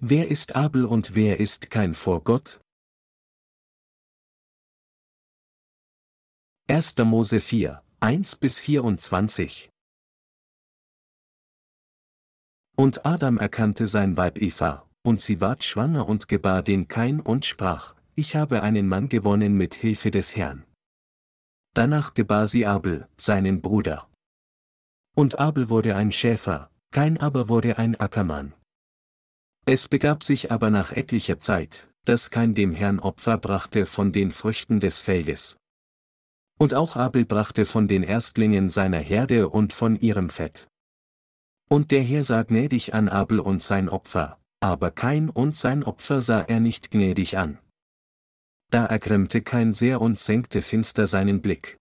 Wer ist Abel und wer ist kein vor Gott? 1. Mose 4, 1 bis 24 Und Adam erkannte sein Weib Eva, und sie ward schwanger und gebar den Kain und sprach, ich habe einen Mann gewonnen mit Hilfe des Herrn. Danach gebar sie Abel, seinen Bruder. Und Abel wurde ein Schäfer, Kain aber wurde ein Ackermann. Es begab sich aber nach etlicher Zeit, dass kein dem Herrn Opfer brachte von den Früchten des Feldes. Und auch Abel brachte von den Erstlingen seiner Herde und von ihrem Fett. Und der Herr sah gnädig an Abel und sein Opfer, aber kein und sein Opfer sah er nicht gnädig an. Da ergrimmte kein sehr und senkte finster seinen Blick.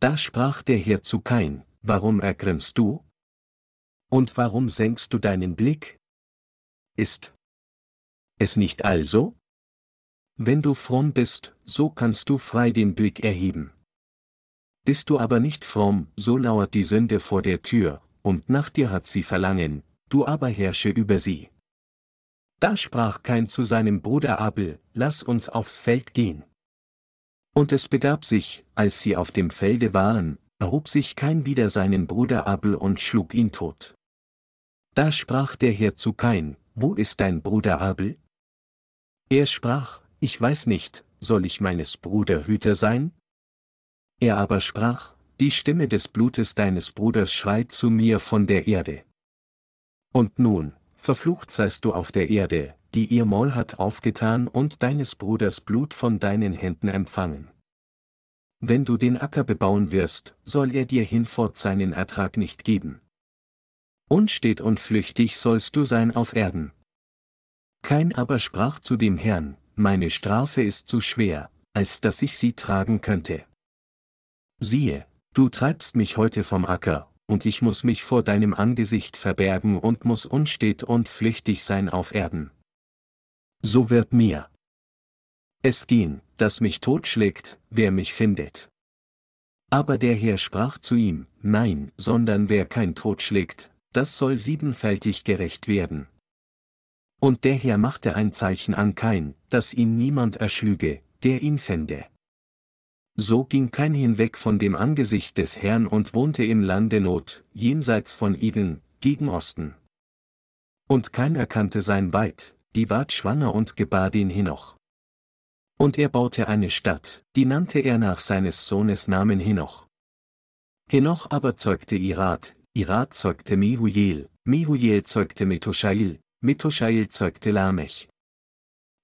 Da sprach der Herr zu Kain, warum ergrimmst du? Und warum senkst du deinen Blick? Ist. Es nicht also? Wenn du fromm bist, so kannst du frei den Blick erheben. Bist du aber nicht fromm, so lauert die Sünde vor der Tür, und nach dir hat sie Verlangen, du aber herrsche über sie. Da sprach kein zu seinem Bruder Abel, lass uns aufs Feld gehen. Und es begab sich, als sie auf dem Felde waren, erhob sich kein wider seinen Bruder Abel und schlug ihn tot. Da sprach der Herr zu Kain, wo ist dein Bruder Abel? Er sprach, ich weiß nicht, soll ich meines Bruder Hüter sein? Er aber sprach, die Stimme des Blutes deines Bruders schreit zu mir von der Erde. Und nun, verflucht seist du auf der Erde, die ihr Maul hat aufgetan und deines Bruders Blut von deinen Händen empfangen. Wenn du den Acker bebauen wirst, soll er dir hinfort seinen Ertrag nicht geben. Unstet und flüchtig sollst du sein auf Erden. Kein aber sprach zu dem Herrn, meine Strafe ist zu schwer, als dass ich sie tragen könnte. Siehe, du treibst mich heute vom Acker, und ich muss mich vor deinem Angesicht verbergen und muss unstet und flüchtig sein auf Erden. So wird mir es gehen, dass mich totschlägt, wer mich findet. Aber der Herr sprach zu ihm, Nein, sondern wer kein Tod schlägt, das soll siebenfältig gerecht werden. Und der Herr machte ein Zeichen an Kain, dass ihn niemand erschlüge, der ihn fände. So ging Kain hinweg von dem Angesicht des Herrn und wohnte im Lande Not, jenseits von Eden, gegen Osten. Und Kain erkannte sein Weib, die ward schwanger und gebar den Hinoch. Und er baute eine Stadt, die nannte er nach seines Sohnes Namen Hinoch. Henoch aber zeugte Irat, Irat zeugte Mehuel, Mehuel zeugte Methushail, Methushail zeugte Lamech.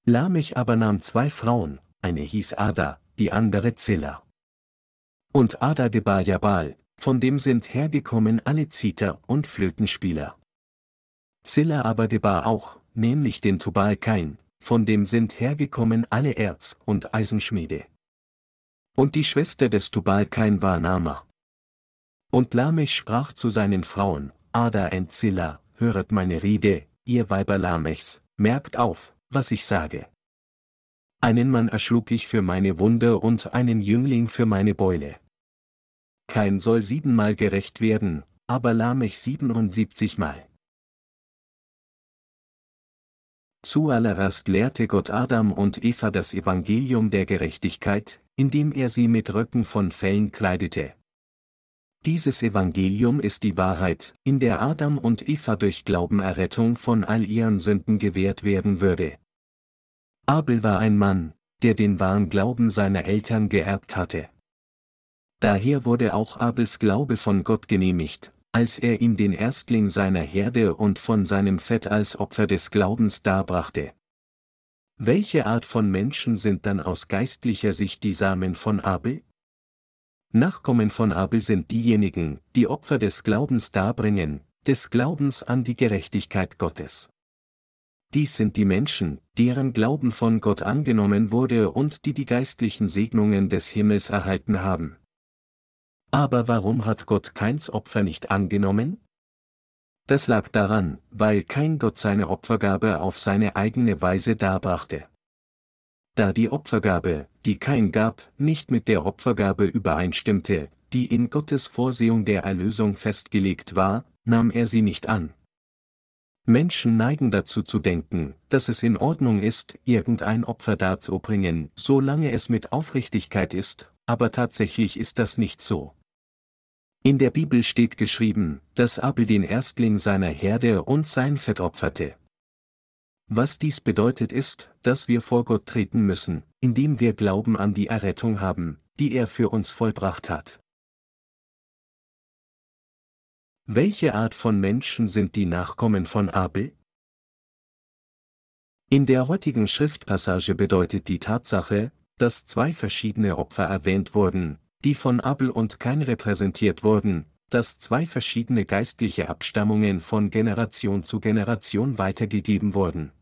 Lamech aber nahm zwei Frauen, eine hieß Ada, die andere Zilla. Und Ada gebar Jabal, von dem sind hergekommen alle Ziter und Flötenspieler. Zilla aber gebar auch, nämlich den Tubal Kain, von dem sind hergekommen alle Erz- und Eisenschmiede. Und die Schwester des Tubal Kain war Nama. Und Lamech sprach zu seinen Frauen, Ada und Zilla, höret meine Rede, ihr Weiber Lamechs, merkt auf, was ich sage. Einen Mann erschlug ich für meine Wunde und einen Jüngling für meine Beule. Kein soll siebenmal gerecht werden, aber Lamech siebenundsiebzigmal. Zuallererst lehrte Gott Adam und Eva das Evangelium der Gerechtigkeit, indem er sie mit Röcken von Fellen kleidete. Dieses Evangelium ist die Wahrheit, in der Adam und Eva durch Glauben Errettung von all ihren Sünden gewährt werden würde. Abel war ein Mann, der den wahren Glauben seiner Eltern geerbt hatte. Daher wurde auch Abels Glaube von Gott genehmigt, als er ihm den Erstling seiner Herde und von seinem Fett als Opfer des Glaubens darbrachte. Welche Art von Menschen sind dann aus geistlicher Sicht die Samen von Abel? Nachkommen von Abel sind diejenigen, die Opfer des Glaubens darbringen, des Glaubens an die Gerechtigkeit Gottes. Dies sind die Menschen, deren Glauben von Gott angenommen wurde und die die geistlichen Segnungen des Himmels erhalten haben. Aber warum hat Gott keins Opfer nicht angenommen? Das lag daran, weil kein Gott seine Opfergabe auf seine eigene Weise darbrachte. Da die Opfergabe, die kein gab, nicht mit der Opfergabe übereinstimmte, die in Gottes Vorsehung der Erlösung festgelegt war, nahm er sie nicht an. Menschen neigen dazu zu denken, dass es in Ordnung ist, irgendein Opfer darzubringen, solange es mit Aufrichtigkeit ist, aber tatsächlich ist das nicht so. In der Bibel steht geschrieben, dass Abel den Erstling seiner Herde und sein Fett opferte. Was dies bedeutet ist, dass wir vor Gott treten müssen, indem wir Glauben an die Errettung haben, die er für uns vollbracht hat. Welche Art von Menschen sind die Nachkommen von Abel? In der heutigen Schriftpassage bedeutet die Tatsache, dass zwei verschiedene Opfer erwähnt wurden, die von Abel und Kain repräsentiert wurden, dass zwei verschiedene geistliche Abstammungen von Generation zu Generation weitergegeben wurden.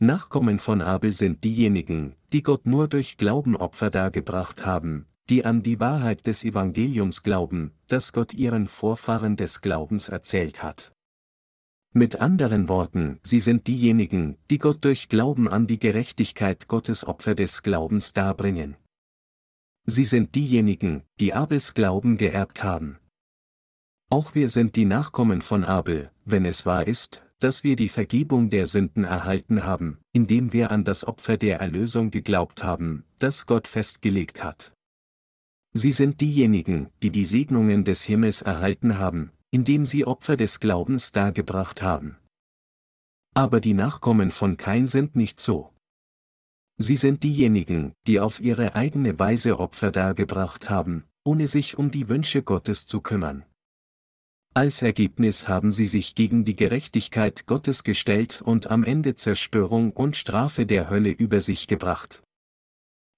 Nachkommen von Abel sind diejenigen, die Gott nur durch Glauben Opfer dargebracht haben, die an die Wahrheit des Evangeliums glauben, das Gott ihren Vorfahren des Glaubens erzählt hat. Mit anderen Worten, sie sind diejenigen, die Gott durch Glauben an die Gerechtigkeit Gottes Opfer des Glaubens darbringen. Sie sind diejenigen, die Abels Glauben geerbt haben. Auch wir sind die Nachkommen von Abel, wenn es wahr ist, dass wir die Vergebung der Sünden erhalten haben, indem wir an das Opfer der Erlösung geglaubt haben, das Gott festgelegt hat. Sie sind diejenigen, die die Segnungen des Himmels erhalten haben, indem sie Opfer des Glaubens dargebracht haben. Aber die Nachkommen von Kain sind nicht so. Sie sind diejenigen, die auf ihre eigene Weise Opfer dargebracht haben, ohne sich um die Wünsche Gottes zu kümmern. Als Ergebnis haben sie sich gegen die Gerechtigkeit Gottes gestellt und am Ende Zerstörung und Strafe der Hölle über sich gebracht.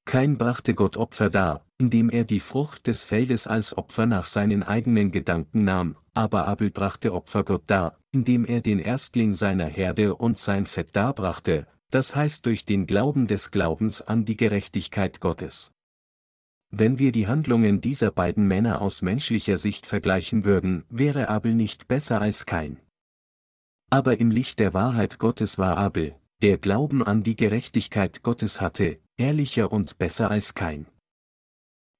Kein brachte Gott Opfer dar, indem er die Frucht des Feldes als Opfer nach seinen eigenen Gedanken nahm, aber Abel brachte Opfer Gott dar, indem er den Erstling seiner Herde und sein Fett darbrachte, das heißt durch den Glauben des Glaubens an die Gerechtigkeit Gottes. Wenn wir die Handlungen dieser beiden Männer aus menschlicher Sicht vergleichen würden, wäre Abel nicht besser als kein. Aber im Licht der Wahrheit Gottes war Abel, der Glauben an die Gerechtigkeit Gottes hatte, ehrlicher und besser als kein.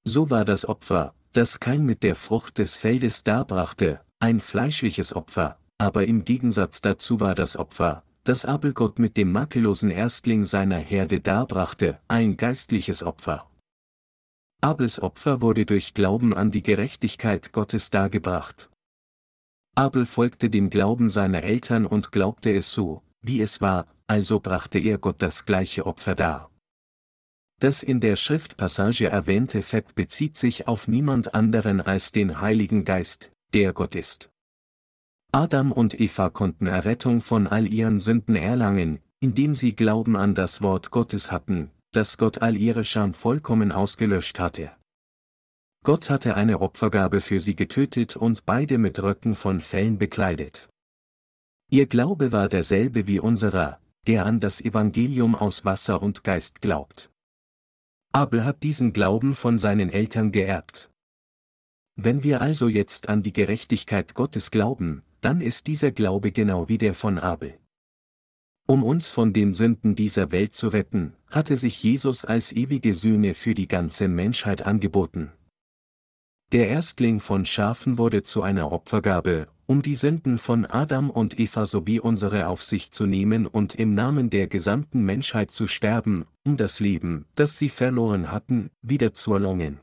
So war das Opfer, das kein mit der Frucht des Feldes darbrachte, ein fleischliches Opfer, aber im Gegensatz dazu war das Opfer, das Abel Gott mit dem makellosen Erstling seiner Herde darbrachte, ein geistliches Opfer. Abels Opfer wurde durch Glauben an die Gerechtigkeit Gottes dargebracht. Abel folgte dem Glauben seiner Eltern und glaubte es so, wie es war, also brachte er Gott das gleiche Opfer dar. Das in der Schriftpassage erwähnte Fett bezieht sich auf niemand anderen als den Heiligen Geist, der Gott ist. Adam und Eva konnten Errettung von all ihren Sünden erlangen, indem sie Glauben an das Wort Gottes hatten, das Gott all ihre Scham vollkommen ausgelöscht hatte. Gott hatte eine Opfergabe für sie getötet und beide mit Röcken von Fellen bekleidet. Ihr Glaube war derselbe wie unserer, der an das Evangelium aus Wasser und Geist glaubt. Abel hat diesen Glauben von seinen Eltern geerbt. Wenn wir also jetzt an die Gerechtigkeit Gottes glauben, dann ist dieser Glaube genau wie der von Abel. Um uns von den Sünden dieser Welt zu retten, hatte sich Jesus als ewige Sühne für die ganze Menschheit angeboten. Der Erstling von Schafen wurde zu einer Opfergabe, um die Sünden von Adam und Eva sowie unsere auf sich zu nehmen und im Namen der gesamten Menschheit zu sterben, um das Leben, das sie verloren hatten, wieder zu erlangen.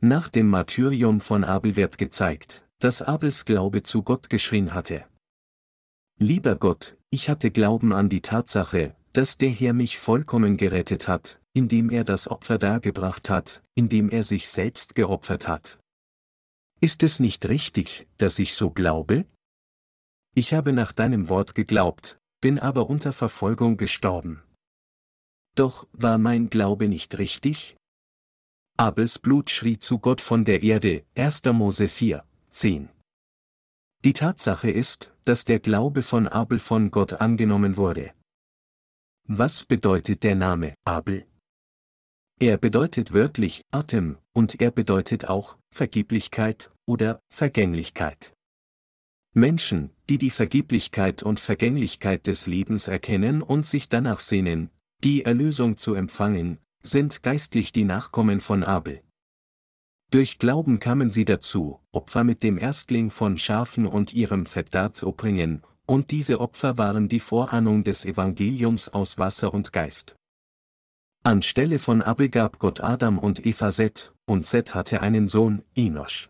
Nach dem Martyrium von Abel wird gezeigt, dass Abels Glaube zu Gott geschrien hatte. Lieber Gott, ich hatte Glauben an die Tatsache, dass der Herr mich vollkommen gerettet hat, indem er das Opfer dargebracht hat, indem er sich selbst geopfert hat. Ist es nicht richtig, dass ich so glaube? Ich habe nach deinem Wort geglaubt, bin aber unter Verfolgung gestorben. Doch war mein Glaube nicht richtig? Abels Blut schrie zu Gott von der Erde, 1. Mose 4, 10. Die Tatsache ist, dass der Glaube von Abel von Gott angenommen wurde. Was bedeutet der Name Abel? Er bedeutet wörtlich Atem, und er bedeutet auch Vergeblichkeit oder Vergänglichkeit. Menschen, die die Vergeblichkeit und Vergänglichkeit des Lebens erkennen und sich danach sehnen, die Erlösung zu empfangen, sind geistlich die Nachkommen von Abel. Durch Glauben kamen sie dazu, Opfer mit dem Erstling von Schafen und ihrem Fett darzubringen, und diese Opfer waren die Vorahnung des Evangeliums aus Wasser und Geist. Anstelle von Abel gab Gott Adam und Eva Seth, und Seth hatte einen Sohn, Enosch.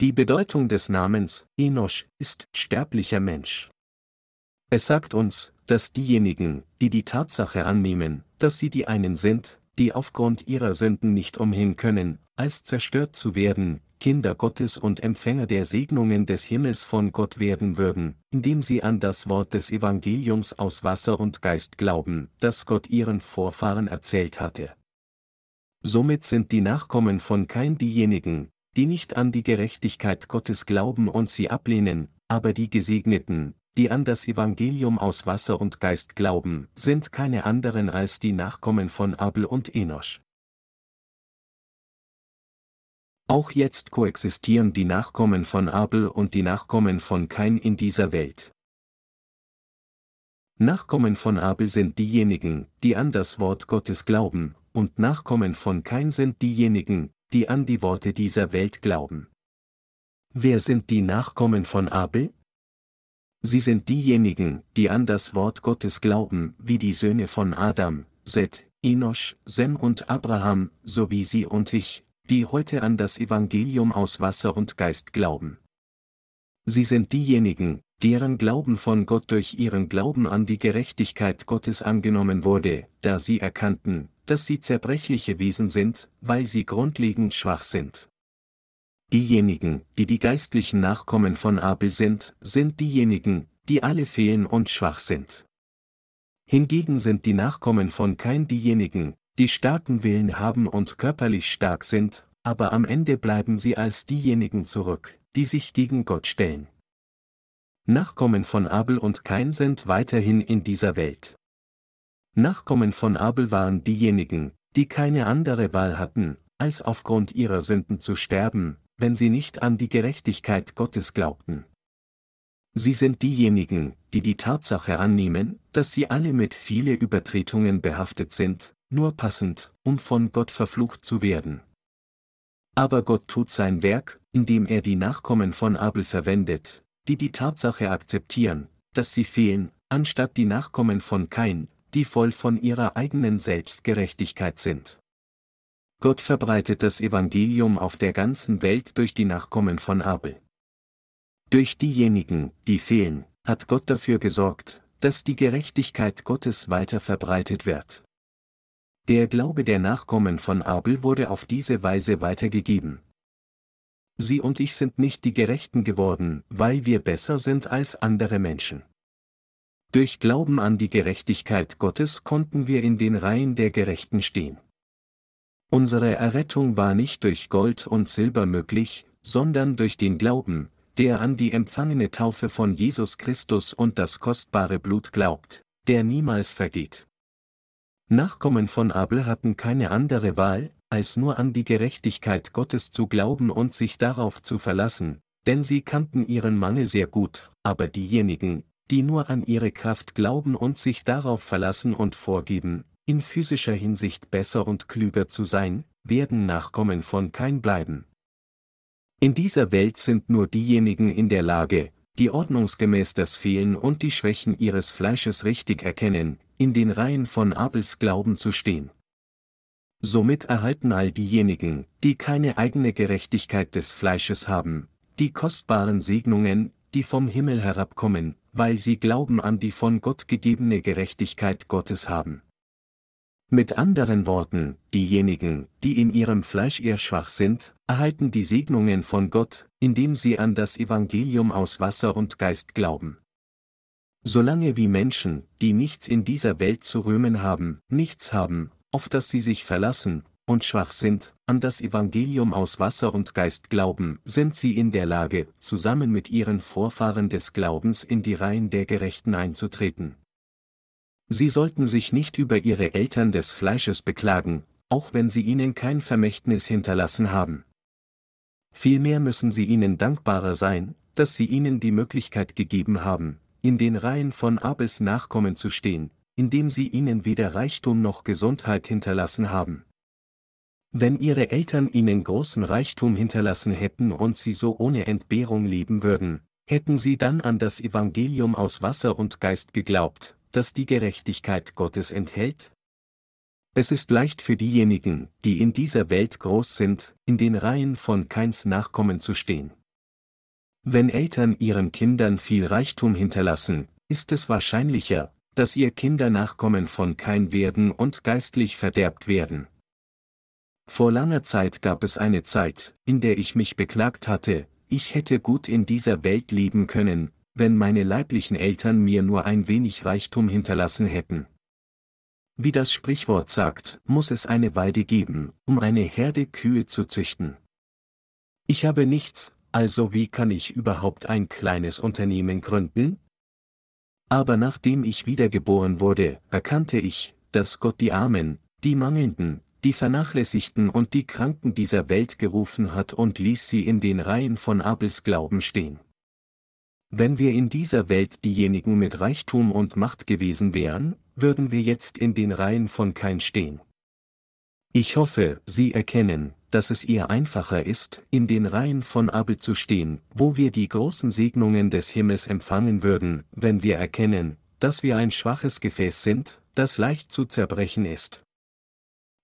Die Bedeutung des Namens, Enosch, ist sterblicher Mensch. Es sagt uns, dass diejenigen, die die Tatsache annehmen, dass sie die einen sind, die aufgrund ihrer Sünden nicht umhin können, als zerstört zu werden, Kinder Gottes und Empfänger der Segnungen des Himmels von Gott werden würden, indem sie an das Wort des Evangeliums aus Wasser und Geist glauben, das Gott ihren Vorfahren erzählt hatte. Somit sind die Nachkommen von Kain diejenigen, die nicht an die Gerechtigkeit Gottes glauben und sie ablehnen, aber die Gesegneten, die an das Evangelium aus Wasser und Geist glauben, sind keine anderen als die Nachkommen von Abel und Enosch. Auch jetzt koexistieren die Nachkommen von Abel und die Nachkommen von Kain in dieser Welt. Nachkommen von Abel sind diejenigen, die an das Wort Gottes glauben, und Nachkommen von Kain sind diejenigen, die an die Worte dieser Welt glauben. Wer sind die Nachkommen von Abel? Sie sind diejenigen, die an das Wort Gottes glauben, wie die Söhne von Adam, Seth, Enosch, Sem und Abraham, sowie Sie und ich, die heute an das Evangelium aus Wasser und Geist glauben. Sie sind diejenigen, deren Glauben von Gott durch ihren Glauben an die Gerechtigkeit Gottes angenommen wurde, da sie erkannten, dass sie zerbrechliche Wesen sind, weil sie grundlegend schwach sind. Diejenigen, die die geistlichen Nachkommen von Abel sind, sind diejenigen, die alle fehlen und schwach sind. Hingegen sind die Nachkommen von Kain diejenigen, die starken Willen haben und körperlich stark sind, aber am Ende bleiben sie als diejenigen zurück, die sich gegen Gott stellen. Nachkommen von Abel und Kain sind weiterhin in dieser Welt. Nachkommen von Abel waren diejenigen, die keine andere Wahl hatten, als aufgrund ihrer Sünden zu sterben, wenn sie nicht an die Gerechtigkeit Gottes glaubten. Sie sind diejenigen, die die Tatsache annehmen, dass sie alle mit viele Übertretungen behaftet sind, nur passend, um von Gott verflucht zu werden. Aber Gott tut sein Werk, indem er die Nachkommen von Abel verwendet, die die Tatsache akzeptieren, dass sie fehlen, anstatt die Nachkommen von Kain, die voll von ihrer eigenen Selbstgerechtigkeit sind. Gott verbreitet das Evangelium auf der ganzen Welt durch die Nachkommen von Abel. Durch diejenigen, die fehlen, hat Gott dafür gesorgt, dass die Gerechtigkeit Gottes weiter verbreitet wird. Der Glaube der Nachkommen von Abel wurde auf diese Weise weitergegeben. Sie und ich sind nicht die Gerechten geworden, weil wir besser sind als andere Menschen. Durch Glauben an die Gerechtigkeit Gottes konnten wir in den Reihen der Gerechten stehen. Unsere Errettung war nicht durch Gold und Silber möglich, sondern durch den Glauben, der an die empfangene Taufe von Jesus Christus und das kostbare Blut glaubt, der niemals vergeht. Nachkommen von Abel hatten keine andere Wahl, als nur an die Gerechtigkeit Gottes zu glauben und sich darauf zu verlassen, denn sie kannten ihren Mangel sehr gut, aber diejenigen, die nur an ihre Kraft glauben und sich darauf verlassen und vorgeben, in physischer Hinsicht besser und klüger zu sein, werden Nachkommen von kein bleiben. In dieser Welt sind nur diejenigen in der Lage, die ordnungsgemäß das Fehlen und die Schwächen ihres Fleisches richtig erkennen, in den Reihen von Abels Glauben zu stehen. Somit erhalten all diejenigen, die keine eigene Gerechtigkeit des Fleisches haben, die kostbaren Segnungen, die vom Himmel herabkommen, weil sie Glauben an die von Gott gegebene Gerechtigkeit Gottes haben. Mit anderen Worten, diejenigen, die in ihrem Fleisch eher schwach sind, erhalten die Segnungen von Gott, indem sie an das Evangelium aus Wasser und Geist glauben. Solange wie Menschen, die nichts in dieser Welt zu rühmen haben, nichts haben, auf das sie sich verlassen, und schwach sind, an das Evangelium aus Wasser und Geist glauben, sind sie in der Lage, zusammen mit ihren Vorfahren des Glaubens in die Reihen der Gerechten einzutreten. Sie sollten sich nicht über ihre Eltern des Fleisches beklagen, auch wenn sie ihnen kein Vermächtnis hinterlassen haben. Vielmehr müssen sie ihnen dankbarer sein, dass sie ihnen die Möglichkeit gegeben haben, in den Reihen von Abels Nachkommen zu stehen, indem sie ihnen weder Reichtum noch Gesundheit hinterlassen haben. Wenn ihre Eltern ihnen großen Reichtum hinterlassen hätten und sie so ohne Entbehrung leben würden, hätten sie dann an das Evangelium aus Wasser und Geist geglaubt, das die Gerechtigkeit Gottes enthält? Es ist leicht für diejenigen, die in dieser Welt groß sind, in den Reihen von Keins Nachkommen zu stehen. Wenn Eltern ihren Kindern viel Reichtum hinterlassen, ist es wahrscheinlicher, dass ihr Kinder Nachkommen von Kain werden und geistlich verderbt werden. Vor langer Zeit gab es eine Zeit, in der ich mich beklagt hatte, ich hätte gut in dieser Welt leben können, wenn meine leiblichen Eltern mir nur ein wenig Reichtum hinterlassen hätten. Wie das Sprichwort sagt, muss es eine Weide geben, um eine Herde Kühe zu züchten. Ich habe nichts, also wie kann ich überhaupt ein kleines Unternehmen gründen? Aber nachdem ich wiedergeboren wurde, erkannte ich, dass Gott die Armen, die Mangelnden, die Vernachlässigten und die Kranken dieser Welt gerufen hat und ließ sie in den Reihen von Abels Glauben stehen. Wenn wir in dieser Welt diejenigen mit Reichtum und Macht gewesen wären, würden wir jetzt in den Reihen von Kain stehen. Ich hoffe, Sie erkennen, dass es ihr einfacher ist, in den Reihen von Abel zu stehen, wo wir die großen Segnungen des Himmels empfangen würden, wenn wir erkennen, dass wir ein schwaches Gefäß sind, das leicht zu zerbrechen ist.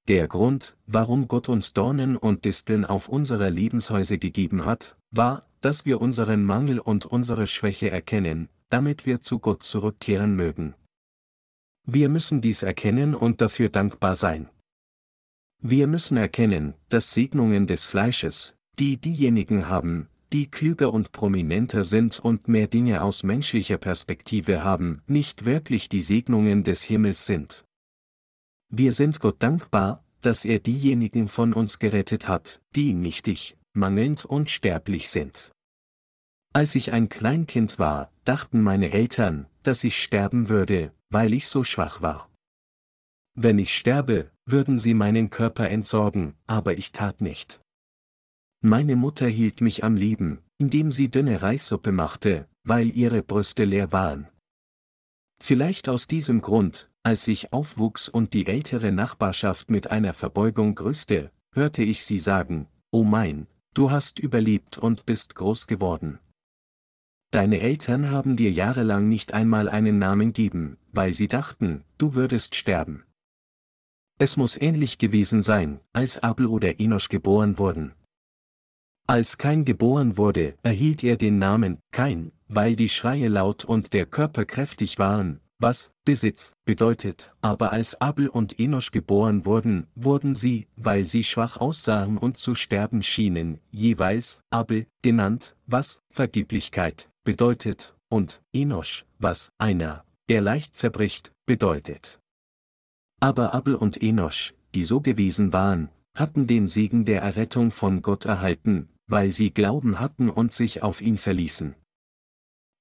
Der Grund, warum Gott uns Dornen und Disteln auf unserer Lebenshäuse gegeben hat, war, dass wir unseren Mangel und unsere Schwäche erkennen, damit wir zu Gott zurückkehren mögen. Wir müssen dies erkennen und dafür dankbar sein. Wir müssen erkennen, dass Segnungen des Fleisches, die diejenigen haben, die klüger und prominenter sind und mehr Dinge aus menschlicher Perspektive haben, nicht wirklich die Segnungen des Himmels sind. Wir sind Gott dankbar, dass er diejenigen von uns gerettet hat, die nichtig, mangelnd und sterblich sind. Als ich ein Kleinkind war, dachten meine Eltern, dass ich sterben würde, weil ich so schwach war. Wenn ich sterbe, würden sie meinen Körper entsorgen, aber ich tat nicht. Meine Mutter hielt mich am Leben, indem sie dünne Reissuppe machte, weil ihre Brüste leer waren. Vielleicht aus diesem Grund, als ich aufwuchs und die ältere Nachbarschaft mit einer Verbeugung grüßte, hörte ich sie sagen, Oh mein, du hast überlebt und bist groß geworden. Deine Eltern haben dir jahrelang nicht einmal einen Namen geben, weil sie dachten, du würdest sterben. Es muss ähnlich gewesen sein, als Abel oder Enosch geboren wurden. Als Kain geboren wurde, erhielt er den Namen Kain, weil die Schreie laut und der Körper kräftig waren, was Besitz bedeutet, aber als Abel und Enosch geboren wurden, wurden sie, weil sie schwach aussahen und zu sterben schienen, jeweils Abel genannt, was Vergeblichkeit bedeutet, und Enosch, was einer, der leicht zerbricht, bedeutet. Aber Abel und Enosch, die so gewesen waren, hatten den Segen der Errettung von Gott erhalten, weil sie Glauben hatten und sich auf ihn verließen.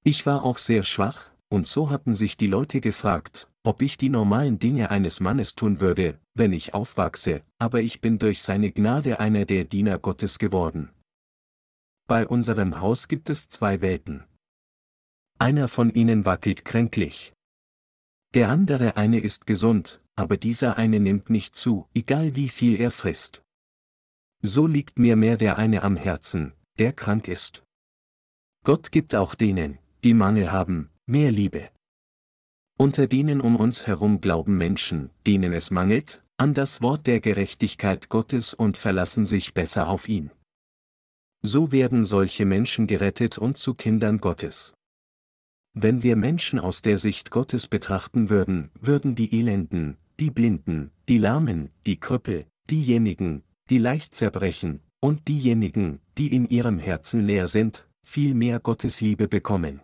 Ich war auch sehr schwach, und so hatten sich die Leute gefragt, ob ich die normalen Dinge eines Mannes tun würde, wenn ich aufwachse, aber ich bin durch seine Gnade einer der Diener Gottes geworden. Bei unserem Haus gibt es zwei Welten. Einer von ihnen wackelt kränklich. Der andere eine ist gesund, aber dieser eine nimmt nicht zu, egal wie viel er frisst. So liegt mir mehr der eine am Herzen, der krank ist. Gott gibt auch denen, die Mangel haben, mehr Liebe. Unter denen um uns herum glauben Menschen, denen es mangelt, an das Wort der Gerechtigkeit Gottes und verlassen sich besser auf ihn. So werden solche Menschen gerettet und zu Kindern Gottes. Wenn wir Menschen aus der Sicht Gottes betrachten würden, würden die Elenden, die Blinden, die Lahmen, die Krüppel, diejenigen, die leicht zerbrechen, und diejenigen, die in ihrem Herzen leer sind, viel mehr Gottes Liebe bekommen.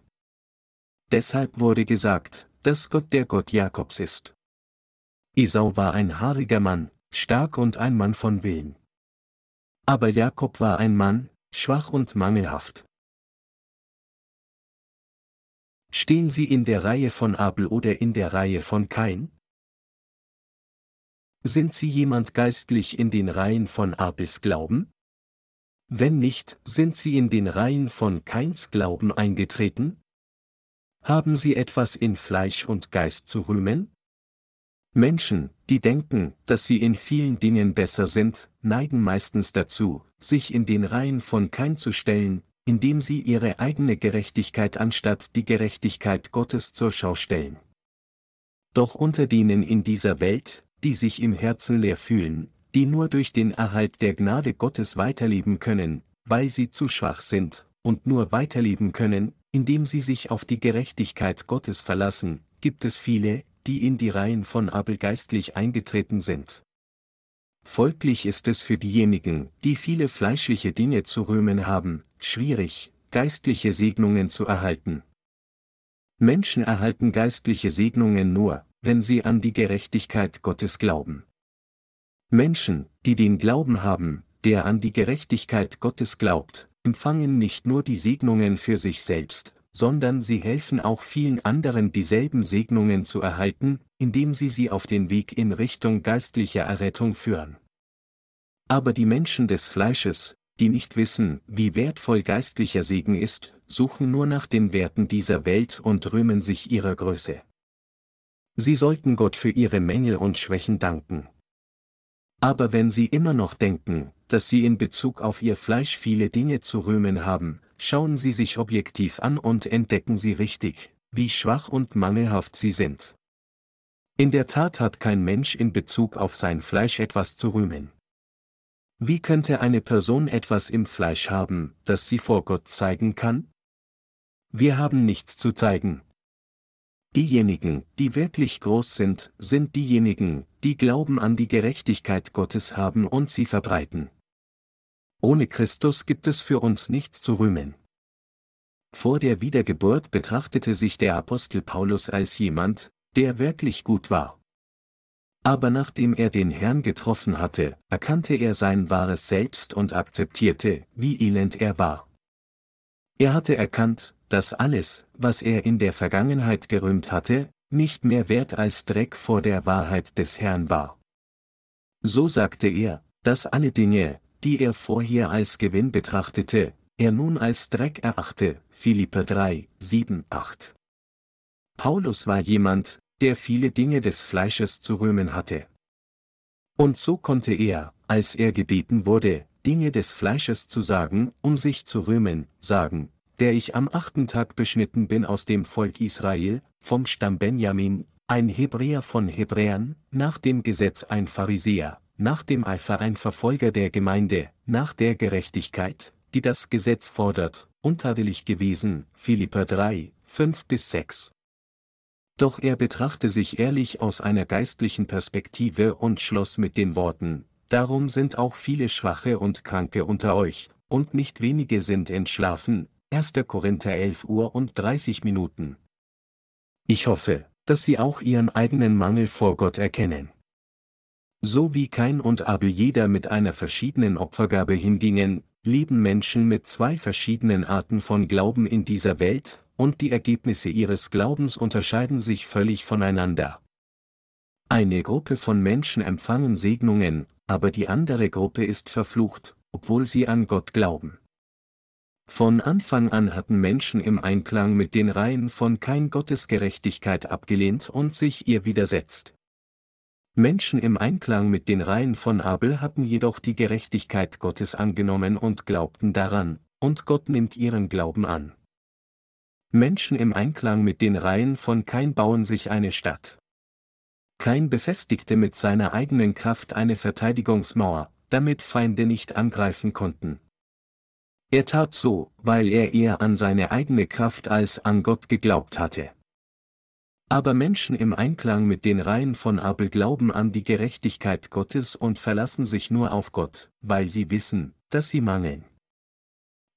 Deshalb wurde gesagt, dass Gott der Gott Jakobs ist. Esau war ein haariger Mann, stark und ein Mann von Willen. Aber Jakob war ein Mann, schwach und mangelhaft. Stehen Sie in der Reihe von Abel oder in der Reihe von Kain? Sind Sie jemand geistlich in den Reihen von Abels Glauben? Wenn nicht, sind Sie in den Reihen von Kains Glauben eingetreten? Haben Sie etwas in Fleisch und Geist zu rühmen? Menschen, die denken, dass sie in vielen Dingen besser sind, neigen meistens dazu, sich in den Reihen von Kain zu stellen, indem sie ihre eigene Gerechtigkeit anstatt die Gerechtigkeit Gottes zur Schau stellen. Doch unter denen in dieser Welt, die sich im Herzen leer fühlen, die nur durch den Erhalt der Gnade Gottes weiterleben können, weil sie zu schwach sind, und nur weiterleben können, indem sie sich auf die Gerechtigkeit Gottes verlassen, gibt es viele, die in die Reihen von Abel geistlich eingetreten sind. Folglich ist es für diejenigen, die viele fleischliche Dinge zu rühmen haben, schwierig, geistliche Segnungen zu erhalten. Menschen erhalten geistliche Segnungen nur, wenn sie an die Gerechtigkeit Gottes glauben. Menschen, die den Glauben haben, der an die Gerechtigkeit Gottes glaubt, empfangen nicht nur die Segnungen für sich selbst, sondern sie helfen auch vielen anderen dieselben Segnungen zu erhalten, indem sie sie auf den Weg in Richtung geistlicher Errettung führen. Aber die Menschen des Fleisches, die nicht wissen, wie wertvoll geistlicher Segen ist, suchen nur nach den Werten dieser Welt und rühmen sich ihrer Größe. Sie sollten Gott für ihre Mängel und Schwächen danken. Aber wenn sie immer noch denken, dass sie in Bezug auf ihr Fleisch viele Dinge zu rühmen haben, schauen sie sich objektiv an und entdecken sie richtig, wie schwach und mangelhaft sie sind. In der Tat hat kein Mensch in Bezug auf sein Fleisch etwas zu rühmen. Wie könnte eine Person etwas im Fleisch haben, das sie vor Gott zeigen kann? Wir haben nichts zu zeigen. Diejenigen, die wirklich groß sind, sind diejenigen, die Glauben an die Gerechtigkeit Gottes haben und sie verbreiten. Ohne Christus gibt es für uns nichts zu rühmen. Vor der Wiedergeburt betrachtete sich der Apostel Paulus als jemand, der wirklich gut war. Aber nachdem er den Herrn getroffen hatte, erkannte er sein wahres Selbst und akzeptierte, wie elend er war. Er hatte erkannt, dass alles, was er in der Vergangenheit gerühmt hatte, nicht mehr wert als Dreck vor der Wahrheit des Herrn war. So sagte er, dass alle Dinge, die er vorher als Gewinn betrachtete, er nun als Dreck erachte, Philippe 3, 7, 8. Paulus war jemand, der viele Dinge des Fleisches zu rühmen hatte. Und so konnte er, als er gebeten wurde, Dinge des Fleisches zu sagen, um sich zu rühmen, sagen, der ich am achten Tag beschnitten bin aus dem Volk Israel, vom Stamm Benjamin, ein Hebräer von Hebräern, nach dem Gesetz ein Pharisäer, nach dem Eifer ein Verfolger der Gemeinde, nach der Gerechtigkeit, die das Gesetz fordert, unterwillig gewesen, Philipper 3, 5 bis 6. Doch er betrachte sich ehrlich aus einer geistlichen Perspektive und schloss mit den Worten, Darum sind auch viele Schwache und Kranke unter euch, und nicht wenige sind entschlafen, 1. Korinther 11 Uhr und 30 Minuten. Ich hoffe, dass Sie auch Ihren eigenen Mangel vor Gott erkennen. So wie Kain und Abel jeder mit einer verschiedenen Opfergabe hingingen, leben Menschen mit zwei verschiedenen Arten von Glauben in dieser Welt, und die Ergebnisse ihres Glaubens unterscheiden sich völlig voneinander. Eine Gruppe von Menschen empfangen Segnungen, aber die andere Gruppe ist verflucht, obwohl sie an Gott glauben. Von Anfang an hatten Menschen im Einklang mit den Reihen von kein Gottes Gerechtigkeit abgelehnt und sich ihr widersetzt. Menschen im Einklang mit den Reihen von Abel hatten jedoch die Gerechtigkeit Gottes angenommen und glaubten daran, und Gott nimmt ihren Glauben an. Menschen im Einklang mit den Reihen von Kain bauen sich eine Stadt. Kain befestigte mit seiner eigenen Kraft eine Verteidigungsmauer, damit Feinde nicht angreifen konnten. Er tat so, weil er eher an seine eigene Kraft als an Gott geglaubt hatte. Aber Menschen im Einklang mit den Reihen von Abel glauben an die Gerechtigkeit Gottes und verlassen sich nur auf Gott, weil sie wissen, dass sie mangeln.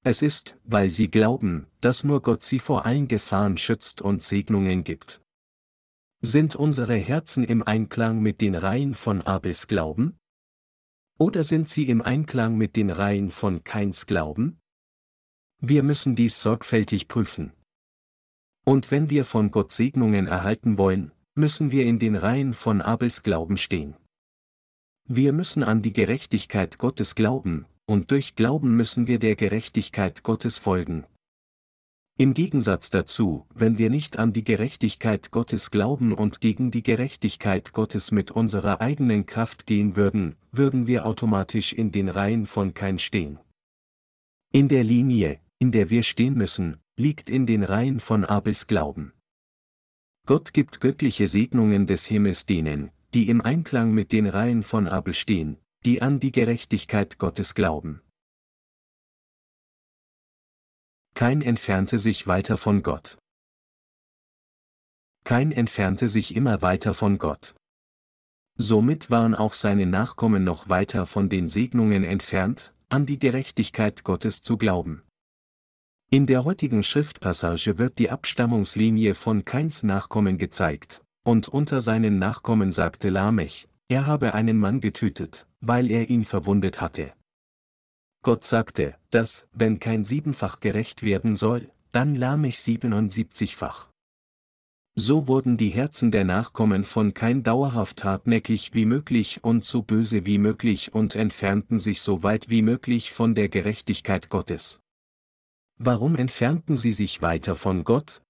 Es ist, weil sie glauben, dass nur Gott sie vor allen Gefahren schützt und Segnungen gibt. Sind unsere Herzen im Einklang mit den Reihen von Abels Glauben? Oder sind sie im Einklang mit den Reihen von Keins Glauben? Wir müssen dies sorgfältig prüfen. Und wenn wir von Gott Segnungen erhalten wollen, müssen wir in den Reihen von Abels Glauben stehen. Wir müssen an die Gerechtigkeit Gottes glauben, und durch Glauben müssen wir der Gerechtigkeit Gottes folgen. Im Gegensatz dazu, wenn wir nicht an die Gerechtigkeit Gottes glauben und gegen die Gerechtigkeit Gottes mit unserer eigenen Kraft gehen würden, würden wir automatisch in den Reihen von kein stehen. In der Linie, in der wir stehen müssen, liegt in den Reihen von Abels Glauben. Gott gibt göttliche Segnungen des Himmels denen, die im Einklang mit den Reihen von Abel stehen, die an die Gerechtigkeit Gottes glauben. Kein entfernte sich weiter von Gott. Kein entfernte sich immer weiter von Gott. Somit waren auch seine Nachkommen noch weiter von den Segnungen entfernt, an die Gerechtigkeit Gottes zu glauben. In der heutigen Schriftpassage wird die Abstammungslinie von Kains Nachkommen gezeigt, und unter seinen Nachkommen sagte Lamech, er habe einen Mann getötet, weil er ihn verwundet hatte. Gott sagte, dass, wenn kein siebenfach gerecht werden soll, dann Lamech siebenundsiebzigfach. So wurden die Herzen der Nachkommen von kein dauerhaft hartnäckig wie möglich und so böse wie möglich und entfernten sich so weit wie möglich von der Gerechtigkeit Gottes. Warum entfernten sie sich weiter von Gott?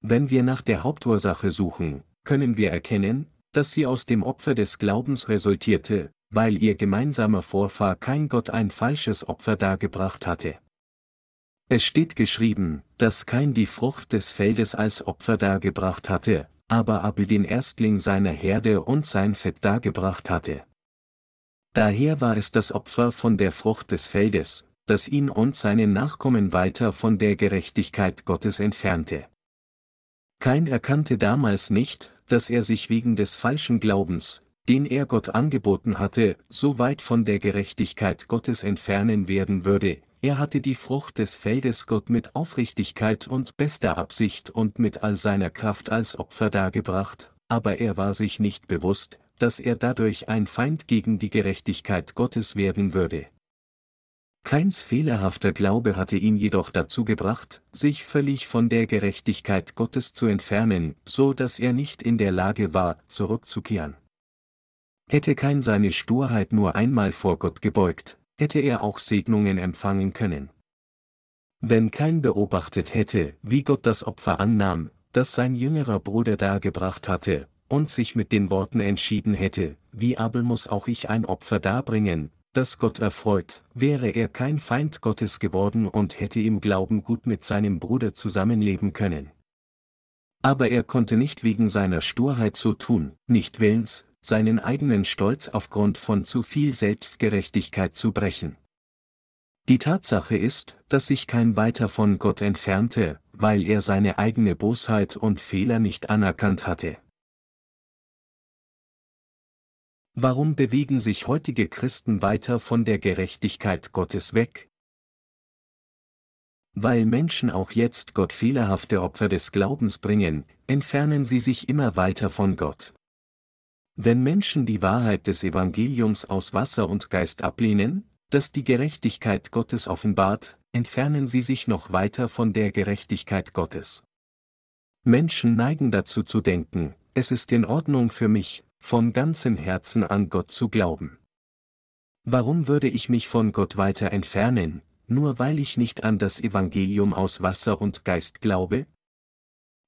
Wenn wir nach der Hauptursache suchen, können wir erkennen, dass sie aus dem Opfer des Glaubens resultierte, weil ihr gemeinsamer Vorfahr kein Gott ein falsches Opfer dargebracht hatte. Es steht geschrieben, dass kein die Frucht des Feldes als Opfer dargebracht hatte, aber Abel den Erstling seiner Herde und sein Fett dargebracht hatte. Daher war es das Opfer von der Frucht des Feldes, das ihn und seinen Nachkommen weiter von der Gerechtigkeit Gottes entfernte. Kein erkannte damals nicht, dass er sich wegen des falschen Glaubens, den er Gott angeboten hatte, so weit von der Gerechtigkeit Gottes entfernen werden würde, er hatte die Frucht des Feldes Gott mit Aufrichtigkeit und bester Absicht und mit all seiner Kraft als Opfer dargebracht, aber er war sich nicht bewusst, dass er dadurch ein Feind gegen die Gerechtigkeit Gottes werden würde. Keins fehlerhafter Glaube hatte ihn jedoch dazu gebracht, sich völlig von der Gerechtigkeit Gottes zu entfernen, so dass er nicht in der Lage war, zurückzukehren. Hätte kein seine Sturheit nur einmal vor Gott gebeugt, hätte er auch Segnungen empfangen können. Wenn kein beobachtet hätte, wie Gott das Opfer annahm, das sein jüngerer Bruder dargebracht hatte, und sich mit den Worten entschieden hätte, wie Abel muss auch ich ein Opfer darbringen, das Gott erfreut, wäre er kein Feind Gottes geworden und hätte im Glauben gut mit seinem Bruder zusammenleben können. Aber er konnte nicht wegen seiner Sturheit so tun, nicht willens, seinen eigenen Stolz aufgrund von zu viel Selbstgerechtigkeit zu brechen. Die Tatsache ist, dass sich kein weiter von Gott entfernte, weil er seine eigene Bosheit und Fehler nicht anerkannt hatte. Warum bewegen sich heutige Christen weiter von der Gerechtigkeit Gottes weg? Weil Menschen auch jetzt Gott fehlerhafte Opfer des Glaubens bringen, entfernen sie sich immer weiter von Gott. Wenn Menschen die Wahrheit des Evangeliums aus Wasser und Geist ablehnen, das die Gerechtigkeit Gottes offenbart, entfernen sie sich noch weiter von der Gerechtigkeit Gottes. Menschen neigen dazu zu denken, es ist in Ordnung für mich, von ganzem Herzen an Gott zu glauben. Warum würde ich mich von Gott weiter entfernen, nur weil ich nicht an das Evangelium aus Wasser und Geist glaube?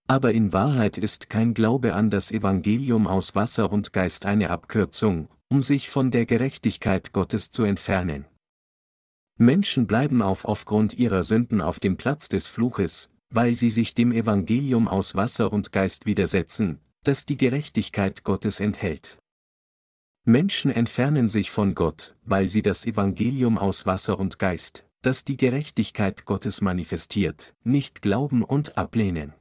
Aber in Wahrheit ist kein Glaube an das Evangelium aus Wasser und Geist eine Abkürzung, um sich von der Gerechtigkeit Gottes zu entfernen. Menschen bleiben auf aufgrund ihrer Sünden auf dem Platz des Fluches, weil sie sich dem Evangelium aus Wasser und Geist widersetzen, das die Gerechtigkeit Gottes enthält. Menschen entfernen sich von Gott, weil sie das Evangelium aus Wasser und Geist, das die Gerechtigkeit Gottes manifestiert, nicht glauben und ablehnen.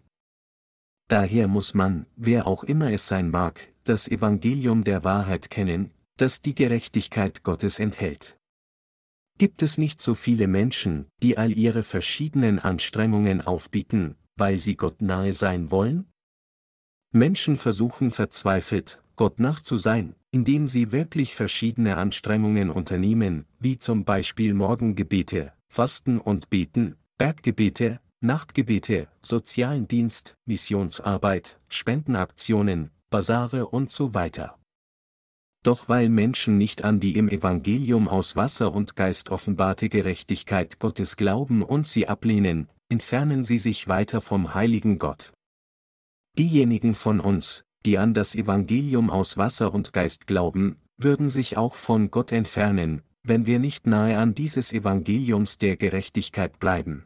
Daher muss man, wer auch immer es sein mag, das Evangelium der Wahrheit kennen, das die Gerechtigkeit Gottes enthält. Gibt es nicht so viele Menschen, die all ihre verschiedenen Anstrengungen aufbieten, weil sie Gott nahe sein wollen? Menschen versuchen verzweifelt, Gott nach zu sein, indem sie wirklich verschiedene Anstrengungen unternehmen, wie zum Beispiel Morgengebete, Fasten und Beten, Berggebete, Nachtgebete, sozialen Dienst, Missionsarbeit, Spendenaktionen, Basare und so weiter. Doch weil Menschen nicht an die im Evangelium aus Wasser und Geist offenbarte Gerechtigkeit Gottes glauben und sie ablehnen, entfernen sie sich weiter vom heiligen Gott. Diejenigen von uns, die an das Evangelium aus Wasser und Geist glauben, würden sich auch von Gott entfernen, wenn wir nicht nahe an dieses Evangeliums der Gerechtigkeit bleiben.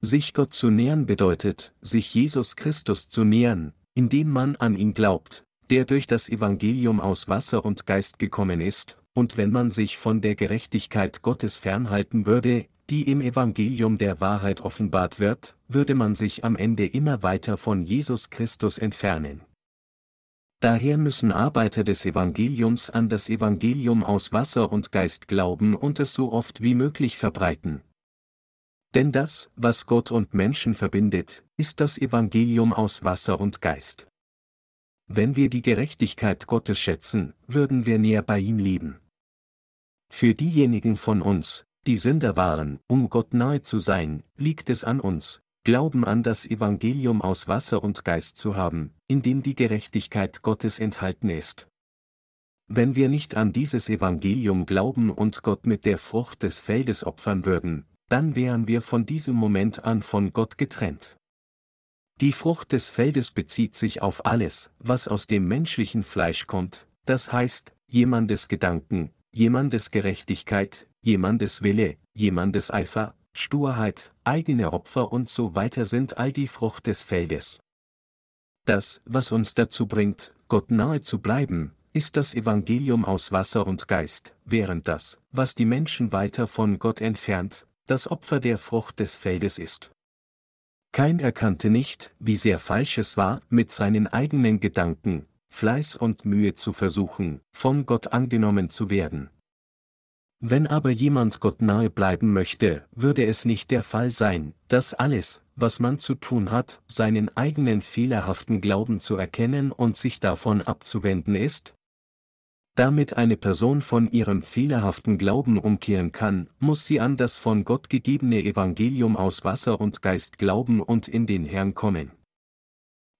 Sich Gott zu nähern bedeutet, sich Jesus Christus zu nähern, indem man an ihn glaubt, der durch das Evangelium aus Wasser und Geist gekommen ist, und wenn man sich von der Gerechtigkeit Gottes fernhalten würde, die im Evangelium der Wahrheit offenbart wird, würde man sich am Ende immer weiter von Jesus Christus entfernen. Daher müssen Arbeiter des Evangeliums an das Evangelium aus Wasser und Geist glauben und es so oft wie möglich verbreiten. Denn das, was Gott und Menschen verbindet, ist das Evangelium aus Wasser und Geist. Wenn wir die Gerechtigkeit Gottes schätzen, würden wir näher bei ihm leben. Für diejenigen von uns, die Sünder waren, um Gott nahe zu sein, liegt es an uns, Glauben an das Evangelium aus Wasser und Geist zu haben, in dem die Gerechtigkeit Gottes enthalten ist. Wenn wir nicht an dieses Evangelium glauben und Gott mit der Frucht des Feldes opfern würden, dann wären wir von diesem Moment an von Gott getrennt. Die Frucht des Feldes bezieht sich auf alles, was aus dem menschlichen Fleisch kommt, das heißt, jemandes Gedanken, jemandes Gerechtigkeit, jemandes Wille, jemandes Eifer, Sturheit, eigene Opfer und so weiter sind all die Frucht des Feldes. Das, was uns dazu bringt, Gott nahe zu bleiben, ist das Evangelium aus Wasser und Geist, während das, was die Menschen weiter von Gott entfernt, das Opfer der Frucht des Feldes ist. Kein erkannte nicht, wie sehr falsch es war, mit seinen eigenen Gedanken, Fleiß und Mühe zu versuchen, von Gott angenommen zu werden. Wenn aber jemand Gott nahe bleiben möchte, würde es nicht der Fall sein, dass alles, was man zu tun hat, seinen eigenen fehlerhaften Glauben zu erkennen und sich davon abzuwenden ist? Damit eine Person von ihrem fehlerhaften Glauben umkehren kann, muss sie an das von Gott gegebene Evangelium aus Wasser und Geist glauben und in den Herrn kommen.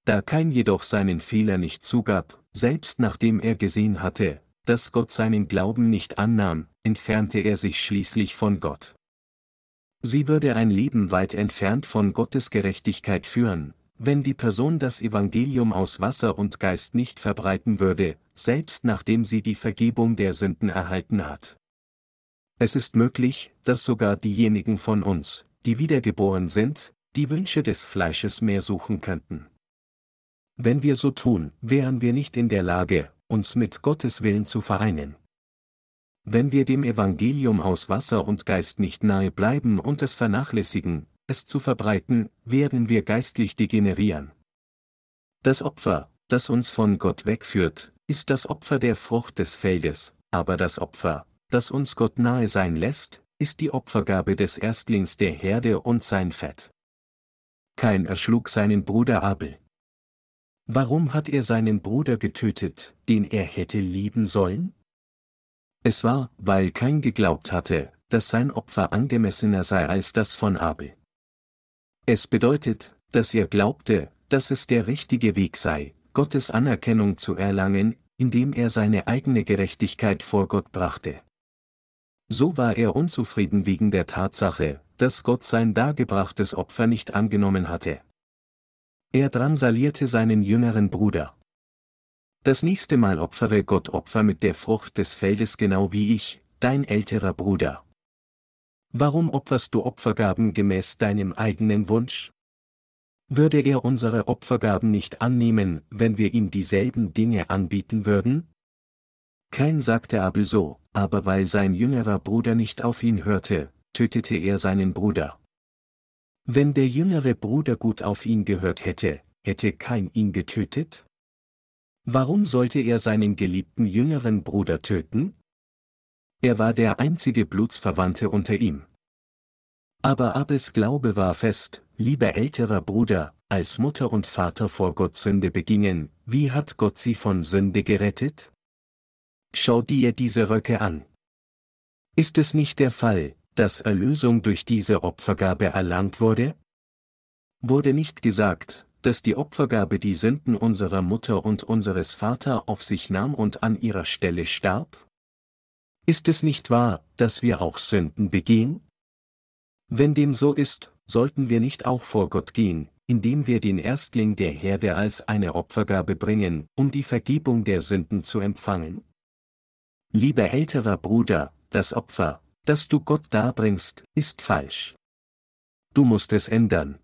Da kein jedoch seinen Fehler nicht zugab, selbst nachdem er gesehen hatte, dass Gott seinen Glauben nicht annahm, entfernte er sich schließlich von Gott. Sie würde ein Leben weit entfernt von Gottes Gerechtigkeit führen, wenn die Person das Evangelium aus Wasser und Geist nicht verbreiten würde, selbst nachdem sie die Vergebung der Sünden erhalten hat. Es ist möglich, dass sogar diejenigen von uns, die wiedergeboren sind, die Wünsche des Fleisches mehr suchen könnten. Wenn wir so tun, wären wir nicht in der Lage, uns mit Gottes Willen zu vereinen. Wenn wir dem Evangelium aus Wasser und Geist nicht nahe bleiben und es vernachlässigen, es zu verbreiten, werden wir geistlich degenerieren. Das Opfer, das uns von Gott wegführt, ist das Opfer der Frucht des Feldes, aber das Opfer, das uns Gott nahe sein lässt, ist die Opfergabe des Erstlings der Herde und sein Fett. Kein erschlug seinen Bruder Abel. Warum hat er seinen Bruder getötet, den er hätte lieben sollen? Es war, weil kein geglaubt hatte, dass sein Opfer angemessener sei als das von Abel. Es bedeutet, dass er glaubte, dass es der richtige Weg sei, Gottes Anerkennung zu erlangen, indem er seine eigene Gerechtigkeit vor Gott brachte. So war er unzufrieden wegen der Tatsache, dass Gott sein dargebrachtes Opfer nicht angenommen hatte. Er drangsalierte seinen jüngeren Bruder. Das nächste Mal opfere Gott Opfer mit der Frucht des Feldes genau wie ich, dein älterer Bruder. Warum opferst du Opfergaben gemäß deinem eigenen Wunsch? Würde er unsere Opfergaben nicht annehmen, wenn wir ihm dieselben Dinge anbieten würden? Kein sagte Abel so, aber weil sein jüngerer Bruder nicht auf ihn hörte, tötete er seinen Bruder. Wenn der jüngere Bruder gut auf ihn gehört hätte, hätte kein ihn getötet? Warum sollte er seinen geliebten jüngeren Bruder töten? Er war der einzige Blutsverwandte unter ihm. Aber Abels Glaube war fest, lieber älterer Bruder, als Mutter und Vater vor Gott Sünde begingen, wie hat Gott sie von Sünde gerettet? Schau dir diese Röcke an. Ist es nicht der Fall, dass Erlösung durch diese Opfergabe erlangt wurde? Wurde nicht gesagt, dass die Opfergabe die Sünden unserer Mutter und unseres Vater auf sich nahm und an ihrer Stelle starb? Ist es nicht wahr, dass wir auch Sünden begehen? Wenn dem so ist, sollten wir nicht auch vor Gott gehen, indem wir den Erstling der Herde als eine Opfergabe bringen, um die Vergebung der Sünden zu empfangen? Lieber älterer Bruder, das Opfer, das du Gott darbringst, ist falsch. Du musst es ändern.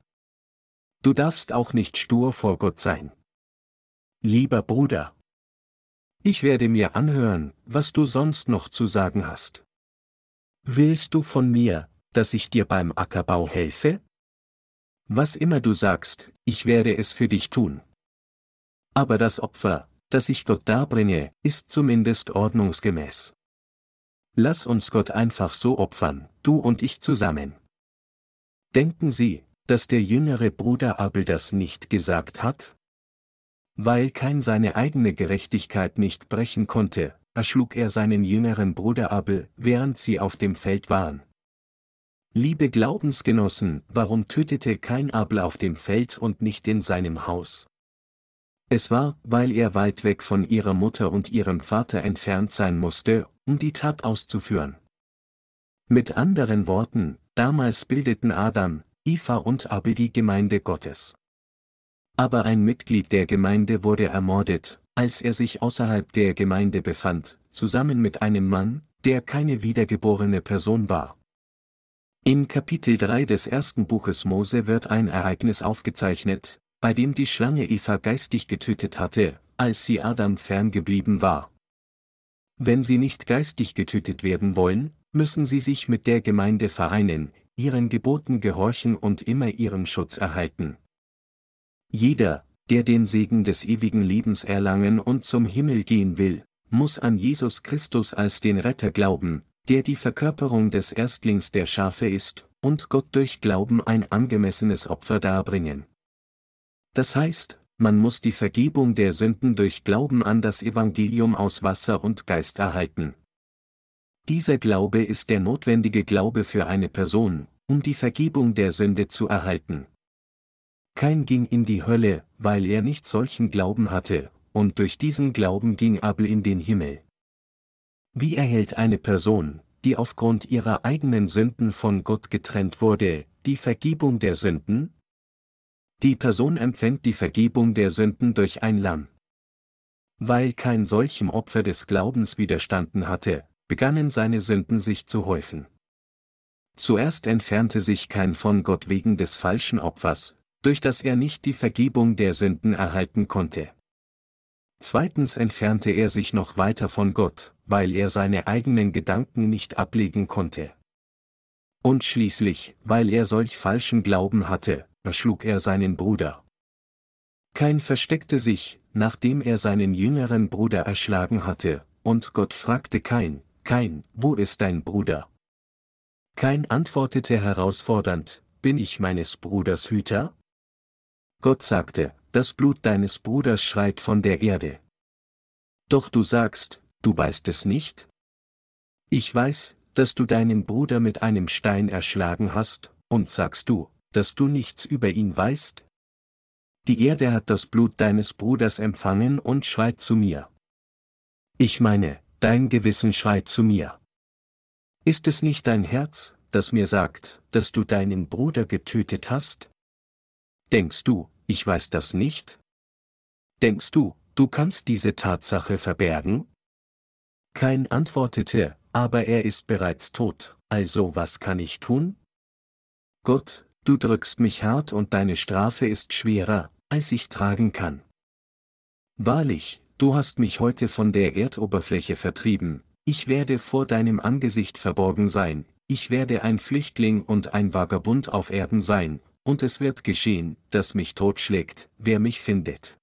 Du darfst auch nicht stur vor Gott sein. Lieber Bruder. Ich werde mir anhören, was du sonst noch zu sagen hast. Willst du von mir, dass ich dir beim Ackerbau helfe? Was immer du sagst, ich werde es für dich tun. Aber das Opfer, das ich Gott darbringe, ist zumindest ordnungsgemäß. Lass uns Gott einfach so opfern, du und ich zusammen. Denken Sie, dass der jüngere Bruder Abel das nicht gesagt hat? Weil kein seine eigene Gerechtigkeit nicht brechen konnte, erschlug er seinen jüngeren Bruder Abel, während sie auf dem Feld waren. Liebe Glaubensgenossen, warum tötete kein Abel auf dem Feld und nicht in seinem Haus? Es war, weil er weit weg von ihrer Mutter und ihrem Vater entfernt sein musste, um die Tat auszuführen. Mit anderen Worten, damals bildeten Adam, Eva und Abel die Gemeinde Gottes. Aber ein Mitglied der Gemeinde wurde ermordet, als er sich außerhalb der Gemeinde befand, zusammen mit einem Mann, der keine wiedergeborene Person war. In Kapitel 3 des ersten Buches Mose wird ein Ereignis aufgezeichnet, bei dem die Schlange Eva geistig getötet hatte, als sie Adam ferngeblieben war. Wenn sie nicht geistig getötet werden wollen, müssen sie sich mit der Gemeinde vereinen, ihren Geboten gehorchen und immer ihren Schutz erhalten. Jeder, der den Segen des ewigen Lebens erlangen und zum Himmel gehen will, muss an Jesus Christus als den Retter glauben, der die Verkörperung des Erstlings der Schafe ist, und Gott durch Glauben ein angemessenes Opfer darbringen. Das heißt, man muss die Vergebung der Sünden durch Glauben an das Evangelium aus Wasser und Geist erhalten. Dieser Glaube ist der notwendige Glaube für eine Person, um die Vergebung der Sünde zu erhalten. Kein ging in die Hölle, weil er nicht solchen Glauben hatte, und durch diesen Glauben ging Abel in den Himmel. Wie erhält eine Person, die aufgrund ihrer eigenen Sünden von Gott getrennt wurde, die Vergebung der Sünden? Die Person empfängt die Vergebung der Sünden durch ein Lamm. Weil kein solchem Opfer des Glaubens widerstanden hatte, begannen seine Sünden sich zu häufen. Zuerst entfernte sich kein von Gott wegen des falschen Opfers, durch das er nicht die Vergebung der Sünden erhalten konnte. Zweitens entfernte er sich noch weiter von Gott, weil er seine eigenen Gedanken nicht ablegen konnte. Und schließlich, weil er solch falschen Glauben hatte, erschlug er seinen Bruder. Kein versteckte sich, nachdem er seinen jüngeren Bruder erschlagen hatte, und Gott fragte Kein, Kein, wo ist dein Bruder? Kein antwortete herausfordernd, bin ich meines Bruders Hüter? Gott sagte, das Blut deines Bruders schreit von der Erde. Doch du sagst, du weißt es nicht? Ich weiß, dass du deinen Bruder mit einem Stein erschlagen hast, und sagst du, dass du nichts über ihn weißt? Die Erde hat das Blut deines Bruders empfangen und schreit zu mir. Ich meine, dein Gewissen schreit zu mir. Ist es nicht dein Herz, das mir sagt, dass du deinen Bruder getötet hast? Denkst du, ich weiß das nicht? Denkst du, du kannst diese Tatsache verbergen? Kein antwortete, aber er ist bereits tot, also was kann ich tun? Gott, du drückst mich hart und deine Strafe ist schwerer, als ich tragen kann. Wahrlich, du hast mich heute von der Erdoberfläche vertrieben, ich werde vor deinem Angesicht verborgen sein, ich werde ein Flüchtling und ein Vagabund auf Erden sein, und es wird geschehen, dass mich totschlägt, wer mich findet.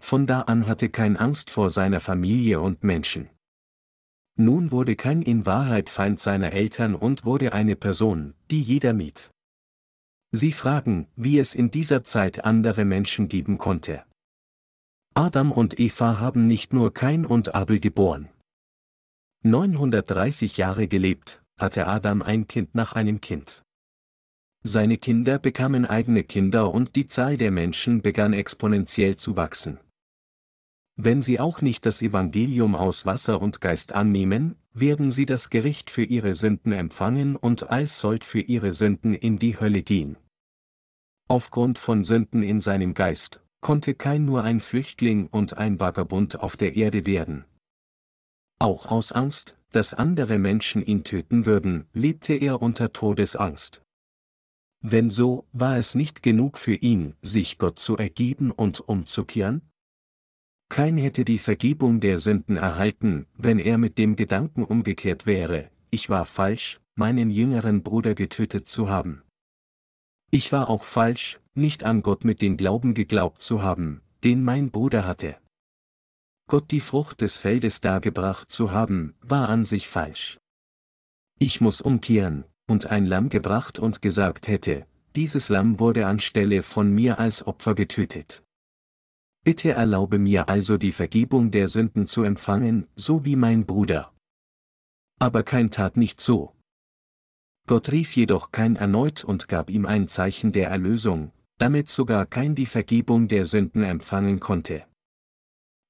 Von da an hatte kein Angst vor seiner Familie und Menschen. Nun wurde kein in Wahrheit Feind seiner Eltern und wurde eine Person, die jeder miet. Sie fragen, wie es in dieser Zeit andere Menschen geben konnte. Adam und Eva haben nicht nur Kain und Abel geboren. 930 Jahre gelebt, hatte Adam ein Kind nach einem Kind. Seine Kinder bekamen eigene Kinder und die Zahl der Menschen begann exponentiell zu wachsen. Wenn sie auch nicht das Evangelium aus Wasser und Geist annehmen, werden sie das Gericht für ihre Sünden empfangen und als Sold für ihre Sünden in die Hölle gehen. Aufgrund von Sünden in seinem Geist, konnte kein nur ein Flüchtling und ein Vagabund auf der Erde werden. Auch aus Angst, dass andere Menschen ihn töten würden, lebte er unter Todesangst. Wenn so, war es nicht genug für ihn, sich Gott zu ergeben und umzukehren? Kein hätte die Vergebung der Sünden erhalten, wenn er mit dem Gedanken umgekehrt wäre, ich war falsch, meinen jüngeren Bruder getötet zu haben. Ich war auch falsch, nicht an Gott mit dem Glauben geglaubt zu haben, den mein Bruder hatte. Gott die Frucht des Feldes dargebracht zu haben, war an sich falsch. Ich muss umkehren, und ein Lamm gebracht und gesagt hätte, dieses Lamm wurde anstelle von mir als Opfer getötet. Bitte erlaube mir also die Vergebung der Sünden zu empfangen, so wie mein Bruder. Aber kein tat nicht so. Gott rief jedoch kein erneut und gab ihm ein Zeichen der Erlösung, damit sogar kein die Vergebung der Sünden empfangen konnte.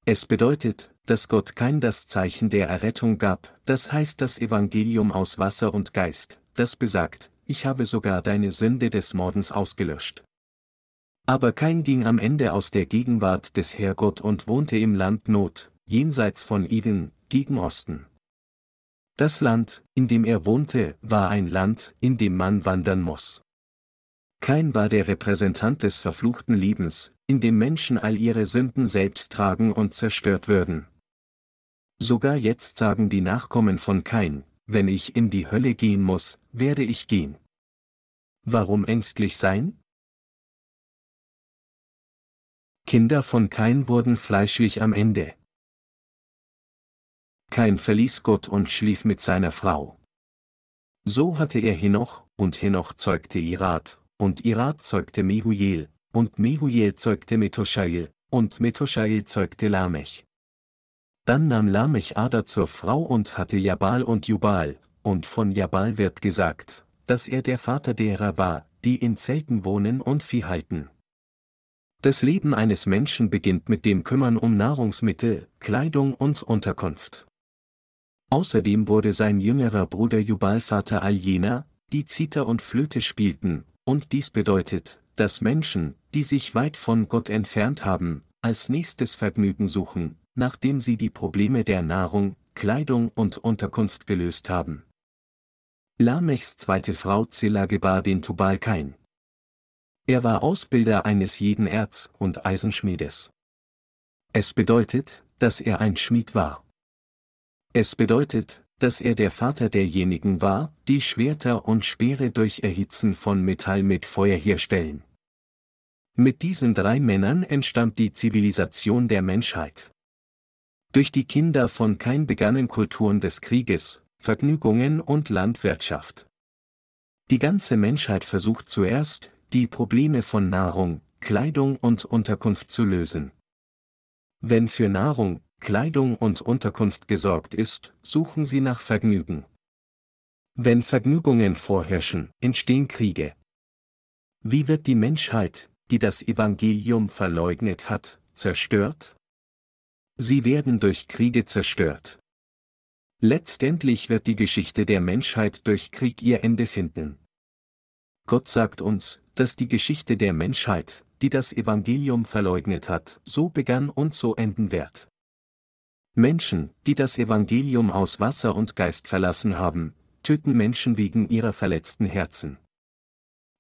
Es bedeutet, dass Gott kein das Zeichen der Errettung gab, das heißt das Evangelium aus Wasser und Geist, das besagt, ich habe sogar deine Sünde des Mordens ausgelöscht. Aber kein ging am Ende aus der Gegenwart des Herrgott und wohnte im Land Not, jenseits von Eden, gegen Osten. Das Land, in dem er wohnte, war ein Land, in dem man wandern muss. Kein war der Repräsentant des verfluchten Lebens, in dem Menschen all ihre Sünden selbst tragen und zerstört würden. Sogar jetzt sagen die Nachkommen von Kain, wenn ich in die Hölle gehen muss, werde ich gehen. Warum ängstlich sein? Kinder von Kain wurden fleischlich am Ende. Kain verließ Gott und schlief mit seiner Frau. So hatte er Henoch, und Henoch zeugte Irat, und Irat zeugte Mehuel, und Mehuel zeugte Methoshael, und Methoshael zeugte Lamech. Dann nahm Lamech Ada zur Frau und hatte Jabal und Jubal, und von Jabal wird gesagt, dass er der Vater derer war, die in Zelten wohnen und Vieh halten. Das Leben eines Menschen beginnt mit dem Kümmern um Nahrungsmittel, Kleidung und Unterkunft. Außerdem wurde sein jüngerer Bruder Jubal Vater all jener, die Zither und Flöte spielten, und dies bedeutet, dass Menschen, die sich weit von Gott entfernt haben, als nächstes Vergnügen suchen, nachdem sie die Probleme der Nahrung, Kleidung und Unterkunft gelöst haben. Lamechs zweite Frau Zilla gebar den Tubal Kain. Er war Ausbilder eines jeden Erz- und Eisenschmiedes. Es bedeutet, dass er ein Schmied war. Es bedeutet, dass er der Vater derjenigen war, die Schwerter und Speere durch Erhitzen von Metall mit Feuer herstellen. Mit diesen drei Männern entstand die Zivilisation der Menschheit. Durch die Kinder von Kain begannen Kulturen des Krieges, Vergnügungen und Landwirtschaft. Die ganze Menschheit versucht zuerst, die Probleme von Nahrung, Kleidung und Unterkunft zu lösen. Wenn für Nahrung, Kleidung und Unterkunft gesorgt ist, suchen sie nach Vergnügen. Wenn Vergnügungen vorherrschen, entstehen Kriege. Wie wird die Menschheit, die das Evangelium verleugnet hat, zerstört? Sie werden durch Kriege zerstört. Letztendlich wird die Geschichte der Menschheit durch Krieg ihr Ende finden. Gott sagt uns, dass die Geschichte der Menschheit, die das Evangelium verleugnet hat, so begann und so enden wird. Menschen, die das Evangelium aus Wasser und Geist verlassen haben, töten Menschen wegen ihrer verletzten Herzen.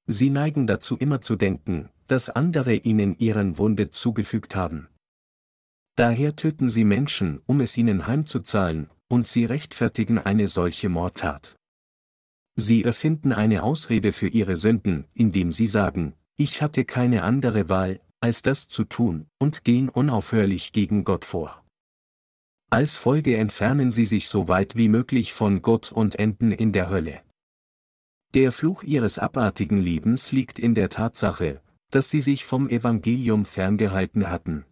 Sie neigen dazu immer zu denken, dass andere ihnen ihren Wunde zugefügt haben. Daher töten sie Menschen, um es ihnen heimzuzahlen, und sie rechtfertigen eine solche Mordtat. Sie erfinden eine Ausrede für ihre Sünden, indem sie sagen, ich hatte keine andere Wahl, als das zu tun, und gehen unaufhörlich gegen Gott vor. Als Folge entfernen sie sich so weit wie möglich von Gott und enden in der Hölle. Der Fluch ihres abartigen Lebens liegt in der Tatsache, dass sie sich vom Evangelium ferngehalten hatten.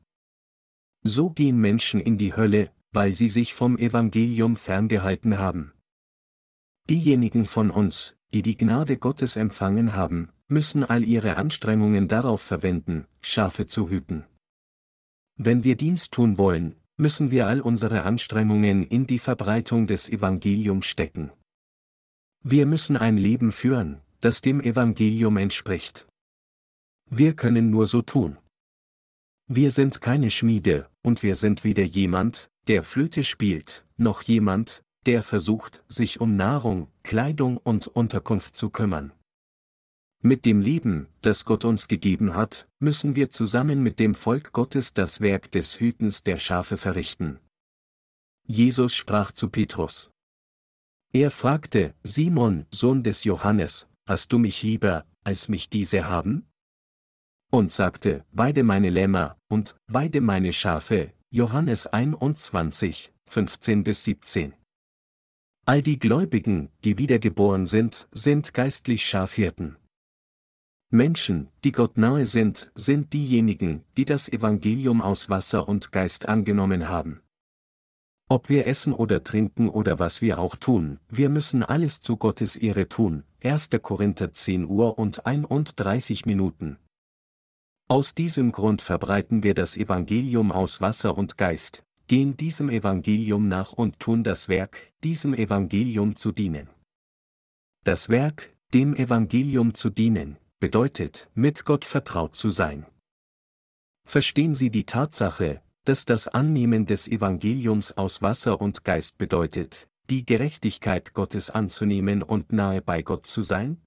So gehen Menschen in die Hölle, weil sie sich vom Evangelium ferngehalten haben. Diejenigen von uns, die die Gnade Gottes empfangen haben, müssen all ihre Anstrengungen darauf verwenden, Schafe zu hüten. Wenn wir Dienst tun wollen, müssen wir all unsere Anstrengungen in die Verbreitung des Evangeliums stecken. Wir müssen ein Leben führen, das dem Evangelium entspricht. Wir können nur so tun. Wir sind keine Schmiede, und wir sind weder jemand, der Flöte spielt, noch jemand, der versucht, sich um Nahrung, Kleidung und Unterkunft zu kümmern. Mit dem Leben, das Gott uns gegeben hat, müssen wir zusammen mit dem Volk Gottes das Werk des Hütens der Schafe verrichten. Jesus sprach zu Petrus. Er fragte, Simon, Sohn des Johannes, hast du mich lieber, als mich diese haben? Und sagte, weide meine Lämmer, und weide meine Schafe, Johannes 21, 15 bis 17. All die Gläubigen, die wiedergeboren sind, sind geistlich Schafhirten. Menschen, die Gott nahe sind, sind diejenigen, die das Evangelium aus Wasser und Geist angenommen haben. Ob wir essen oder trinken oder was wir auch tun, wir müssen alles zu Gottes Ehre tun. 1. Korinther 10 Uhr und 31 Minuten. Aus diesem Grund verbreiten wir das Evangelium aus Wasser und Geist, gehen diesem Evangelium nach und tun das Werk, diesem Evangelium zu dienen. Das Werk, dem Evangelium zu dienen, bedeutet, mit Gott vertraut zu sein. Verstehen Sie die Tatsache, dass das Annehmen des Evangeliums aus Wasser und Geist bedeutet, die Gerechtigkeit Gottes anzunehmen und nahe bei Gott zu sein?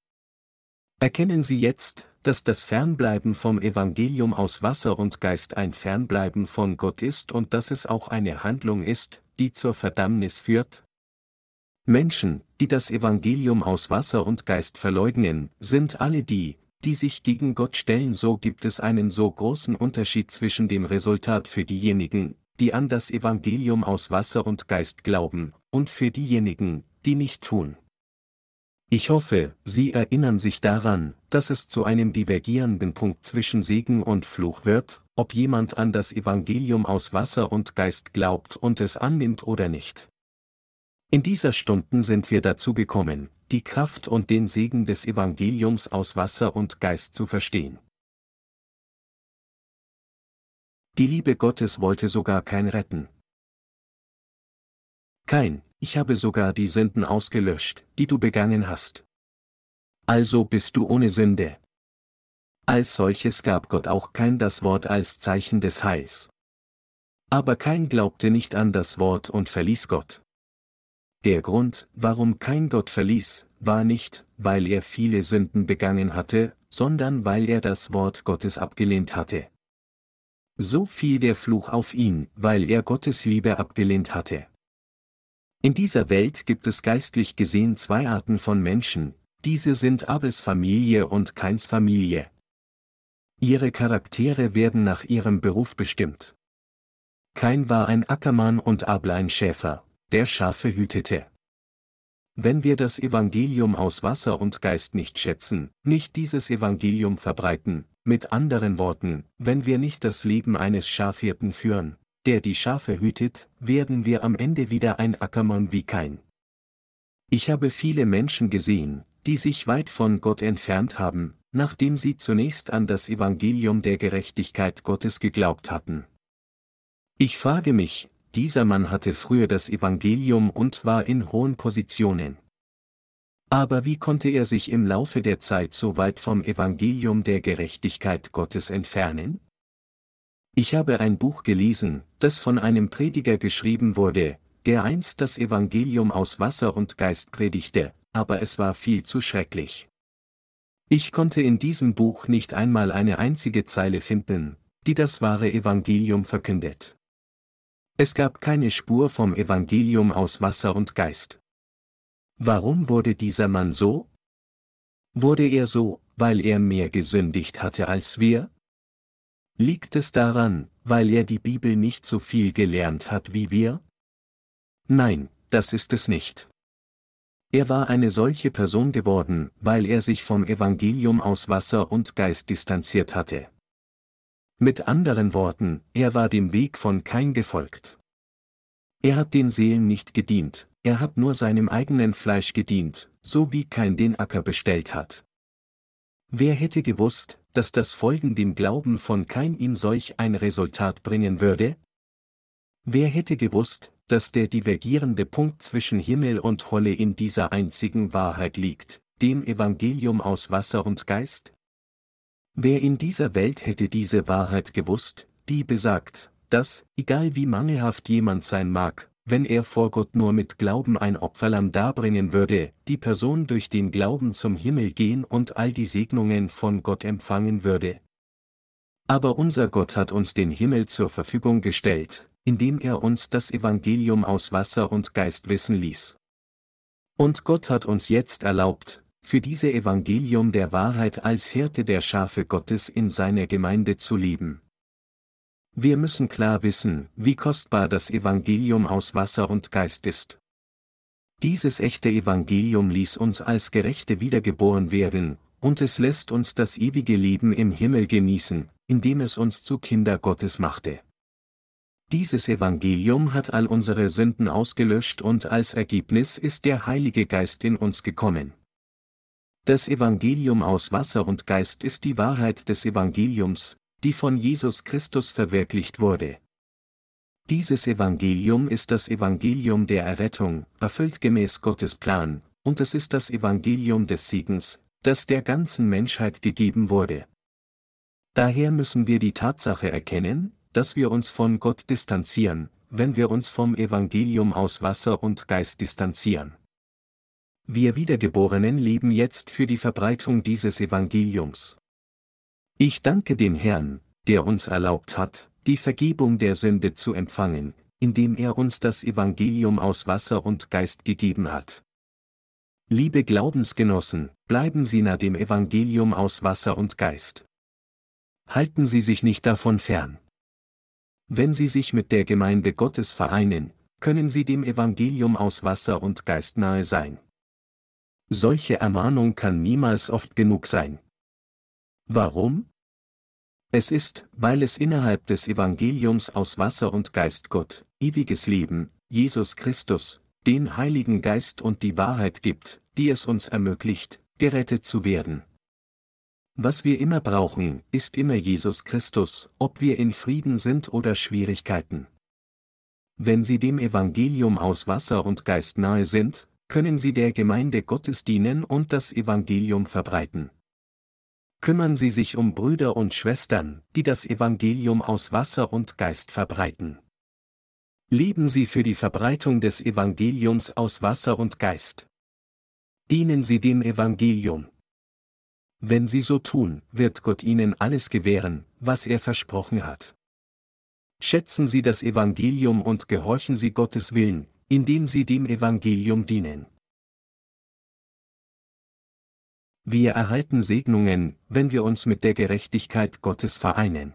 Erkennen Sie jetzt, dass das Fernbleiben vom Evangelium aus Wasser und Geist ein Fernbleiben von Gott ist und dass es auch eine Handlung ist, die zur Verdammnis führt? Menschen, die das Evangelium aus Wasser und Geist verleugnen, sind alle die, die sich gegen Gott stellen. So gibt es einen so großen Unterschied zwischen dem Resultat für diejenigen, die an das Evangelium aus Wasser und Geist glauben, und für diejenigen, die nicht tun. Ich hoffe, Sie erinnern sich daran, dass es zu einem divergierenden Punkt zwischen Segen und Fluch wird, ob jemand an das Evangelium aus Wasser und Geist glaubt und es annimmt oder nicht. In dieser Stunden sind wir dazu gekommen, die Kraft und den Segen des Evangeliums aus Wasser und Geist zu verstehen. Die Liebe Gottes wollte sogar kein retten. Kein, ich habe sogar die Sünden ausgelöscht, die du begangen hast. Also bist du ohne Sünde. Als solches gab Gott auch kein das Wort als Zeichen des Heils. Aber kein glaubte nicht an das Wort und verließ Gott. Der Grund, warum kein Gott verließ, war nicht, weil er viele Sünden begangen hatte, sondern weil er das Wort Gottes abgelehnt hatte. So fiel der Fluch auf ihn, weil er Gottes Liebe abgelehnt hatte. In dieser Welt gibt es geistlich gesehen zwei Arten von Menschen, diese sind Abels Familie und Keins Familie. Ihre Charaktere werden nach ihrem Beruf bestimmt. Kein war ein Ackermann und Abel ein Schäfer, der Schafe hütete. Wenn wir das Evangelium aus Wasser und Geist nicht schätzen, nicht dieses Evangelium verbreiten, mit anderen Worten, wenn wir nicht das Leben eines Schafhirten führen, der die Schafe hütet, werden wir am Ende wieder ein Ackermann wie kein. Ich habe viele Menschen gesehen, die sich weit von Gott entfernt haben, nachdem sie zunächst an das Evangelium der Gerechtigkeit Gottes geglaubt hatten. Ich frage mich, dieser Mann hatte früher das Evangelium und war in hohen Positionen. Aber wie konnte er sich im Laufe der Zeit so weit vom Evangelium der Gerechtigkeit Gottes entfernen? Ich habe ein Buch gelesen, das von einem Prediger geschrieben wurde, der einst das Evangelium aus Wasser und Geist predigte, aber es war viel zu schrecklich. Ich konnte in diesem Buch nicht einmal eine einzige Zeile finden, die das wahre Evangelium verkündet. Es gab keine Spur vom Evangelium aus Wasser und Geist. Warum wurde dieser Mann so? Wurde er so, weil er mehr gesündigt hatte als wir? Liegt es daran, weil er die Bibel nicht so viel gelernt hat wie wir? Nein, das ist es nicht. Er war eine solche Person geworden, weil er sich vom Evangelium aus Wasser und Geist distanziert hatte. Mit anderen Worten, er war dem Weg von kein gefolgt. Er hat den Seelen nicht gedient, er hat nur seinem eigenen Fleisch gedient, so wie kein den Acker bestellt hat. Wer hätte gewusst, dass das Folgen dem Glauben von kein ihm solch ein Resultat bringen würde? Wer hätte gewusst, dass der divergierende Punkt zwischen Himmel und Holle in dieser einzigen Wahrheit liegt, dem Evangelium aus Wasser und Geist? Wer in dieser Welt hätte diese Wahrheit gewusst, die besagt, dass, egal wie mangelhaft jemand sein mag, wenn er vor Gott nur mit Glauben ein Opferlamm darbringen würde, die Person durch den Glauben zum Himmel gehen und all die Segnungen von Gott empfangen würde. Aber unser Gott hat uns den Himmel zur Verfügung gestellt, indem er uns das Evangelium aus Wasser und Geist wissen ließ. Und Gott hat uns jetzt erlaubt, für diese Evangelium der Wahrheit als Hirte der Schafe Gottes in seiner Gemeinde zu leben. Wir müssen klar wissen, wie kostbar das Evangelium aus Wasser und Geist ist. Dieses echte Evangelium ließ uns als Gerechte wiedergeboren werden, und es lässt uns das ewige Leben im Himmel genießen, indem es uns zu Kinder Gottes machte. Dieses Evangelium hat all unsere Sünden ausgelöscht und als Ergebnis ist der Heilige Geist in uns gekommen. Das Evangelium aus Wasser und Geist ist die Wahrheit des Evangeliums, die von Jesus Christus verwirklicht wurde. Dieses Evangelium ist das Evangelium der Errettung, erfüllt gemäß Gottes Plan, und es ist das Evangelium des Siegens, das der ganzen Menschheit gegeben wurde. Daher müssen wir die Tatsache erkennen, dass wir uns von Gott distanzieren, wenn wir uns vom Evangelium aus Wasser und Geist distanzieren. Wir Wiedergeborenen leben jetzt für die Verbreitung dieses Evangeliums. Ich danke dem Herrn, der uns erlaubt hat, die Vergebung der Sünde zu empfangen, indem er uns das Evangelium aus Wasser und Geist gegeben hat. Liebe Glaubensgenossen, bleiben Sie nah dem Evangelium aus Wasser und Geist. Halten Sie sich nicht davon fern. Wenn Sie sich mit der Gemeinde Gottes vereinen, können Sie dem Evangelium aus Wasser und Geist nahe sein. Solche Ermahnung kann niemals oft genug sein. Warum? Es ist, weil es innerhalb des Evangeliums aus Wasser und Geist Gott, ewiges Leben, Jesus Christus, den Heiligen Geist und die Wahrheit gibt, die es uns ermöglicht, gerettet zu werden. Was wir immer brauchen, ist immer Jesus Christus, ob wir in Frieden sind oder Schwierigkeiten. Wenn Sie dem Evangelium aus Wasser und Geist nahe sind, können Sie der Gemeinde Gottes dienen und das Evangelium verbreiten. Kümmern Sie sich um Brüder und Schwestern, die das Evangelium aus Wasser und Geist verbreiten. Leben Sie für die Verbreitung des Evangeliums aus Wasser und Geist. Dienen Sie dem Evangelium. Wenn Sie so tun, wird Gott Ihnen alles gewähren, was er versprochen hat. Schätzen Sie das Evangelium und gehorchen Sie Gottes Willen, indem Sie dem Evangelium dienen. Wir erhalten Segnungen, wenn wir uns mit der Gerechtigkeit Gottes vereinen.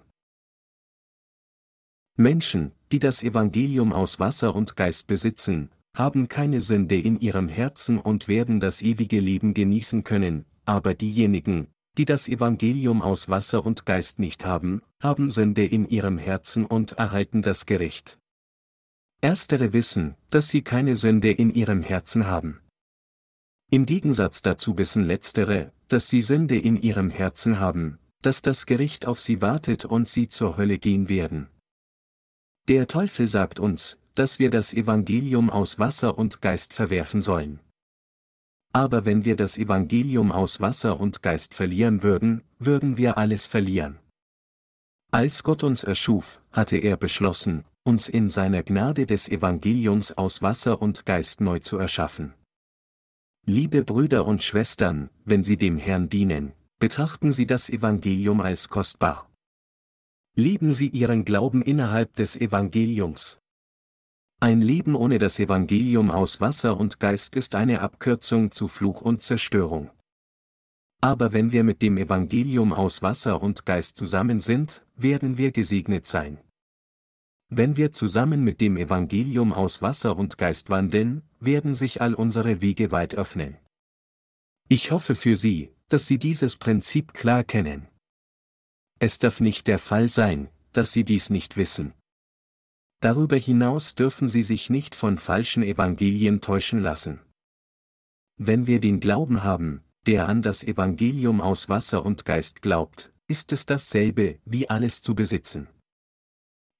Menschen, die das Evangelium aus Wasser und Geist besitzen, haben keine Sünde in ihrem Herzen und werden das ewige Leben genießen können, aber diejenigen, die das Evangelium aus Wasser und Geist nicht haben, haben Sünde in ihrem Herzen und erhalten das Gericht. Erstere wissen, dass sie keine Sünde in ihrem Herzen haben. Im Gegensatz dazu wissen letztere, dass sie Sünde in ihrem Herzen haben, dass das Gericht auf sie wartet und sie zur Hölle gehen werden. Der Teufel sagt uns, dass wir das Evangelium aus Wasser und Geist verwerfen sollen. Aber wenn wir das Evangelium aus Wasser und Geist verlieren würden, würden wir alles verlieren. Als Gott uns erschuf, hatte er beschlossen, uns in seiner Gnade des Evangeliums aus Wasser und Geist neu zu erschaffen. Liebe Brüder und Schwestern, wenn Sie dem Herrn dienen, betrachten Sie das Evangelium als kostbar. Lieben Sie Ihren Glauben innerhalb des Evangeliums. Ein Leben ohne das Evangelium aus Wasser und Geist ist eine Abkürzung zu Fluch und Zerstörung. Aber wenn wir mit dem Evangelium aus Wasser und Geist zusammen sind, werden wir gesegnet sein. Wenn wir zusammen mit dem Evangelium aus Wasser und Geist wandeln, werden sich all unsere Wege weit öffnen. Ich hoffe für Sie, dass Sie dieses Prinzip klar kennen. Es darf nicht der Fall sein, dass Sie dies nicht wissen. Darüber hinaus dürfen Sie sich nicht von falschen Evangelien täuschen lassen. Wenn wir den Glauben haben, der an das Evangelium aus Wasser und Geist glaubt, ist es dasselbe, wie alles zu besitzen.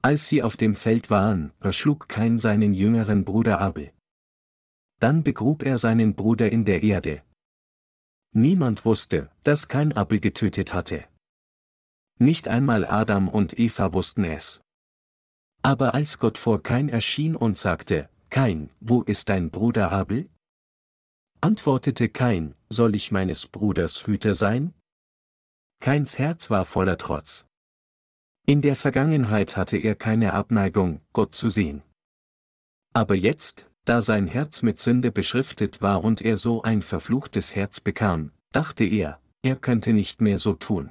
Als sie auf dem Feld waren, erschlug Kain seinen jüngeren Bruder Abel. Dann begrub er seinen Bruder in der Erde. Niemand wusste, dass Kain Abel getötet hatte. Nicht einmal Adam und Eva wussten es. Aber als Gott vor Kain erschien und sagte, Kain, wo ist dein Bruder Abel? Antwortete Kain, soll ich meines Bruders Hüter sein? Kains Herz war voller Trotz. In der Vergangenheit hatte er keine Abneigung, Gott zu sehen. Aber jetzt, da sein Herz mit Sünde beschriftet war und er so ein verfluchtes Herz bekam, dachte er, er könnte nicht mehr so tun.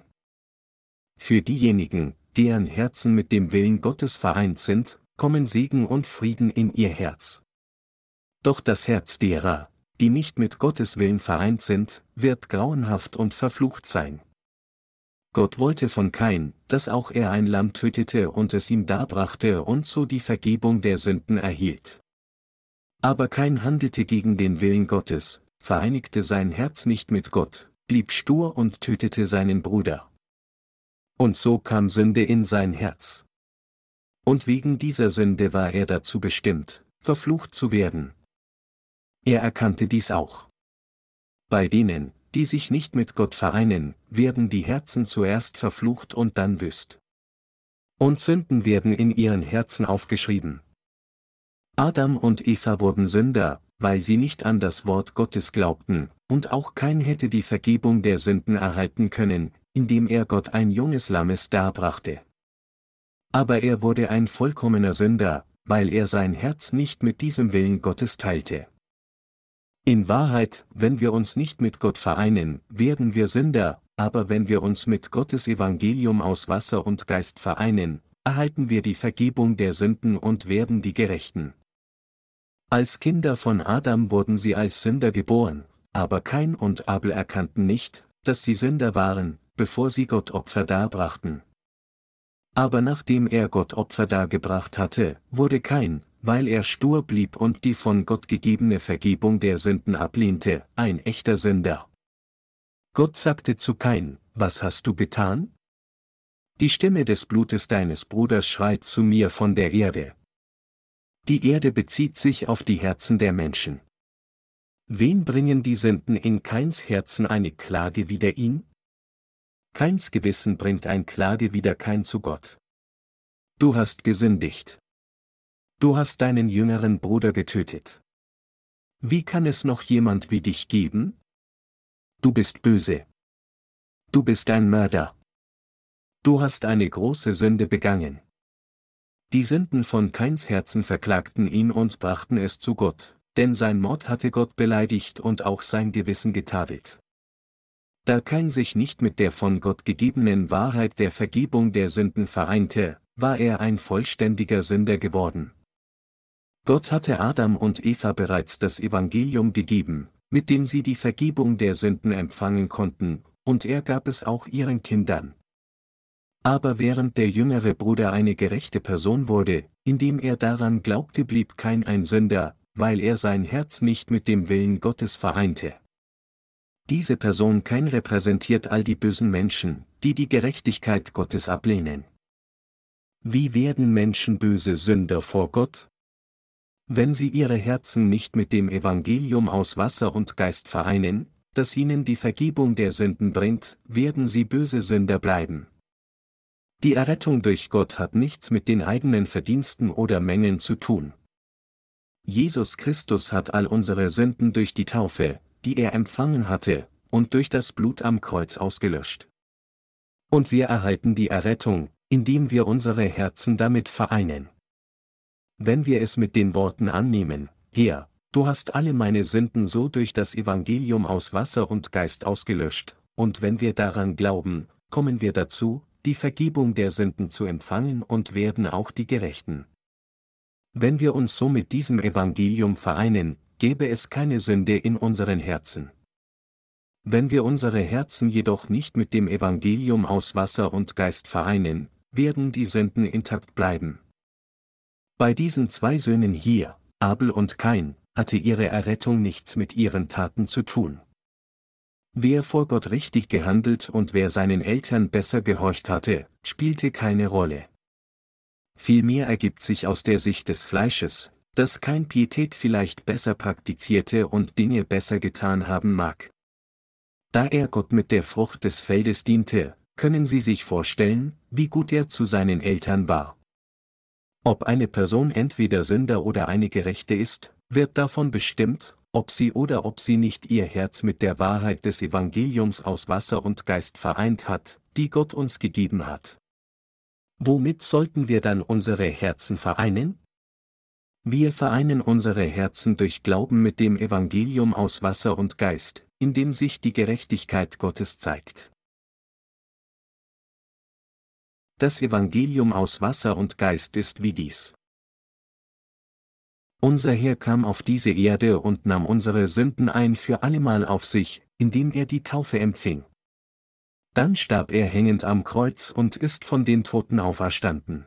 Für diejenigen, deren Herzen mit dem Willen Gottes vereint sind, kommen Segen und Frieden in ihr Herz. Doch das Herz derer, die nicht mit Gottes Willen vereint sind, wird grauenhaft und verflucht sein. Gott wollte von Kain, dass auch er ein Lamm tötete und es ihm darbrachte und so die Vergebung der Sünden erhielt. Aber Kain handelte gegen den Willen Gottes, vereinigte sein Herz nicht mit Gott, blieb stur und tötete seinen Bruder. Und so kam Sünde in sein Herz. Und wegen dieser Sünde war er dazu bestimmt, verflucht zu werden, er erkannte dies auch. Bei denen, die sich nicht mit Gott vereinen, werden die Herzen zuerst verflucht und dann wüst. Und Sünden werden in ihren Herzen aufgeschrieben. Adam und Eva wurden Sünder, weil sie nicht an das Wort Gottes glaubten, und auch kein hätte die Vergebung der Sünden erhalten können, indem er Gott ein junges Lammes darbrachte. Aber er wurde ein vollkommener Sünder, weil er sein Herz nicht mit diesem Willen Gottes teilte. In Wahrheit, wenn wir uns nicht mit Gott vereinen, werden wir Sünder, aber wenn wir uns mit Gottes Evangelium aus Wasser und Geist vereinen, erhalten wir die Vergebung der Sünden und werden die Gerechten. Als Kinder von Adam wurden sie als Sünder geboren, aber Kain und Abel erkannten nicht, dass sie Sünder waren, bevor sie Gott Opfer darbrachten. Aber nachdem er Gott Opfer dargebracht hatte, wurde Kain, weil er stur blieb und die von Gott gegebene Vergebung der Sünden ablehnte, ein echter Sünder. Gott sagte zu Kain, was hast du getan? Die Stimme des Blutes deines Bruders schreit zu mir von der Erde. Die Erde bezieht sich auf die Herzen der Menschen. Wen bringen die Sünden in Kains Herzen eine Klage wider ihn? Keins Gewissen bringt ein Klage wider kein zu Gott. Du hast gesündigt. Du hast deinen jüngeren Bruder getötet. Wie kann es noch jemand wie dich geben? Du bist böse. Du bist ein Mörder. Du hast eine große Sünde begangen. Die Sünden von Keins Herzen verklagten ihn und brachten es zu Gott, denn sein Mord hatte Gott beleidigt und auch sein Gewissen getadelt. Da Kein sich nicht mit der von Gott gegebenen Wahrheit der Vergebung der Sünden vereinte, war er ein vollständiger Sünder geworden. Gott hatte Adam und Eva bereits das Evangelium gegeben, mit dem sie die Vergebung der Sünden empfangen konnten, und er gab es auch ihren Kindern. Aber während der jüngere Bruder eine gerechte Person wurde, indem er daran glaubte, blieb kein ein Sünder, weil er sein Herz nicht mit dem Willen Gottes vereinte. Diese Person kein repräsentiert all die bösen Menschen, die die Gerechtigkeit Gottes ablehnen. Wie werden Menschen böse Sünder vor Gott? Wenn sie ihre Herzen nicht mit dem Evangelium aus Wasser und Geist vereinen, das ihnen die Vergebung der Sünden bringt, werden sie böse Sünder bleiben. Die Errettung durch Gott hat nichts mit den eigenen Verdiensten oder Mängeln zu tun. Jesus Christus hat all unsere Sünden durch die Taufe, die er empfangen hatte, und durch das Blut am Kreuz ausgelöscht. Und wir erhalten die Errettung, indem wir unsere Herzen damit vereinen. Wenn wir es mit den Worten annehmen, Herr, du hast alle meine Sünden so durch das Evangelium aus Wasser und Geist ausgelöscht, und wenn wir daran glauben, kommen wir dazu, die Vergebung der Sünden zu empfangen und werden auch die Gerechten. Wenn wir uns so mit diesem Evangelium vereinen, gäbe es keine Sünde in unseren Herzen. Wenn wir unsere Herzen jedoch nicht mit dem Evangelium aus Wasser und Geist vereinen, werden die Sünden intakt bleiben. Bei diesen zwei Söhnen hier, Abel und Kain, hatte ihre Errettung nichts mit ihren Taten zu tun. Wer vor Gott richtig gehandelt und wer seinen Eltern besser gehorcht hatte, spielte keine Rolle. Vielmehr ergibt sich aus der Sicht des Fleisches, dass kein Pietät vielleicht besser praktizierte und Dinge besser getan haben mag. Da er Gott mit der Frucht des Feldes diente, können Sie sich vorstellen, wie gut er zu seinen Eltern war. Ob eine Person entweder Sünder oder eine Gerechte ist, wird davon bestimmt, ob sie oder ob sie nicht ihr Herz mit der Wahrheit des Evangeliums aus Wasser und Geist vereint hat, die Gott uns gegeben hat. Womit sollten wir dann unsere Herzen vereinen? Wir vereinen unsere Herzen durch Glauben mit dem Evangelium aus Wasser und Geist, in dem sich die Gerechtigkeit Gottes zeigt. Das Evangelium aus Wasser und Geist ist wie dies. Unser Herr kam auf diese Erde und nahm unsere Sünden ein für allemal auf sich, indem er die Taufe empfing. Dann starb er hängend am Kreuz und ist von den Toten auferstanden.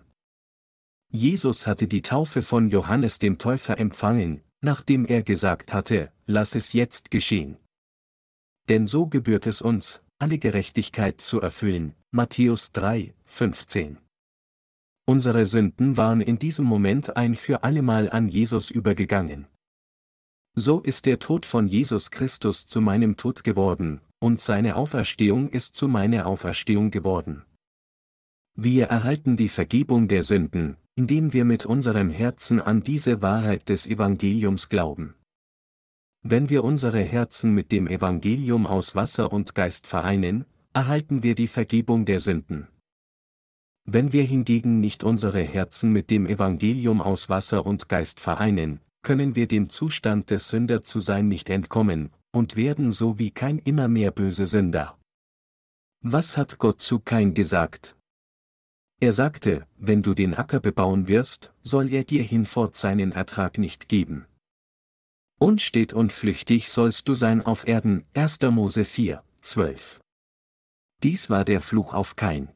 Jesus hatte die Taufe von Johannes dem Täufer empfangen, nachdem er gesagt hatte, lass es jetzt geschehen. Denn so gebührt es uns, alle Gerechtigkeit zu erfüllen, Matthäus 3, 15. Unsere Sünden waren in diesem Moment ein für allemal an Jesus übergegangen. So ist der Tod von Jesus Christus zu meinem Tod geworden, und seine Auferstehung ist zu meiner Auferstehung geworden. Wir erhalten die Vergebung der Sünden, indem wir mit unserem Herzen an diese Wahrheit des Evangeliums glauben. Wenn wir unsere Herzen mit dem Evangelium aus Wasser und Geist vereinen, erhalten wir die Vergebung der Sünden. Wenn wir hingegen nicht unsere Herzen mit dem Evangelium aus Wasser und Geist vereinen, können wir dem Zustand des Sünder zu sein nicht entkommen, und werden so wie kein immer mehr böse Sünder. Was hat Gott zu Kain gesagt? Er sagte, wenn du den Acker bebauen wirst, soll er dir hinfort seinen Ertrag nicht geben. Unstet und flüchtig sollst du sein auf Erden, 1. Mose 4, 12. Dies war der Fluch auf Kain.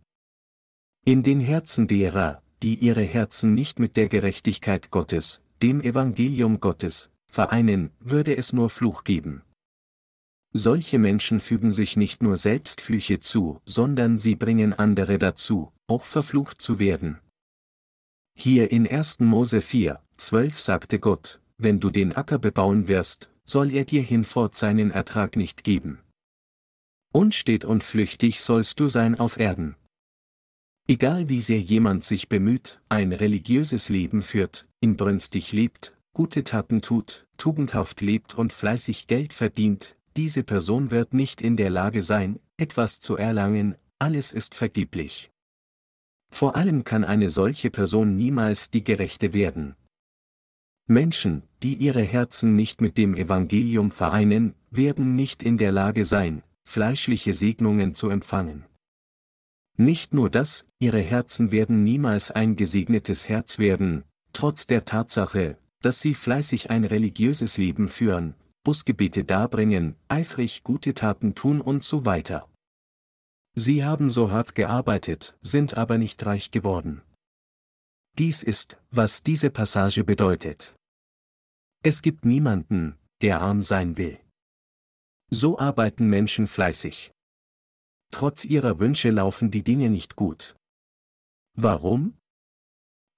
In den Herzen derer, die ihre Herzen nicht mit der Gerechtigkeit Gottes, dem Evangelium Gottes, vereinen, würde es nur Fluch geben. Solche Menschen fügen sich nicht nur selbst Flüche zu, sondern sie bringen andere dazu, auch verflucht zu werden. Hier in 1. Mose 4, 12 sagte Gott, wenn du den Acker bebauen wirst, soll er dir hinfort seinen Ertrag nicht geben. Unstet und flüchtig sollst du sein auf Erden. Egal wie sehr jemand sich bemüht, ein religiöses Leben führt, inbrünstig lebt, gute Taten tut, tugendhaft lebt und fleißig Geld verdient, diese Person wird nicht in der Lage sein, etwas zu erlangen, alles ist vergeblich. Vor allem kann eine solche Person niemals die Gerechte werden. Menschen, die ihre Herzen nicht mit dem Evangelium vereinen, werden nicht in der Lage sein, fleischliche Segnungen zu empfangen. Nicht nur das, ihre Herzen werden niemals ein gesegnetes Herz werden, trotz der Tatsache, dass sie fleißig ein religiöses Leben führen, Busgebete darbringen, eifrig gute Taten tun und so weiter. Sie haben so hart gearbeitet, sind aber nicht reich geworden. Dies ist, was diese Passage bedeutet. Es gibt niemanden, der arm sein will. So arbeiten Menschen fleißig. Trotz ihrer Wünsche laufen die Dinge nicht gut. Warum?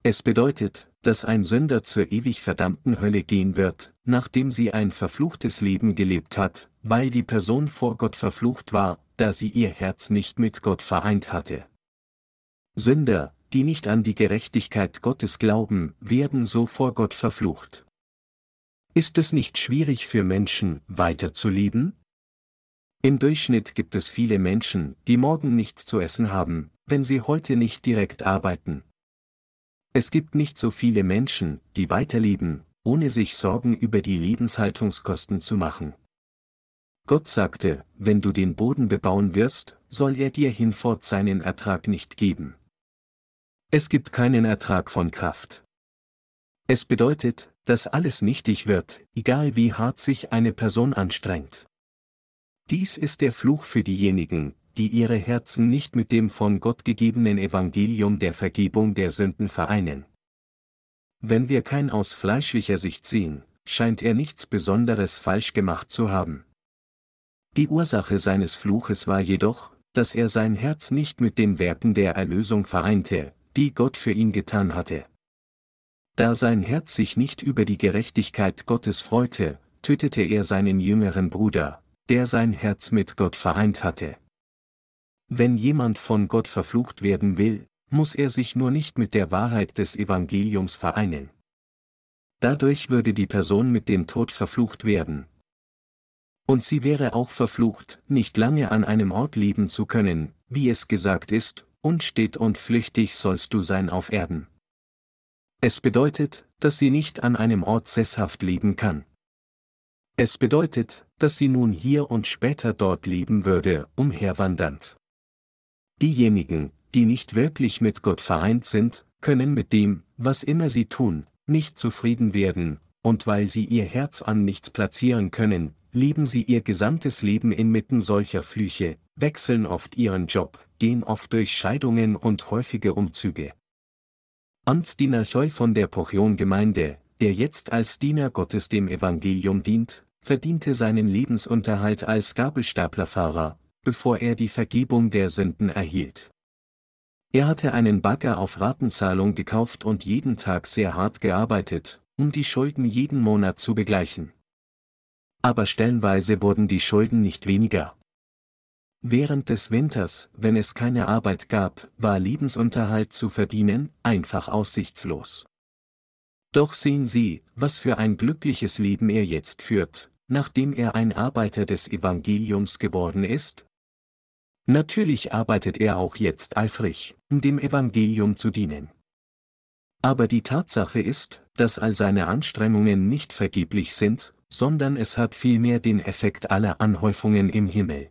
Es bedeutet, dass ein Sünder zur ewig verdammten Hölle gehen wird, nachdem sie ein verfluchtes Leben gelebt hat, weil die Person vor Gott verflucht war, da sie ihr Herz nicht mit Gott vereint hatte. Sünder, die nicht an die Gerechtigkeit Gottes glauben, werden so vor Gott verflucht. Ist es nicht schwierig für Menschen, weiterzuleben? Im Durchschnitt gibt es viele Menschen, die morgen nichts zu essen haben, wenn sie heute nicht direkt arbeiten. Es gibt nicht so viele Menschen, die weiterleben, ohne sich Sorgen über die Lebenshaltungskosten zu machen. Gott sagte, wenn du den Boden bebauen wirst, soll er dir hinfort seinen Ertrag nicht geben. Es gibt keinen Ertrag von Kraft. Es bedeutet, dass alles nichtig wird, egal wie hart sich eine Person anstrengt. Dies ist der Fluch für diejenigen, die ihre Herzen nicht mit dem von Gott gegebenen Evangelium der Vergebung der Sünden vereinen. Wenn wir kein aus fleischlicher Sicht sehen, scheint er nichts Besonderes falsch gemacht zu haben. Die Ursache seines Fluches war jedoch, dass er sein Herz nicht mit den Werken der Erlösung vereinte, die Gott für ihn getan hatte. Da sein Herz sich nicht über die Gerechtigkeit Gottes freute, tötete er seinen jüngeren Bruder, der sein Herz mit Gott vereint hatte. Wenn jemand von Gott verflucht werden will, muss er sich nur nicht mit der Wahrheit des Evangeliums vereinen. Dadurch würde die Person mit dem Tod verflucht werden. Und sie wäre auch verflucht, nicht lange an einem Ort leben zu können, wie es gesagt ist, unstet und flüchtig sollst du sein auf Erden. Es bedeutet, dass sie nicht an einem Ort sesshaft leben kann. Es bedeutet, dass sie nun hier und später dort leben würde, umherwandernd. Diejenigen, die nicht wirklich mit Gott vereint sind, können mit dem, was immer sie tun, nicht zufrieden werden, und weil sie ihr Herz an nichts platzieren können, leben sie ihr gesamtes Leben inmitten solcher Flüche, wechseln oft ihren Job, gehen oft durch Scheidungen und häufige Umzüge. Amtsdiener Choi von der Pochion-Gemeinde, der jetzt als Diener Gottes dem Evangelium dient, verdiente seinen Lebensunterhalt als Gabelstaplerfahrer, bevor er die Vergebung der Sünden erhielt. Er hatte einen Bagger auf Ratenzahlung gekauft und jeden Tag sehr hart gearbeitet, um die Schulden jeden Monat zu begleichen. Aber stellenweise wurden die Schulden nicht weniger. Während des Winters, wenn es keine Arbeit gab, war Lebensunterhalt zu verdienen einfach aussichtslos. Doch sehen Sie, was für ein glückliches Leben er jetzt führt, nachdem er ein Arbeiter des Evangeliums geworden ist? Natürlich arbeitet er auch jetzt eifrig, um dem Evangelium zu dienen. Aber die Tatsache ist, dass all seine Anstrengungen nicht vergeblich sind, sondern es hat vielmehr den Effekt aller Anhäufungen im Himmel.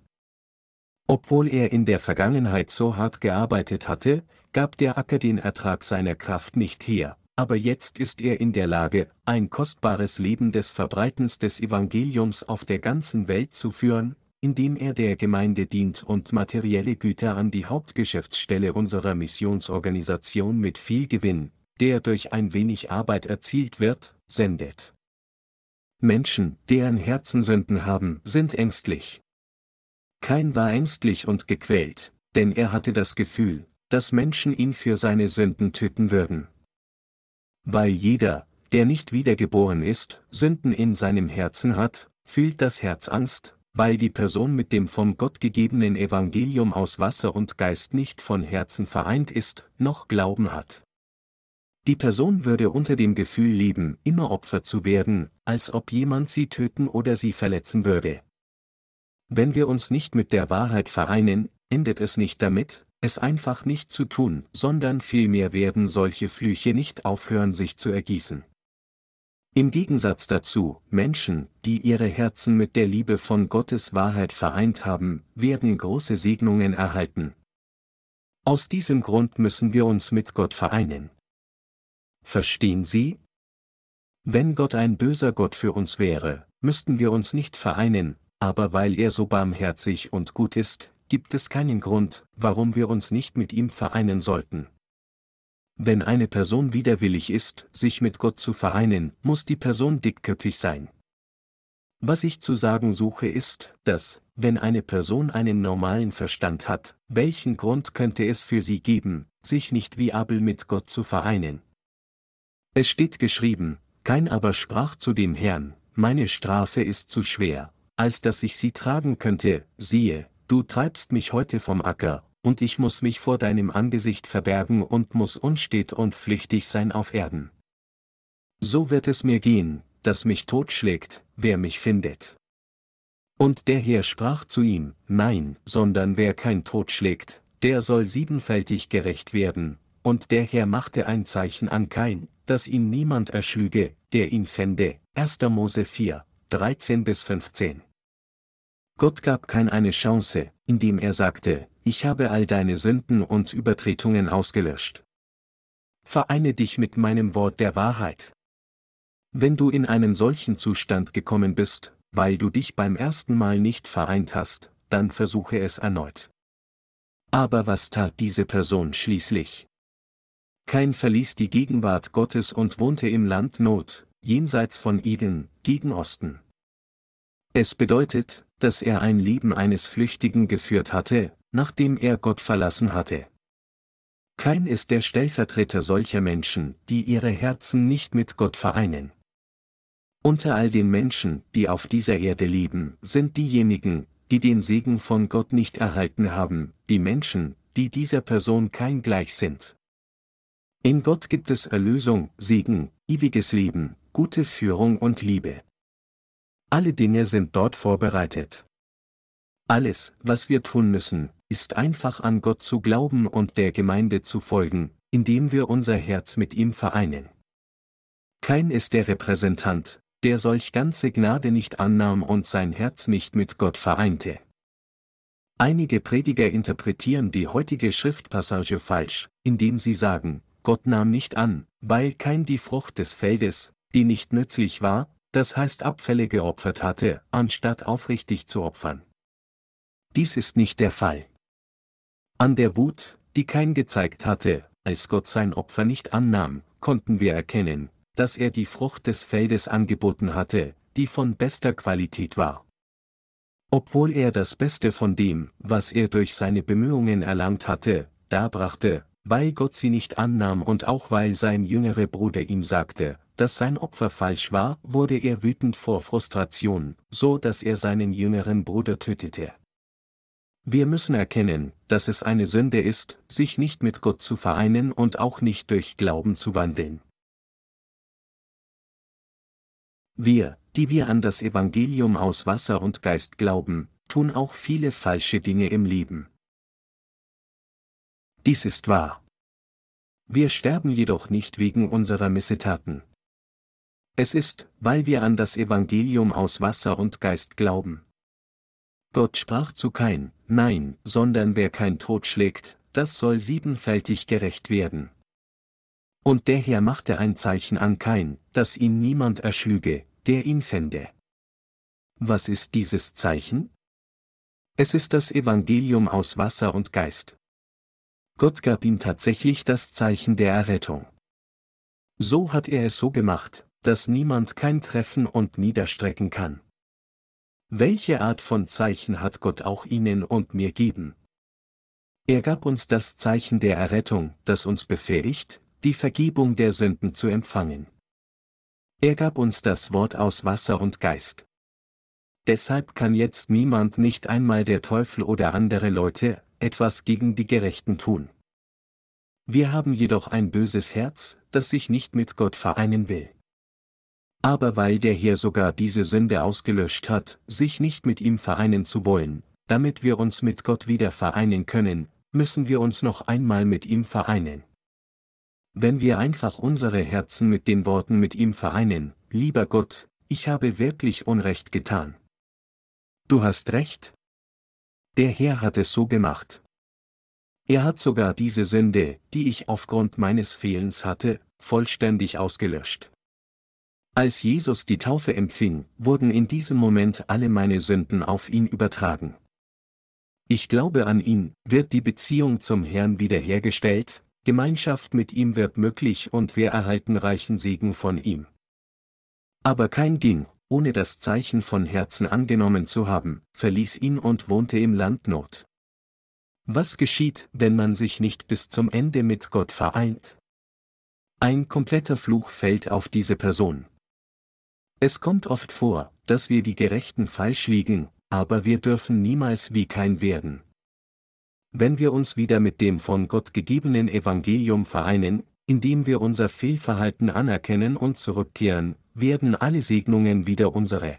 Obwohl er in der Vergangenheit so hart gearbeitet hatte, gab der Acker den Ertrag seiner Kraft nicht her, aber jetzt ist er in der Lage, ein kostbares Leben des Verbreitens des Evangeliums auf der ganzen Welt zu führen, indem er der Gemeinde dient und materielle Güter an die Hauptgeschäftsstelle unserer Missionsorganisation mit viel Gewinn, der durch ein wenig Arbeit erzielt wird, sendet. Menschen, deren Herzen Sünden haben, sind ängstlich, kein war ängstlich und gequält, denn er hatte das Gefühl, dass Menschen ihn für seine Sünden töten würden. Weil jeder, der nicht wiedergeboren ist, Sünden in seinem Herzen hat, fühlt das Herz Angst, weil die Person mit dem vom Gott gegebenen Evangelium aus Wasser und Geist nicht von Herzen vereint ist, noch Glauben hat. Die Person würde unter dem Gefühl leben, immer Opfer zu werden, als ob jemand sie töten oder sie verletzen würde. Wenn wir uns nicht mit der Wahrheit vereinen, endet es nicht damit, es einfach nicht zu tun, sondern vielmehr werden solche Flüche nicht aufhören sich zu ergießen. Im Gegensatz dazu, Menschen, die ihre Herzen mit der Liebe von Gottes Wahrheit vereint haben, werden große Segnungen erhalten. Aus diesem Grund müssen wir uns mit Gott vereinen. Verstehen Sie? Wenn Gott ein böser Gott für uns wäre, müssten wir uns nicht vereinen, aber weil er so barmherzig und gut ist, gibt es keinen Grund, warum wir uns nicht mit ihm vereinen sollten. Wenn eine Person widerwillig ist, sich mit Gott zu vereinen, muss die Person dickköpfig sein. Was ich zu sagen suche ist, dass, wenn eine Person einen normalen Verstand hat, welchen Grund könnte es für sie geben, sich nicht wie Abel mit Gott zu vereinen? Es steht geschrieben, kein aber sprach zu dem Herrn, meine Strafe ist zu schwer, als dass ich sie tragen könnte, siehe, du treibst mich heute vom Acker, und ich muss mich vor deinem Angesicht verbergen und muss unstet und flüchtig sein auf Erden. So wird es mir gehen, dass mich totschlägt, wer mich findet. Und der Herr sprach zu ihm, Nein, sondern wer kein Tod schlägt, der soll siebenfältig gerecht werden, und der Herr machte ein Zeichen an Kain, dass ihn niemand erschlüge, der ihn fände. 1. Mose 4, 13 bis 15. Gott gab kein eine Chance, indem er sagte, ich habe all deine Sünden und Übertretungen ausgelöscht. Vereine dich mit meinem Wort der Wahrheit. Wenn du in einen solchen Zustand gekommen bist, weil du dich beim ersten Mal nicht vereint hast, dann versuche es erneut. Aber was tat diese Person schließlich? Kein verließ die Gegenwart Gottes und wohnte im Land Not, jenseits von Eden, gegen Osten. Es bedeutet, dass er ein Leben eines Flüchtigen geführt hatte, nachdem er Gott verlassen hatte. Kein ist der Stellvertreter solcher Menschen, die ihre Herzen nicht mit Gott vereinen. Unter all den Menschen, die auf dieser Erde leben, sind diejenigen, die den Segen von Gott nicht erhalten haben, die Menschen, die dieser Person kein gleich sind. In Gott gibt es Erlösung, Segen, ewiges Leben, gute Führung und Liebe. Alle Dinge sind dort vorbereitet. Alles, was wir tun müssen, ist einfach an Gott zu glauben und der Gemeinde zu folgen, indem wir unser Herz mit ihm vereinen. Kein ist der Repräsentant, der solch ganze Gnade nicht annahm und sein Herz nicht mit Gott vereinte. Einige Prediger interpretieren die heutige Schriftpassage falsch, indem sie sagen, Gott nahm nicht an, weil kein die Frucht des Feldes, die nicht nützlich war, das heißt Abfälle geopfert hatte, anstatt aufrichtig zu opfern. Dies ist nicht der Fall. An der Wut, die kein gezeigt hatte, als Gott sein Opfer nicht annahm, konnten wir erkennen, dass er die Frucht des Feldes angeboten hatte, die von bester Qualität war. Obwohl er das Beste von dem, was er durch seine Bemühungen erlangt hatte, darbrachte, weil Gott sie nicht annahm und auch weil sein jüngerer Bruder ihm sagte, dass sein Opfer falsch war, wurde er wütend vor Frustration, so dass er seinen jüngeren Bruder tötete. Wir müssen erkennen, dass es eine Sünde ist, sich nicht mit Gott zu vereinen und auch nicht durch Glauben zu wandeln. Wir, die wir an das Evangelium aus Wasser und Geist glauben, tun auch viele falsche Dinge im Leben. Dies ist wahr. Wir sterben jedoch nicht wegen unserer Missetaten. Es ist, weil wir an das Evangelium aus Wasser und Geist glauben. Gott sprach zu kein, nein, sondern wer kein Tod schlägt, das soll siebenfältig gerecht werden. Und der Herr machte ein Zeichen an kein, dass ihn niemand erschlüge, der ihn fände. Was ist dieses Zeichen? Es ist das Evangelium aus Wasser und Geist. Gott gab ihm tatsächlich das Zeichen der Errettung. So hat er es so gemacht, dass niemand kein Treffen und niederstrecken kann. Welche Art von Zeichen hat Gott auch Ihnen und mir geben? Er gab uns das Zeichen der Errettung, das uns befähigt, die Vergebung der Sünden zu empfangen. Er gab uns das Wort aus Wasser und Geist. Deshalb kann jetzt niemand nicht einmal der Teufel oder andere Leute etwas gegen die Gerechten tun. Wir haben jedoch ein böses Herz, das sich nicht mit Gott vereinen will. Aber weil der Herr sogar diese Sünde ausgelöscht hat, sich nicht mit ihm vereinen zu wollen, damit wir uns mit Gott wieder vereinen können, müssen wir uns noch einmal mit ihm vereinen. Wenn wir einfach unsere Herzen mit den Worten mit ihm vereinen, lieber Gott, ich habe wirklich Unrecht getan. Du hast recht? Der Herr hat es so gemacht. Er hat sogar diese Sünde, die ich aufgrund meines Fehlens hatte, vollständig ausgelöscht. Als Jesus die Taufe empfing, wurden in diesem Moment alle meine Sünden auf ihn übertragen. Ich glaube an ihn, wird die Beziehung zum Herrn wiederhergestellt, Gemeinschaft mit ihm wird möglich und wir erhalten reichen Segen von ihm. Aber kein ging, ohne das Zeichen von Herzen angenommen zu haben, verließ ihn und wohnte im Land Not. Was geschieht, wenn man sich nicht bis zum Ende mit Gott vereint? Ein kompletter Fluch fällt auf diese Person. Es kommt oft vor, dass wir die Gerechten falsch liegen, aber wir dürfen niemals wie kein werden. Wenn wir uns wieder mit dem von Gott gegebenen Evangelium vereinen, indem wir unser Fehlverhalten anerkennen und zurückkehren, werden alle Segnungen wieder unsere.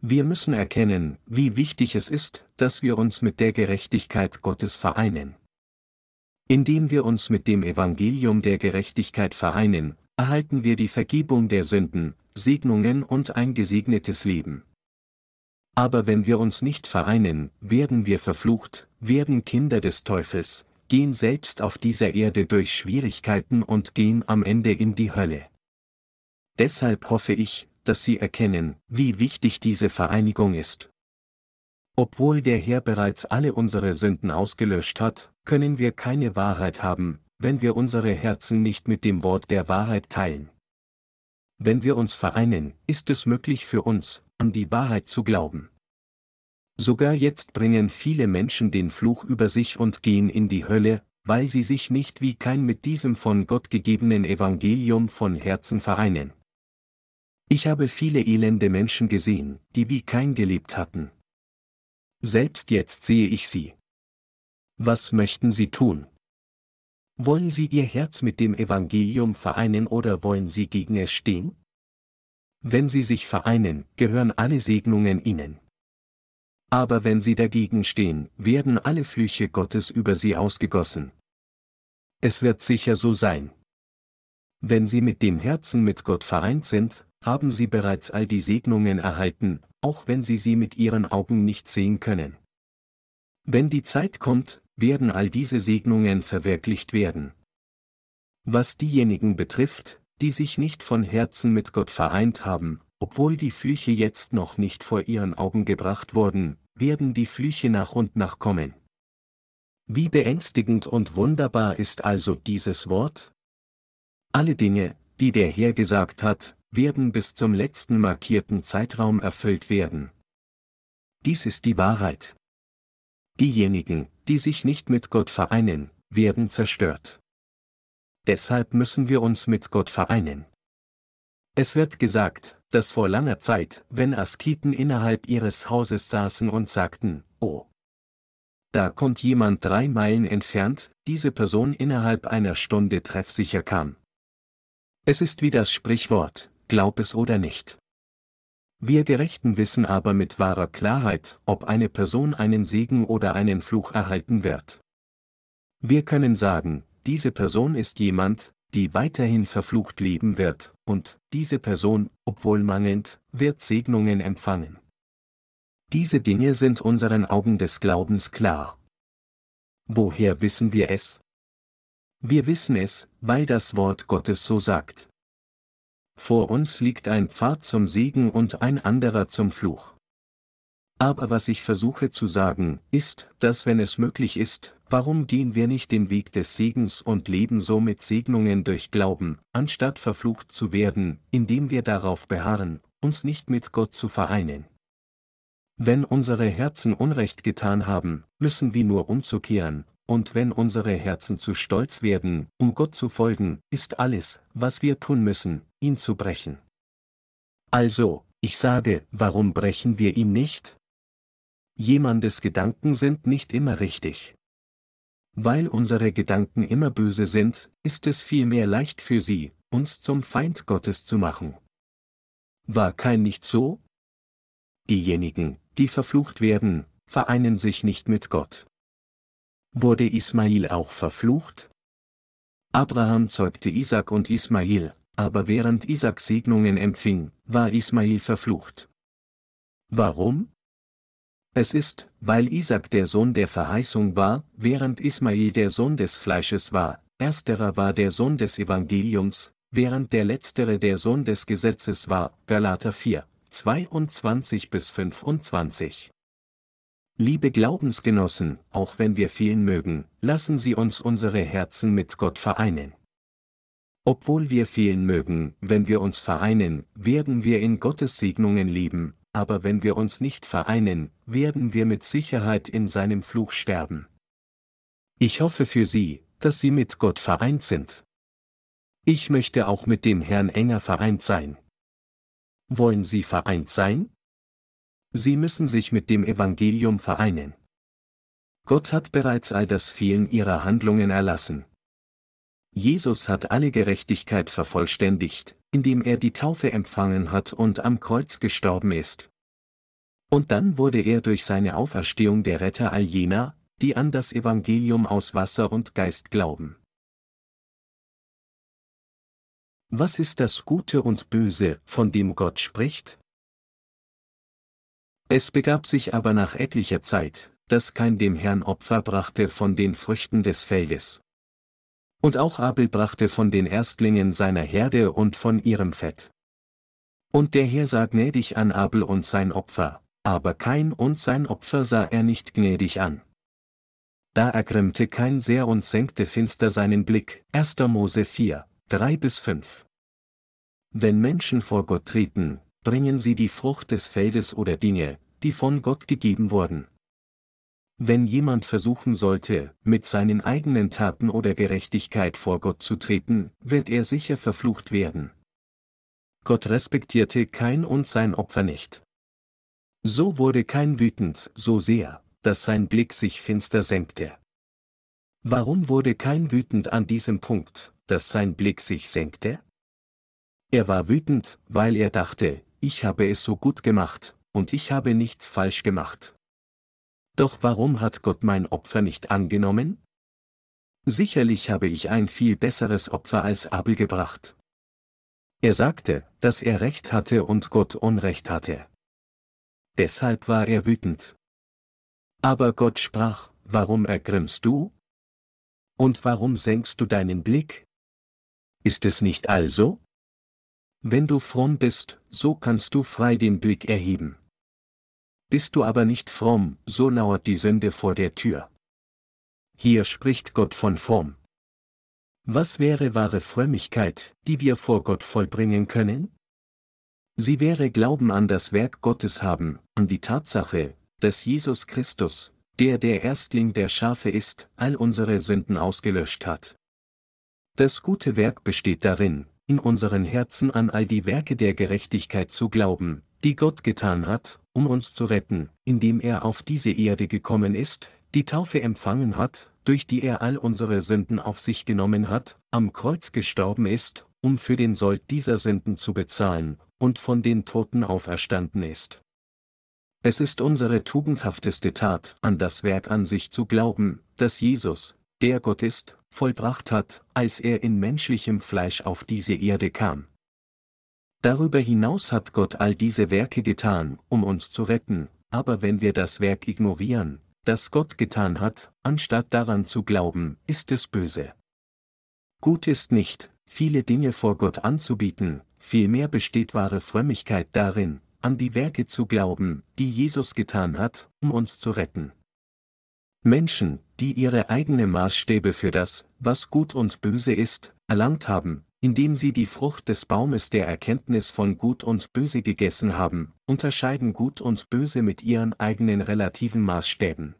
Wir müssen erkennen, wie wichtig es ist, dass wir uns mit der Gerechtigkeit Gottes vereinen. Indem wir uns mit dem Evangelium der Gerechtigkeit vereinen, erhalten wir die Vergebung der Sünden, Segnungen und ein gesegnetes Leben. Aber wenn wir uns nicht vereinen, werden wir verflucht, werden Kinder des Teufels, gehen selbst auf dieser Erde durch Schwierigkeiten und gehen am Ende in die Hölle. Deshalb hoffe ich, dass Sie erkennen, wie wichtig diese Vereinigung ist. Obwohl der Herr bereits alle unsere Sünden ausgelöscht hat, können wir keine Wahrheit haben, wenn wir unsere Herzen nicht mit dem Wort der Wahrheit teilen. Wenn wir uns vereinen, ist es möglich für uns, an die Wahrheit zu glauben. Sogar jetzt bringen viele Menschen den Fluch über sich und gehen in die Hölle, weil sie sich nicht wie kein mit diesem von Gott gegebenen Evangelium von Herzen vereinen. Ich habe viele elende Menschen gesehen, die wie kein gelebt hatten. Selbst jetzt sehe ich sie. Was möchten Sie tun? Wollen Sie Ihr Herz mit dem Evangelium vereinen oder wollen Sie gegen es stehen? Wenn Sie sich vereinen, gehören alle Segnungen Ihnen. Aber wenn Sie dagegen stehen, werden alle Flüche Gottes über Sie ausgegossen. Es wird sicher so sein. Wenn Sie mit dem Herzen mit Gott vereint sind, haben Sie bereits all die Segnungen erhalten, auch wenn Sie sie mit Ihren Augen nicht sehen können. Wenn die Zeit kommt, werden all diese Segnungen verwirklicht werden. Was diejenigen betrifft, die sich nicht von Herzen mit Gott vereint haben, obwohl die Flüche jetzt noch nicht vor ihren Augen gebracht wurden, werden die Flüche nach und nach kommen. Wie beängstigend und wunderbar ist also dieses Wort? Alle Dinge, die der Herr gesagt hat, werden bis zum letzten markierten Zeitraum erfüllt werden. Dies ist die Wahrheit. Diejenigen, die sich nicht mit Gott vereinen, werden zerstört. Deshalb müssen wir uns mit Gott vereinen. Es wird gesagt, dass vor langer Zeit, wenn Asketen innerhalb ihres Hauses saßen und sagten, oh, da kommt jemand drei Meilen entfernt, diese Person innerhalb einer Stunde treffsicher kam. Es ist wie das Sprichwort, glaub es oder nicht. Wir Gerechten wissen aber mit wahrer Klarheit, ob eine Person einen Segen oder einen Fluch erhalten wird. Wir können sagen, diese Person ist jemand, die weiterhin verflucht leben wird, und diese Person, obwohl mangelnd, wird Segnungen empfangen. Diese Dinge sind unseren Augen des Glaubens klar. Woher wissen wir es? Wir wissen es, weil das Wort Gottes so sagt. Vor uns liegt ein Pfad zum Segen und ein anderer zum Fluch. Aber was ich versuche zu sagen, ist, dass wenn es möglich ist, warum gehen wir nicht den Weg des Segens und leben so mit Segnungen durch Glauben, anstatt verflucht zu werden, indem wir darauf beharren, uns nicht mit Gott zu vereinen. Wenn unsere Herzen Unrecht getan haben, müssen wir nur umzukehren, und wenn unsere Herzen zu stolz werden, um Gott zu folgen, ist alles, was wir tun müssen, ihn zu brechen. Also, ich sage, warum brechen wir ihn nicht? Jemandes Gedanken sind nicht immer richtig. Weil unsere Gedanken immer böse sind, ist es vielmehr leicht für sie, uns zum Feind Gottes zu machen. War kein nicht so? Diejenigen, die verflucht werden, vereinen sich nicht mit Gott. Wurde Ismail auch verflucht? Abraham zeugte Isaac und Ismail, aber während Isaac Segnungen empfing, war Ismail verflucht. Warum? Es ist, weil Isaac der Sohn der Verheißung war, während Ismail der Sohn des Fleisches war, ersterer war der Sohn des Evangeliums, während der letztere der Sohn des Gesetzes war, Galater 4, 22 bis 25. Liebe Glaubensgenossen, auch wenn wir fehlen mögen, lassen Sie uns unsere Herzen mit Gott vereinen. Obwohl wir fehlen mögen, wenn wir uns vereinen, werden wir in Gottes Segnungen leben, aber wenn wir uns nicht vereinen, werden wir mit Sicherheit in seinem Fluch sterben. Ich hoffe für Sie, dass Sie mit Gott vereint sind. Ich möchte auch mit dem Herrn enger vereint sein. Wollen Sie vereint sein? Sie müssen sich mit dem Evangelium vereinen. Gott hat bereits all das Fehlen ihrer Handlungen erlassen. Jesus hat alle Gerechtigkeit vervollständigt, indem er die Taufe empfangen hat und am Kreuz gestorben ist. Und dann wurde er durch seine Auferstehung der Retter all jener, die an das Evangelium aus Wasser und Geist glauben. Was ist das Gute und Böse, von dem Gott spricht? Es begab sich aber nach etlicher Zeit, dass kein dem Herrn Opfer brachte von den Früchten des Feldes. Und auch Abel brachte von den Erstlingen seiner Herde und von ihrem Fett. Und der Herr sah gnädig an Abel und sein Opfer, aber kein und sein Opfer sah er nicht gnädig an. Da ergrimmte kein sehr und senkte finster seinen Blick. 1. Mose 4, 3 bis 5. Wenn Menschen vor Gott treten, bringen sie die Frucht des Feldes oder Dinge, die von Gott gegeben wurden. Wenn jemand versuchen sollte, mit seinen eigenen Taten oder Gerechtigkeit vor Gott zu treten, wird er sicher verflucht werden. Gott respektierte kein und sein Opfer nicht. So wurde kein wütend, so sehr, dass sein Blick sich finster senkte. Warum wurde kein wütend an diesem Punkt, dass sein Blick sich senkte? Er war wütend, weil er dachte, ich habe es so gut gemacht, und ich habe nichts falsch gemacht. Doch warum hat Gott mein Opfer nicht angenommen? Sicherlich habe ich ein viel besseres Opfer als Abel gebracht. Er sagte, dass er Recht hatte und Gott Unrecht hatte. Deshalb war er wütend. Aber Gott sprach, warum ergrimmst du? Und warum senkst du deinen Blick? Ist es nicht also? Wenn du fromm bist, so kannst du frei den Blick erheben. Bist du aber nicht fromm, so lauert die Sünde vor der Tür. Hier spricht Gott von Form. Was wäre wahre Frömmigkeit, die wir vor Gott vollbringen können? Sie wäre Glauben an das Werk Gottes haben, an die Tatsache, dass Jesus Christus, der der Erstling der Schafe ist, all unsere Sünden ausgelöscht hat. Das gute Werk besteht darin, in unseren Herzen an all die Werke der Gerechtigkeit zu glauben, die Gott getan hat, um uns zu retten, indem er auf diese Erde gekommen ist, die Taufe empfangen hat, durch die er all unsere Sünden auf sich genommen hat, am Kreuz gestorben ist, um für den Sold dieser Sünden zu bezahlen, und von den Toten auferstanden ist. Es ist unsere tugendhafteste Tat, an das Werk an sich zu glauben, das Jesus, der Gott ist, vollbracht hat, als er in menschlichem Fleisch auf diese Erde kam. Darüber hinaus hat Gott all diese Werke getan, um uns zu retten, aber wenn wir das Werk ignorieren, das Gott getan hat, anstatt daran zu glauben, ist es böse. Gut ist nicht, viele Dinge vor Gott anzubieten, vielmehr besteht wahre Frömmigkeit darin, an die Werke zu glauben, die Jesus getan hat, um uns zu retten. Menschen, die ihre eigene Maßstäbe für das, was gut und böse ist, erlangt haben, indem sie die Frucht des Baumes der Erkenntnis von Gut und Böse gegessen haben, unterscheiden Gut und Böse mit ihren eigenen relativen Maßstäben.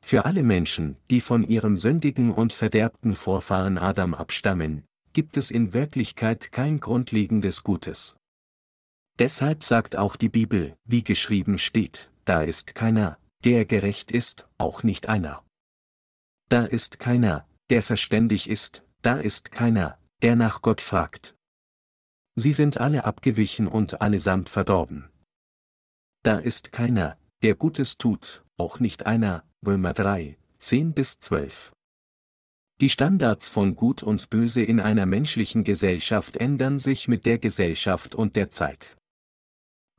Für alle Menschen, die von ihrem sündigen und verderbten Vorfahren Adam abstammen, gibt es in Wirklichkeit kein grundlegendes Gutes. Deshalb sagt auch die Bibel, wie geschrieben steht, da ist keiner, der gerecht ist, auch nicht einer. Da ist keiner, der verständig ist, da ist keiner, der nach Gott fragt. Sie sind alle abgewichen und allesamt verdorben. Da ist keiner, der Gutes tut, auch nicht einer, Römer 3, 10 bis 12. Die Standards von Gut und Böse in einer menschlichen Gesellschaft ändern sich mit der Gesellschaft und der Zeit.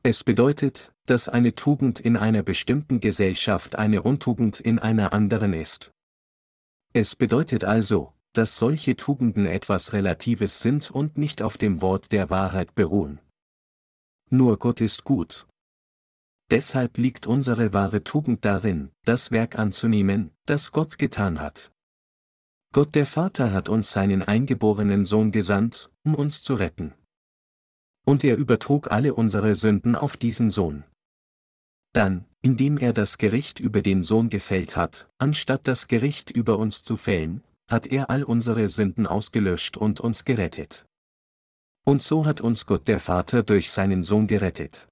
Es bedeutet, dass eine Tugend in einer bestimmten Gesellschaft eine Untugend in einer anderen ist. Es bedeutet also, dass solche Tugenden etwas Relatives sind und nicht auf dem Wort der Wahrheit beruhen. Nur Gott ist gut. Deshalb liegt unsere wahre Tugend darin, das Werk anzunehmen, das Gott getan hat. Gott der Vater hat uns seinen eingeborenen Sohn gesandt, um uns zu retten. Und er übertrug alle unsere Sünden auf diesen Sohn. Dann, indem er das Gericht über den Sohn gefällt hat, anstatt das Gericht über uns zu fällen, hat er all unsere Sünden ausgelöscht und uns gerettet. Und so hat uns Gott der Vater durch seinen Sohn gerettet.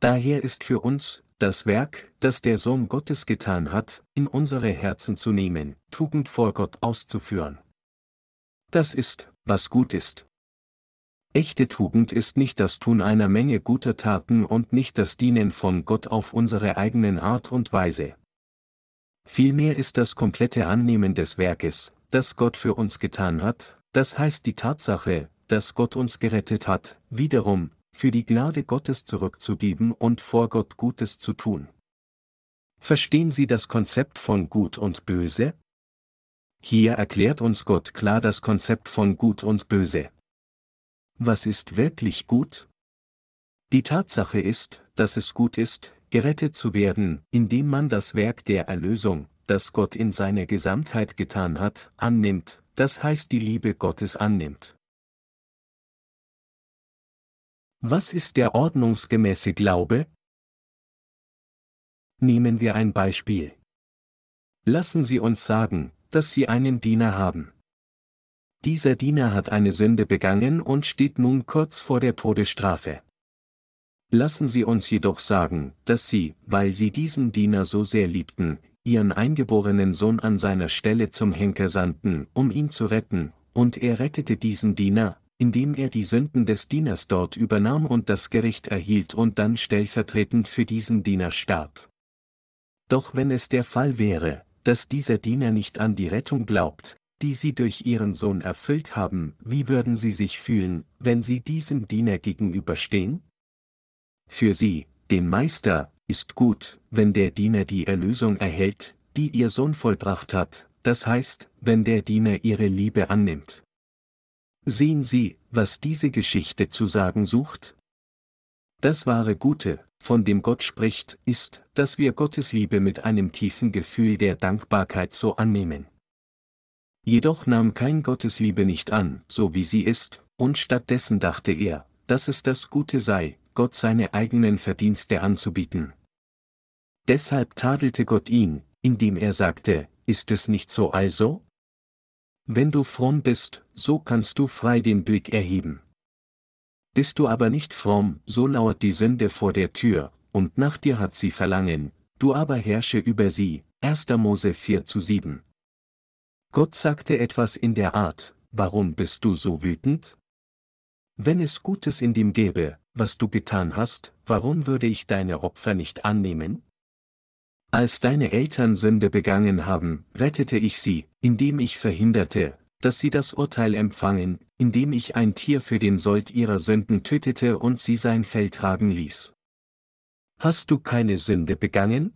Daher ist für uns, das Werk, das der Sohn Gottes getan hat, in unsere Herzen zu nehmen, Tugend vor Gott auszuführen. Das ist, was gut ist. Echte Tugend ist nicht das Tun einer Menge guter Taten und nicht das Dienen von Gott auf unsere eigenen Art und Weise. Vielmehr ist das komplette Annehmen des Werkes, das Gott für uns getan hat, das heißt die Tatsache, dass Gott uns gerettet hat, wiederum, für die Gnade Gottes zurückzugeben und vor Gott Gutes zu tun. Verstehen Sie das Konzept von Gut und Böse? Hier erklärt uns Gott klar das Konzept von Gut und Böse. Was ist wirklich gut? Die Tatsache ist, dass es gut ist, gerettet zu werden, indem man das Werk der Erlösung, das Gott in seiner Gesamtheit getan hat, annimmt, das heißt die Liebe Gottes annimmt. Was ist der ordnungsgemäße Glaube? Nehmen wir ein Beispiel. Lassen Sie uns sagen, dass Sie einen Diener haben. Dieser Diener hat eine Sünde begangen und steht nun kurz vor der Todesstrafe. Lassen Sie uns jedoch sagen, dass Sie, weil Sie diesen Diener so sehr liebten, ihren eingeborenen Sohn an seiner Stelle zum Henker sandten, um ihn zu retten, und er rettete diesen Diener, indem er die Sünden des Dieners dort übernahm und das Gericht erhielt und dann stellvertretend für diesen Diener starb. Doch wenn es der Fall wäre, dass dieser Diener nicht an die Rettung glaubt, die sie durch ihren Sohn erfüllt haben, wie würden sie sich fühlen, wenn sie diesem Diener gegenüberstehen? Für sie, den Meister, ist gut, wenn der Diener die Erlösung erhält, die ihr Sohn vollbracht hat, das heißt, wenn der Diener ihre Liebe annimmt. Sehen Sie, was diese Geschichte zu sagen sucht? Das wahre Gute, von dem Gott spricht, ist, dass wir Gottes Liebe mit einem tiefen Gefühl der Dankbarkeit so annehmen. Jedoch nahm kein Gottes Liebe nicht an, so wie sie ist, und stattdessen dachte er, dass es das Gute sei, Gott seine eigenen Verdienste anzubieten. Deshalb tadelte Gott ihn, indem er sagte, ist es nicht so also? Wenn du fromm bist, so kannst du frei den Blick erheben. Bist du aber nicht fromm, so lauert die Sünde vor der Tür, und nach dir hat sie Verlangen, du aber herrsche über sie. 1. Mose 4 zu 7. Gott sagte etwas in der Art, warum bist du so wütend? Wenn es Gutes in dem gäbe, was du getan hast, warum würde ich deine Opfer nicht annehmen? Als deine Eltern Sünde begangen haben, rettete ich sie, indem ich verhinderte, dass sie das Urteil empfangen, indem ich ein Tier für den Sold ihrer Sünden tötete und sie sein Fell tragen ließ. Hast du keine Sünde begangen?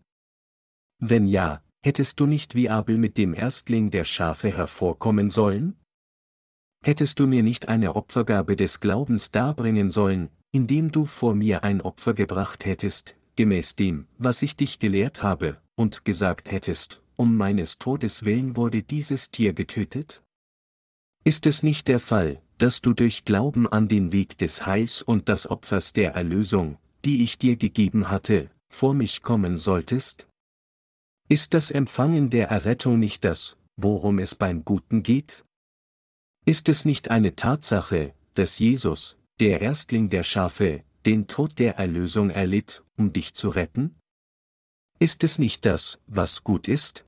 Wenn ja, hättest du nicht wie Abel mit dem Erstling der Schafe hervorkommen sollen? Hättest du mir nicht eine Opfergabe des Glaubens darbringen sollen, indem du vor mir ein Opfer gebracht hättest, gemäß dem, was ich dich gelehrt habe, und gesagt hättest, um meines Todes willen wurde dieses Tier getötet? Ist es nicht der Fall, dass du durch Glauben an den Weg des Heils und das Opfers der Erlösung, die ich dir gegeben hatte, vor mich kommen solltest? Ist das Empfangen der Errettung nicht das, worum es beim Guten geht? Ist es nicht eine Tatsache, dass Jesus, der Erstling der Schafe, den Tod der Erlösung erlitt, um dich zu retten? Ist es nicht das, was gut ist?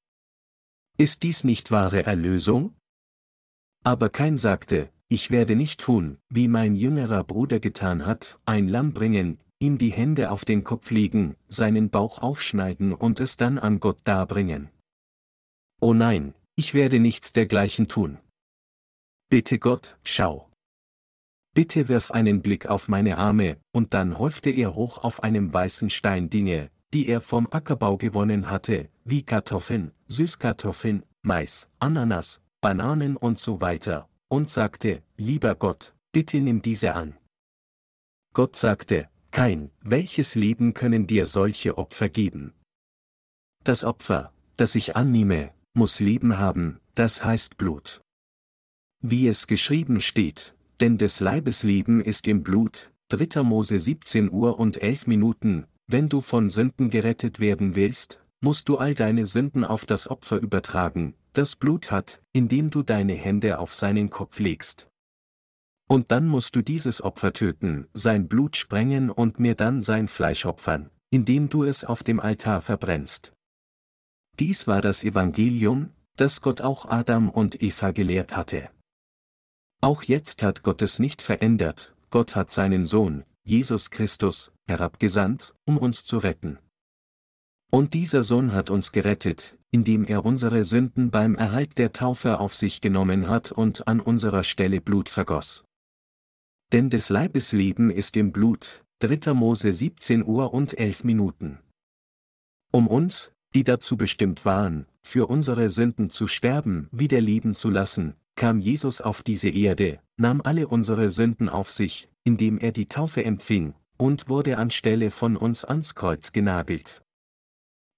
Ist dies nicht wahre Erlösung? Aber kein sagte, ich werde nicht tun, wie mein jüngerer Bruder getan hat, ein Lamm bringen, ihm die Hände auf den Kopf legen, seinen Bauch aufschneiden und es dann an Gott darbringen. Oh nein, ich werde nichts dergleichen tun. Bitte Gott, schau. Bitte wirf einen Blick auf meine Arme, und dann häufte er hoch auf einem weißen Stein Dinge, die er vom Ackerbau gewonnen hatte, wie Kartoffeln, Süßkartoffeln, Mais, Ananas, Bananen und so weiter, und sagte, lieber Gott, bitte nimm diese an. Gott sagte, kein, welches Leben können dir solche Opfer geben? Das Opfer, das ich annehme, muss Leben haben, das heißt Blut. Wie es geschrieben steht, denn des Leibes Leben ist im Blut, 3. Mose 17 Uhr und 11 Minuten, wenn du von Sünden gerettet werden willst, musst du all deine Sünden auf das Opfer übertragen, das Blut hat, indem du deine Hände auf seinen Kopf legst. Und dann musst du dieses Opfer töten, sein Blut sprengen und mir dann sein Fleisch opfern, indem du es auf dem Altar verbrennst. Dies war das Evangelium, das Gott auch Adam und Eva gelehrt hatte. Auch jetzt hat Gott es nicht verändert, Gott hat seinen Sohn, Jesus Christus, herabgesandt, um uns zu retten. Und dieser Sohn hat uns gerettet, indem er unsere Sünden beim Erhalt der Taufe auf sich genommen hat und an unserer Stelle Blut vergoss. Denn des Leibes Leben ist im Blut, 3. Mose 17 Uhr und 11 Minuten. Um uns, die dazu bestimmt waren, für unsere Sünden zu sterben, wieder leben zu lassen, kam Jesus auf diese Erde, nahm alle unsere Sünden auf sich, indem er die Taufe empfing, und wurde anstelle von uns ans Kreuz genagelt.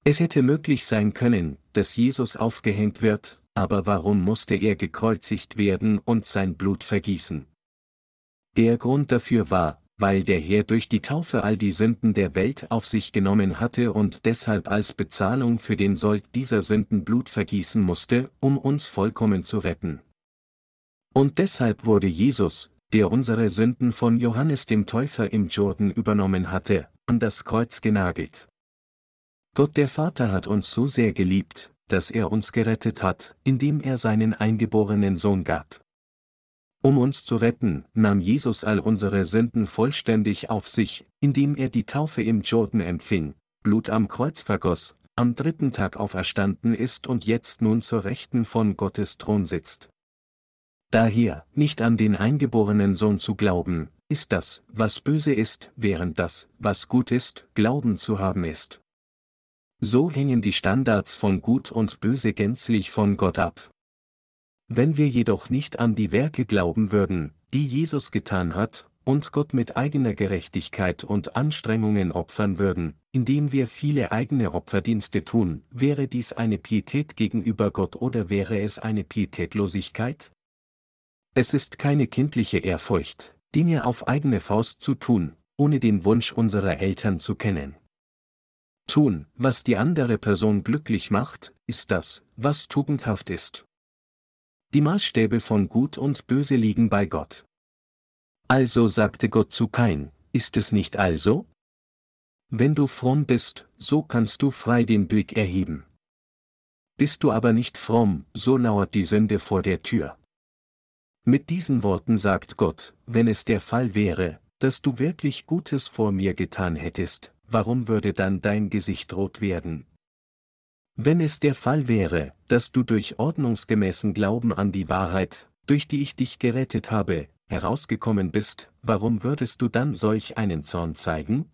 Es hätte möglich sein können, dass Jesus aufgehängt wird, aber warum musste er gekreuzigt werden und sein Blut vergießen? Der Grund dafür war, weil der Herr durch die Taufe all die Sünden der Welt auf sich genommen hatte und deshalb als Bezahlung für den Sold dieser Sünden Blut vergießen musste, um uns vollkommen zu retten. Und deshalb wurde Jesus, der unsere Sünden von Johannes dem Täufer im Jordan übernommen hatte, an das Kreuz genagelt. Gott der Vater hat uns so sehr geliebt, dass er uns gerettet hat, indem er seinen eingeborenen Sohn gab. Um uns zu retten, nahm Jesus all unsere Sünden vollständig auf sich, indem er die Taufe im Jordan empfing, Blut am Kreuz vergoss, am dritten Tag auferstanden ist und jetzt nun zur Rechten von Gottes Thron sitzt. Daher, nicht an den eingeborenen Sohn zu glauben, ist das, was böse ist, während das, was gut ist, Glauben zu haben ist. So hängen die Standards von Gut und Böse gänzlich von Gott ab. Wenn wir jedoch nicht an die Werke glauben würden, die Jesus getan hat, und Gott mit eigener Gerechtigkeit und Anstrengungen opfern würden, indem wir viele eigene Opferdienste tun, wäre dies eine Pietät gegenüber Gott oder wäre es eine Pietätlosigkeit? Es ist keine kindliche Ehrfurcht, Dinge auf eigene Faust zu tun, ohne den Wunsch unserer Eltern zu kennen. Tun, was die andere Person glücklich macht, ist das, was tugendhaft ist. Die Maßstäbe von Gut und Böse liegen bei Gott. Also sagte Gott zu Kain, ist es nicht also? Wenn du fromm bist, so kannst du frei den Blick erheben. Bist du aber nicht fromm, so lauert die Sünde vor der Tür. Mit diesen Worten sagt Gott, wenn es der Fall wäre, dass du wirklich Gutes vor mir getan hättest, warum würde dann dein Gesicht rot werden? Wenn es der Fall wäre, dass du durch ordnungsgemäßen Glauben an die Wahrheit, durch die ich dich gerettet habe, herausgekommen bist, warum würdest du dann solch einen Zorn zeigen?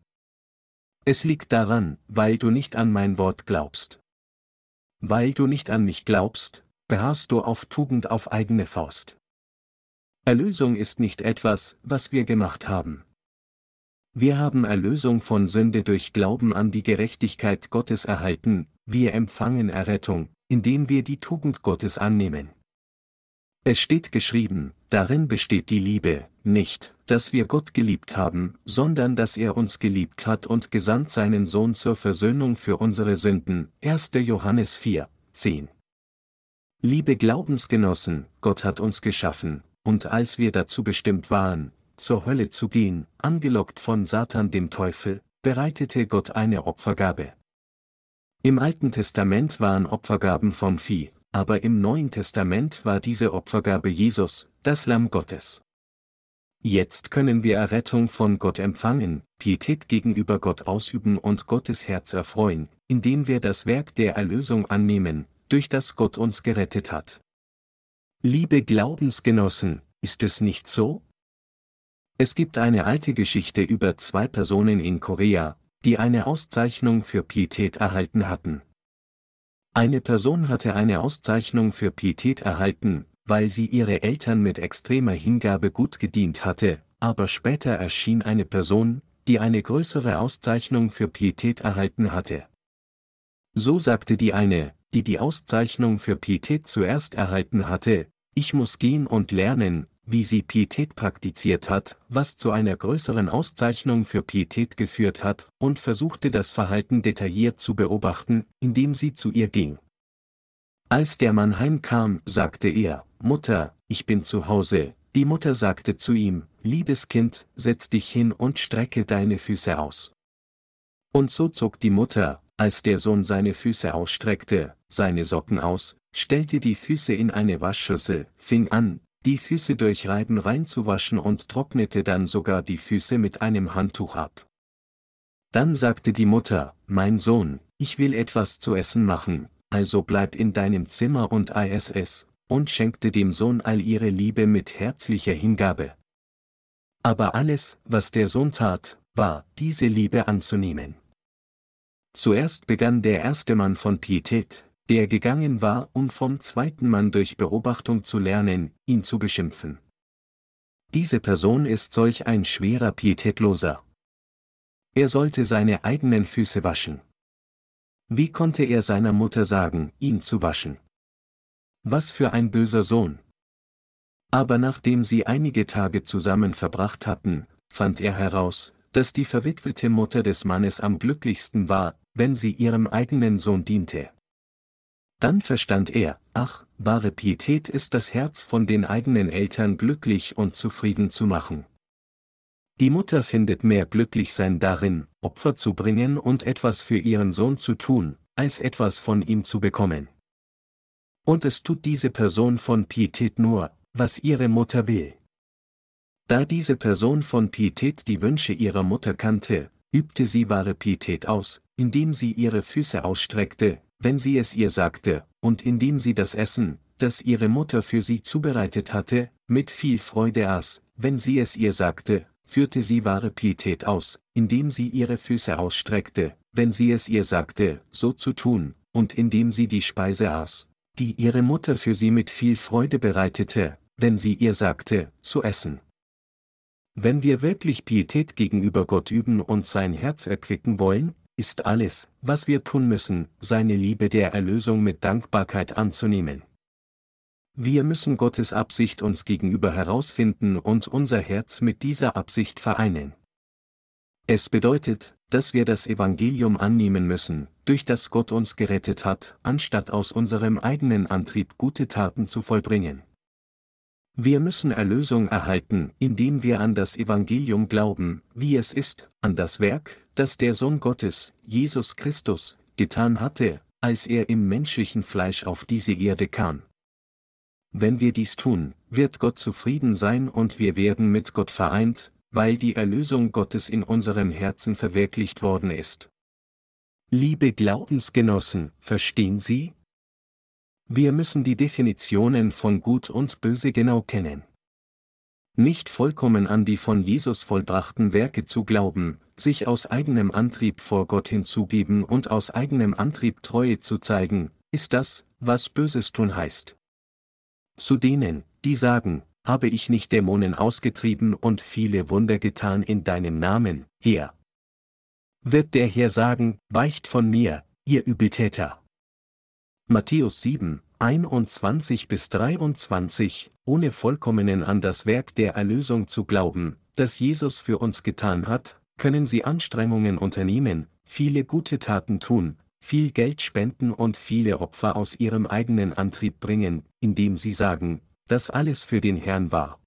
Es liegt daran, weil du nicht an mein Wort glaubst. Weil du nicht an mich glaubst, beharrst du auf Tugend auf eigene Faust. Erlösung ist nicht etwas, was wir gemacht haben. Wir haben Erlösung von Sünde durch Glauben an die Gerechtigkeit Gottes erhalten, wir empfangen Errettung, indem wir die Tugend Gottes annehmen. Es steht geschrieben, darin besteht die Liebe, nicht, dass wir Gott geliebt haben, sondern dass er uns geliebt hat und gesandt seinen Sohn zur Versöhnung für unsere Sünden. 1. Johannes 4, 10. Liebe Glaubensgenossen, Gott hat uns geschaffen, und als wir dazu bestimmt waren, zur Hölle zu gehen, angelockt von Satan dem Teufel, bereitete Gott eine Opfergabe. Im Alten Testament waren Opfergaben vom Vieh, aber im Neuen Testament war diese Opfergabe Jesus, das Lamm Gottes. Jetzt können wir Errettung von Gott empfangen, Pietät gegenüber Gott ausüben und Gottes Herz erfreuen, indem wir das Werk der Erlösung annehmen, durch das Gott uns gerettet hat. Liebe Glaubensgenossen, ist es nicht so? Es gibt eine alte Geschichte über zwei Personen in Korea, die eine Auszeichnung für Pietät erhalten hatten. Eine Person hatte eine Auszeichnung für Pietät erhalten, weil sie ihre Eltern mit extremer Hingabe gut gedient hatte, aber später erschien eine Person, die eine größere Auszeichnung für Pietät erhalten hatte. So sagte die eine, die die Auszeichnung für Pietät zuerst erhalten hatte, ich muss gehen und lernen, wie sie Pietät praktiziert hat, was zu einer größeren Auszeichnung für Pietät geführt hat, und versuchte das Verhalten detailliert zu beobachten, indem sie zu ihr ging. Als der Mann heimkam, sagte er, Mutter, ich bin zu Hause, die Mutter sagte zu ihm, Liebes Kind, setz dich hin und strecke deine Füße aus. Und so zog die Mutter, als der Sohn seine Füße ausstreckte, seine Socken aus, stellte die Füße in eine Waschschüssel, fing an, die Füße durch Reiben reinzuwaschen und trocknete dann sogar die Füße mit einem Handtuch ab. Dann sagte die Mutter, mein Sohn, ich will etwas zu essen machen, also bleib in deinem Zimmer und ISS, und schenkte dem Sohn all ihre Liebe mit herzlicher Hingabe. Aber alles, was der Sohn tat, war, diese Liebe anzunehmen. Zuerst begann der erste Mann von Pietät, der gegangen war, um vom zweiten Mann durch Beobachtung zu lernen, ihn zu beschimpfen. Diese Person ist solch ein schwerer Pietätloser. Er sollte seine eigenen Füße waschen. Wie konnte er seiner Mutter sagen, ihn zu waschen? Was für ein böser Sohn. Aber nachdem sie einige Tage zusammen verbracht hatten, fand er heraus, dass die verwitwete Mutter des Mannes am glücklichsten war, wenn sie ihrem eigenen Sohn diente. Dann verstand er, ach, wahre Pietät ist das Herz von den eigenen Eltern glücklich und zufrieden zu machen. Die Mutter findet mehr Glücklichsein darin, Opfer zu bringen und etwas für ihren Sohn zu tun, als etwas von ihm zu bekommen. Und es tut diese Person von Pietät nur, was ihre Mutter will. Da diese Person von Pietät die Wünsche ihrer Mutter kannte, übte sie wahre Pietät aus, indem sie ihre Füße ausstreckte, wenn sie es ihr sagte, und indem sie das Essen, das ihre Mutter für sie zubereitet hatte, mit viel Freude aß, wenn sie es ihr sagte, führte sie wahre Pietät aus, indem sie ihre Füße ausstreckte, wenn sie es ihr sagte, so zu tun, und indem sie die Speise aß, die ihre Mutter für sie mit viel Freude bereitete, wenn sie ihr sagte, zu essen. Wenn wir wirklich Pietät gegenüber Gott üben und sein Herz erquicken wollen, ist alles, was wir tun müssen, seine Liebe der Erlösung mit Dankbarkeit anzunehmen. Wir müssen Gottes Absicht uns gegenüber herausfinden und unser Herz mit dieser Absicht vereinen. Es bedeutet, dass wir das Evangelium annehmen müssen, durch das Gott uns gerettet hat, anstatt aus unserem eigenen Antrieb gute Taten zu vollbringen. Wir müssen Erlösung erhalten, indem wir an das Evangelium glauben, wie es ist, an das Werk, das der Sohn Gottes, Jesus Christus, getan hatte, als er im menschlichen Fleisch auf diese Erde kam. Wenn wir dies tun, wird Gott zufrieden sein und wir werden mit Gott vereint, weil die Erlösung Gottes in unserem Herzen verwirklicht worden ist. Liebe Glaubensgenossen, verstehen Sie? Wir müssen die Definitionen von Gut und Böse genau kennen. Nicht vollkommen an die von Jesus vollbrachten Werke zu glauben, sich aus eigenem Antrieb vor Gott hinzugeben und aus eigenem Antrieb Treue zu zeigen, ist das, was Böses tun heißt. Zu denen, die sagen, habe ich nicht Dämonen ausgetrieben und viele Wunder getan in deinem Namen, Herr. Wird der Herr sagen, weicht von mir, ihr Übeltäter. Matthäus 7, 21 bis 23, ohne vollkommenen an das Werk der Erlösung zu glauben, das Jesus für uns getan hat, können sie Anstrengungen unternehmen, viele gute Taten tun, viel Geld spenden und viele Opfer aus ihrem eigenen Antrieb bringen, indem sie sagen, dass alles für den Herrn war.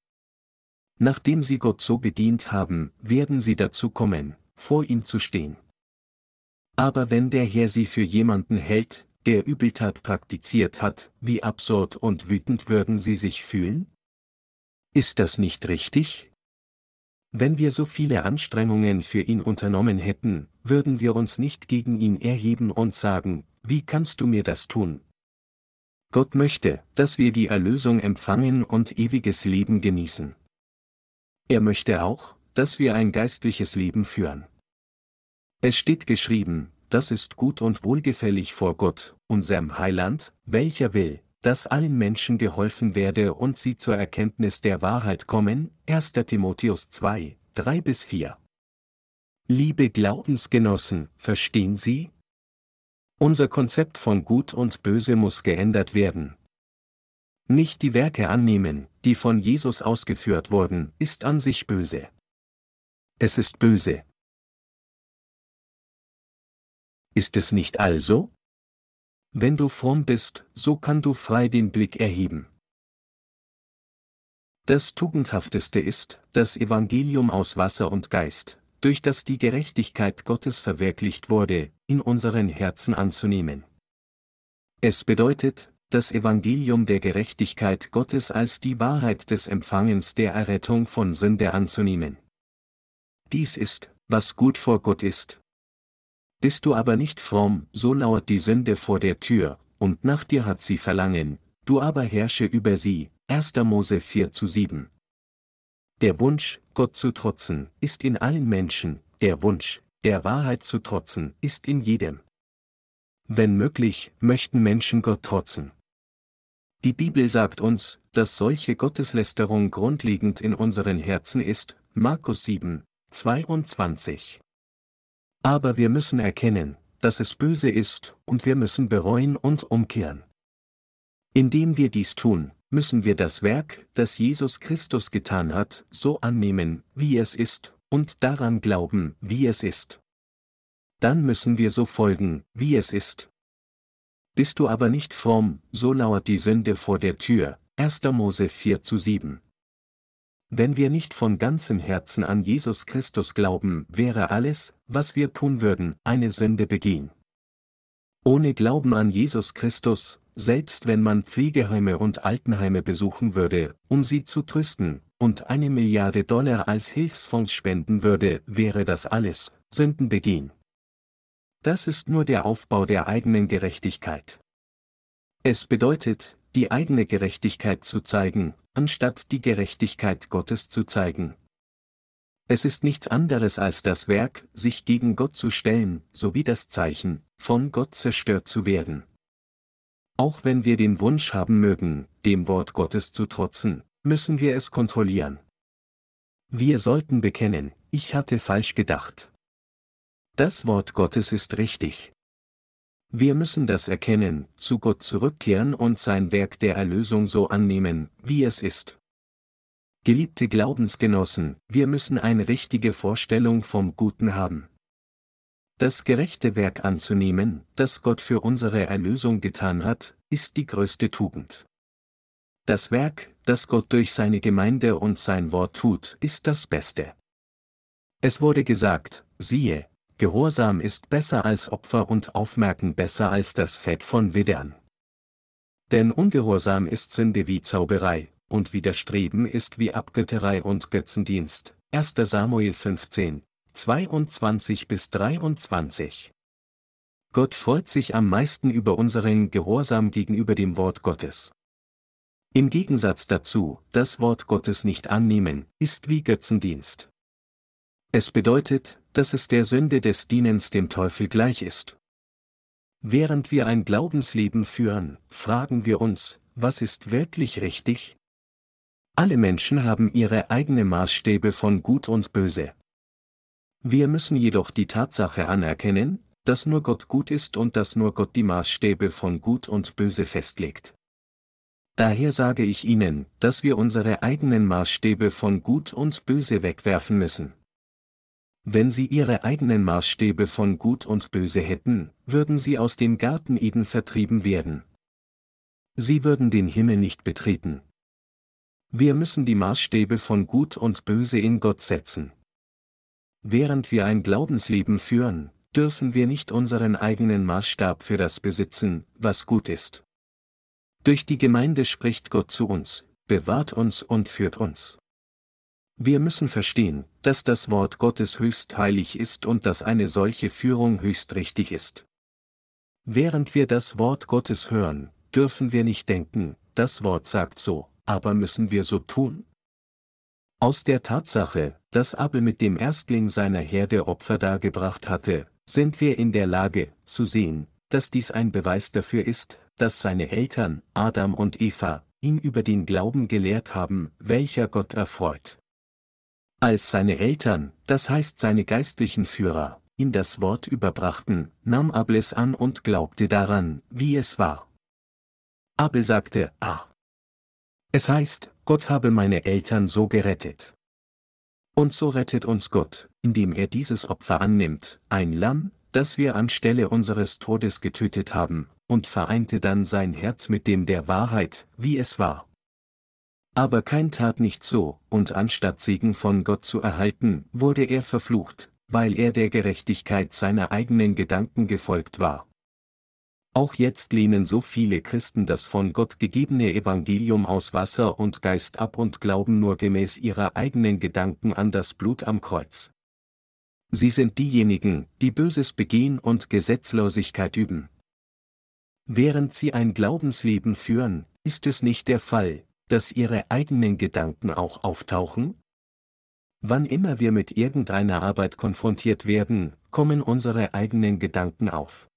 Nachdem sie Gott so bedient haben, werden sie dazu kommen, vor ihm zu stehen. Aber wenn der Herr sie für jemanden hält, der Übeltat praktiziert hat, wie absurd und wütend würden sie sich fühlen? Ist das nicht richtig? Wenn wir so viele Anstrengungen für ihn unternommen hätten, würden wir uns nicht gegen ihn erheben und sagen, wie kannst du mir das tun? Gott möchte, dass wir die Erlösung empfangen und ewiges Leben genießen. Er möchte auch, dass wir ein geistliches Leben führen. Es steht geschrieben, das ist gut und wohlgefällig vor Gott, unserem Heiland, welcher will, dass allen Menschen geholfen werde und sie zur Erkenntnis der Wahrheit kommen, 1. Timotheus 2, 3 bis 4. Liebe Glaubensgenossen, verstehen Sie, unser Konzept von Gut und Böse muss geändert werden. Nicht die Werke annehmen, die von Jesus ausgeführt wurden, ist an sich böse. Es ist böse. Ist es nicht also? Wenn du fromm bist, so kann du frei den Blick erheben. Das Tugendhafteste ist, das Evangelium aus Wasser und Geist, durch das die Gerechtigkeit Gottes verwirklicht wurde, in unseren Herzen anzunehmen. Es bedeutet, das Evangelium der Gerechtigkeit Gottes als die Wahrheit des Empfangens der Errettung von Sünde anzunehmen. Dies ist, was gut vor Gott ist. Bist du aber nicht fromm, so lauert die Sünde vor der Tür, und nach dir hat sie Verlangen, du aber herrsche über sie. 1. Mose 4 zu 7. Der Wunsch, Gott zu trotzen, ist in allen Menschen, der Wunsch, der Wahrheit zu trotzen, ist in jedem. Wenn möglich, möchten Menschen Gott trotzen. Die Bibel sagt uns, dass solche Gotteslästerung grundlegend in unseren Herzen ist, Markus 7, 22. Aber wir müssen erkennen, dass es böse ist, und wir müssen bereuen und umkehren. Indem wir dies tun, müssen wir das Werk, das Jesus Christus getan hat, so annehmen, wie es ist, und daran glauben, wie es ist. Dann müssen wir so folgen, wie es ist. Bist du aber nicht fromm, so lauert die Sünde vor der Tür, 1. Mose 4 zu 7. Wenn wir nicht von ganzem Herzen an Jesus Christus glauben, wäre alles, was wir tun würden, eine Sünde begehen. Ohne Glauben an Jesus Christus, selbst wenn man Pflegeheime und Altenheime besuchen würde, um sie zu trösten, und eine Milliarde Dollar als Hilfsfonds spenden würde, wäre das alles, Sünden begehen. Das ist nur der Aufbau der eigenen Gerechtigkeit. Es bedeutet, die eigene Gerechtigkeit zu zeigen, anstatt die Gerechtigkeit Gottes zu zeigen. Es ist nichts anderes als das Werk, sich gegen Gott zu stellen, sowie das Zeichen, von Gott zerstört zu werden. Auch wenn wir den Wunsch haben mögen, dem Wort Gottes zu trotzen, müssen wir es kontrollieren. Wir sollten bekennen, ich hatte falsch gedacht. Das Wort Gottes ist richtig. Wir müssen das erkennen, zu Gott zurückkehren und sein Werk der Erlösung so annehmen, wie es ist. Geliebte Glaubensgenossen, wir müssen eine richtige Vorstellung vom Guten haben. Das gerechte Werk anzunehmen, das Gott für unsere Erlösung getan hat, ist die größte Tugend. Das Werk, das Gott durch seine Gemeinde und sein Wort tut, ist das Beste. Es wurde gesagt, siehe, Gehorsam ist besser als Opfer und Aufmerken besser als das Fett von Widdern. Denn Ungehorsam ist Sünde wie Zauberei, und Widerstreben ist wie Abgötterei und Götzendienst. 1. Samuel 15, 22 bis 23. Gott freut sich am meisten über unseren Gehorsam gegenüber dem Wort Gottes. Im Gegensatz dazu, das Wort Gottes nicht annehmen, ist wie Götzendienst. Es bedeutet, dass es der Sünde des Dienens dem Teufel gleich ist. Während wir ein Glaubensleben führen, fragen wir uns, was ist wirklich richtig? Alle Menschen haben ihre eigene Maßstäbe von Gut und Böse. Wir müssen jedoch die Tatsache anerkennen, dass nur Gott gut ist und dass nur Gott die Maßstäbe von Gut und Böse festlegt. Daher sage ich Ihnen, dass wir unsere eigenen Maßstäbe von Gut und Böse wegwerfen müssen. Wenn sie ihre eigenen Maßstäbe von Gut und Böse hätten, würden sie aus dem Garten Eden vertrieben werden. Sie würden den Himmel nicht betreten. Wir müssen die Maßstäbe von Gut und Böse in Gott setzen. Während wir ein Glaubensleben führen, dürfen wir nicht unseren eigenen Maßstab für das besitzen, was gut ist. Durch die Gemeinde spricht Gott zu uns, bewahrt uns und führt uns. Wir müssen verstehen, dass das Wort Gottes höchst heilig ist und dass eine solche Führung höchst richtig ist. Während wir das Wort Gottes hören, dürfen wir nicht denken, das Wort sagt so, aber müssen wir so tun? Aus der Tatsache, dass Abel mit dem Erstling seiner Herde Opfer dargebracht hatte, sind wir in der Lage, zu sehen, dass dies ein Beweis dafür ist, dass seine Eltern, Adam und Eva, ihn über den Glauben gelehrt haben, welcher Gott erfreut. Als seine Eltern, das heißt seine geistlichen Führer, ihm das Wort überbrachten, nahm Abel es an und glaubte daran, wie es war. Abel sagte, ah. Es heißt, Gott habe meine Eltern so gerettet. Und so rettet uns Gott, indem er dieses Opfer annimmt, ein Lamm, das wir anstelle unseres Todes getötet haben, und vereinte dann sein Herz mit dem der Wahrheit, wie es war. Aber kein tat nicht so, und anstatt Segen von Gott zu erhalten, wurde er verflucht, weil er der Gerechtigkeit seiner eigenen Gedanken gefolgt war. Auch jetzt lehnen so viele Christen das von Gott gegebene Evangelium aus Wasser und Geist ab und glauben nur gemäß ihrer eigenen Gedanken an das Blut am Kreuz. Sie sind diejenigen, die Böses begehen und Gesetzlosigkeit üben. Während sie ein Glaubensleben führen, ist es nicht der Fall, dass ihre eigenen Gedanken auch auftauchen? Wann immer wir mit irgendeiner Arbeit konfrontiert werden, kommen unsere eigenen Gedanken auf.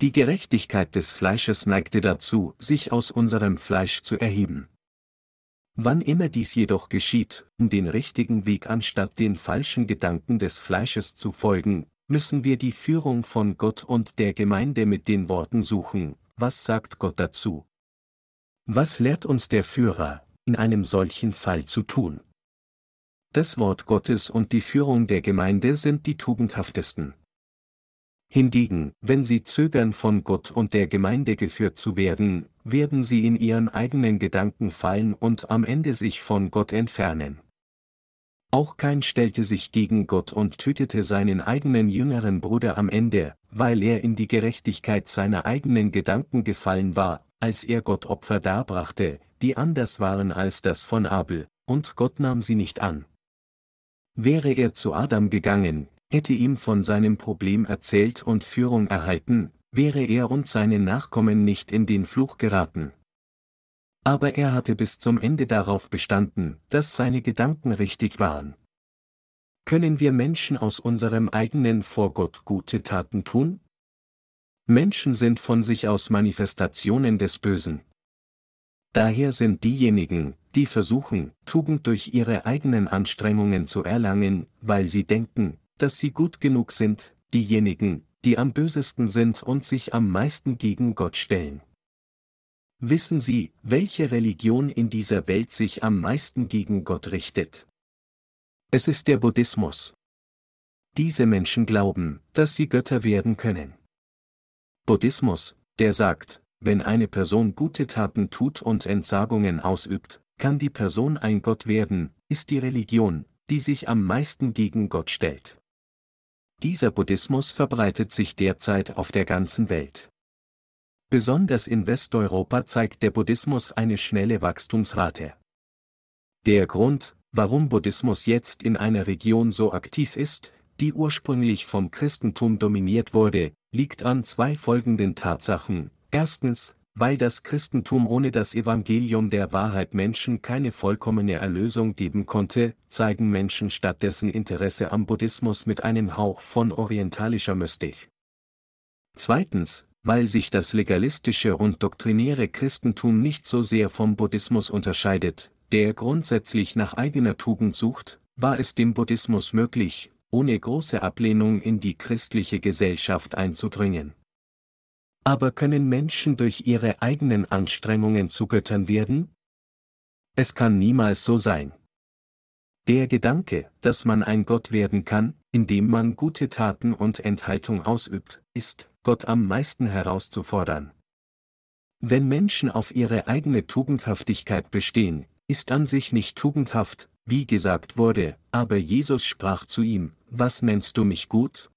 Die Gerechtigkeit des Fleisches neigte dazu, sich aus unserem Fleisch zu erheben. Wann immer dies jedoch geschieht, um den richtigen Weg anstatt den falschen Gedanken des Fleisches zu folgen, müssen wir die Führung von Gott und der Gemeinde mit den Worten suchen, was sagt Gott dazu? Was lehrt uns der Führer, in einem solchen Fall zu tun? Das Wort Gottes und die Führung der Gemeinde sind die tugendhaftesten. Hingegen, wenn sie zögern von Gott und der Gemeinde geführt zu werden, werden sie in ihren eigenen Gedanken fallen und am Ende sich von Gott entfernen. Auch Kain stellte sich gegen Gott und tötete seinen eigenen jüngeren Bruder am Ende, weil er in die Gerechtigkeit seiner eigenen Gedanken gefallen war, als er Gott Opfer darbrachte, die anders waren als das von Abel, und Gott nahm sie nicht an. Wäre er zu Adam gegangen, hätte ihm von seinem Problem erzählt und Führung erhalten, wäre er und seine Nachkommen nicht in den Fluch geraten. Aber er hatte bis zum Ende darauf bestanden, dass seine Gedanken richtig waren. Können wir Menschen aus unserem eigenen vor Gott gute Taten tun? Menschen sind von sich aus Manifestationen des Bösen. Daher sind diejenigen, die versuchen, Tugend durch ihre eigenen Anstrengungen zu erlangen, weil sie denken, dass sie gut genug sind, diejenigen, die am bösesten sind und sich am meisten gegen Gott stellen. Wissen Sie, welche Religion in dieser Welt sich am meisten gegen Gott richtet? Es ist der Buddhismus. Diese Menschen glauben, dass sie Götter werden können. Buddhismus, der sagt, wenn eine Person gute Taten tut und Entsagungen ausübt, kann die Person ein Gott werden, ist die Religion, die sich am meisten gegen Gott stellt. Dieser Buddhismus verbreitet sich derzeit auf der ganzen Welt. Besonders in Westeuropa zeigt der Buddhismus eine schnelle Wachstumsrate. Der Grund, warum Buddhismus jetzt in einer Region so aktiv ist, die ursprünglich vom Christentum dominiert wurde, liegt an zwei folgenden Tatsachen. Erstens, weil das Christentum ohne das Evangelium der Wahrheit Menschen keine vollkommene Erlösung geben konnte, zeigen Menschen stattdessen Interesse am Buddhismus mit einem Hauch von orientalischer Mystik. Zweitens, weil sich das legalistische und doktrinäre Christentum nicht so sehr vom Buddhismus unterscheidet, der grundsätzlich nach eigener Tugend sucht, war es dem Buddhismus möglich, ohne große Ablehnung in die christliche Gesellschaft einzudringen. Aber können Menschen durch ihre eigenen Anstrengungen zu Göttern werden? Es kann niemals so sein. Der Gedanke, dass man ein Gott werden kann, indem man gute Taten und Enthaltung ausübt, ist, Gott am meisten herauszufordern. Wenn Menschen auf ihre eigene Tugendhaftigkeit bestehen, ist an sich nicht tugendhaft, wie gesagt wurde, aber Jesus sprach zu ihm, Was nennst du mich gut?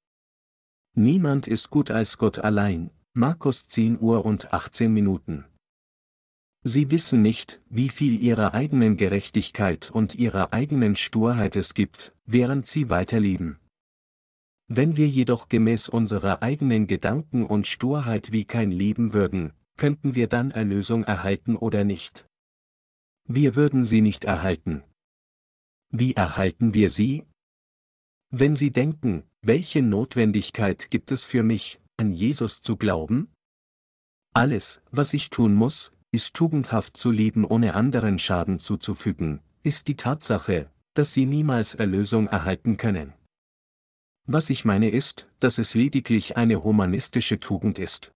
Niemand ist gut als Gott allein, Markus 10 Uhr und 18 Minuten. Sie wissen nicht, wie viel ihrer eigenen Gerechtigkeit und ihrer eigenen Sturheit es gibt, während sie weiterleben. Wenn wir jedoch gemäß unserer eigenen Gedanken und Sturheit wie kein leben würden, könnten wir dann Erlösung erhalten oder nicht? Wir würden sie nicht erhalten. Wie erhalten wir sie? Wenn Sie denken, welche Notwendigkeit gibt es für mich, an Jesus zu glauben? Alles, was ich tun muss, ist tugendhaft zu leben ohne anderen Schaden zuzufügen, ist die Tatsache, dass sie niemals Erlösung erhalten können. Was ich meine ist, dass es lediglich eine humanistische Tugend ist.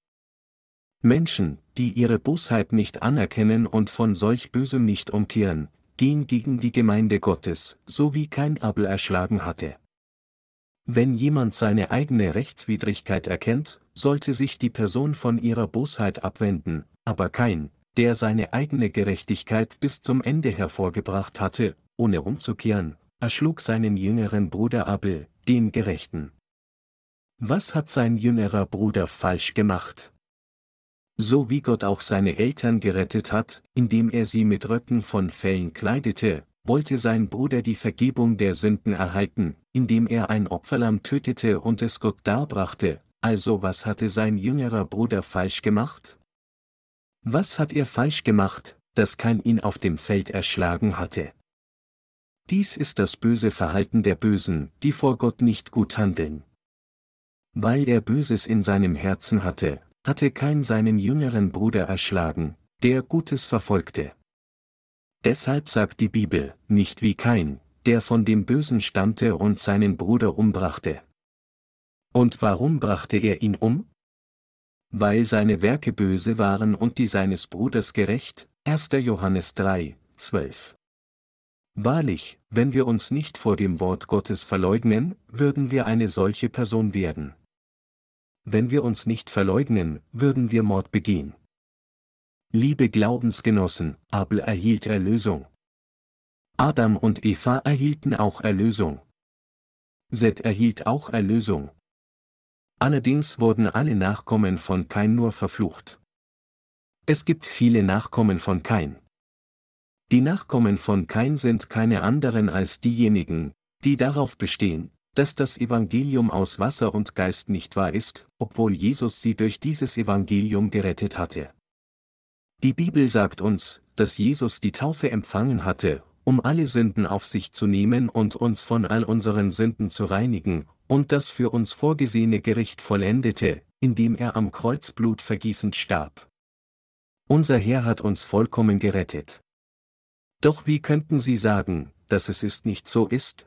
Menschen, die ihre Bosheit nicht anerkennen und von solch Bösem nicht umkehren, gehen gegen die Gemeinde Gottes, so wie kein Abel erschlagen hatte. Wenn jemand seine eigene Rechtswidrigkeit erkennt, sollte sich die Person von ihrer Bosheit abwenden, aber kein, der seine eigene Gerechtigkeit bis zum Ende hervorgebracht hatte, ohne umzukehren, erschlug seinen jüngeren Bruder Abel, den Gerechten. Was hat sein jüngerer Bruder falsch gemacht? So wie Gott auch seine Eltern gerettet hat, indem er sie mit Röcken von Fellen kleidete, wollte sein Bruder die Vergebung der Sünden erhalten, indem er ein Opferlamm tötete und es Gott darbrachte, also was hatte sein jüngerer Bruder falsch gemacht? Was hat er falsch gemacht, dass kein ihn auf dem Feld erschlagen hatte? Dies ist das böse Verhalten der Bösen, die vor Gott nicht gut handeln. Weil er Böses in seinem Herzen hatte, hatte kein seinen jüngeren Bruder erschlagen, der Gutes verfolgte. Deshalb sagt die Bibel, nicht wie kein, der von dem Bösen stammte und seinen Bruder umbrachte. Und warum brachte er ihn um? Weil seine Werke böse waren und die seines Bruders gerecht, 1. Johannes 3, 12. Wahrlich, wenn wir uns nicht vor dem Wort Gottes verleugnen, würden wir eine solche Person werden. wenn wir uns nicht verleugnen, würden wir Mord begehen. Liebe Glaubensgenossen, Abel erhielt Erlösung. Adam und Eva erhielten auch Erlösung. Seth erhielt auch Erlösung. Allerdings wurden alle Nachkommen von Kain nur verflucht. Es gibt viele Nachkommen von Kain. Die Nachkommen von Kain sind keine anderen als diejenigen, die darauf bestehen, dass das Evangelium aus Wasser und Geist nicht wahr ist, obwohl Jesus sie durch dieses Evangelium gerettet hatte. Die Bibel sagt uns, dass Jesus die Taufe empfangen hatte, um alle Sünden auf sich zu nehmen und uns von all unseren Sünden zu reinigen, und das für uns vorgesehene Gericht vollendete, indem er am Kreuz Blut vergießend starb. Unser Herr hat uns vollkommen gerettet. Doch wie könnten Sie sagen, dass es ist nicht so ist?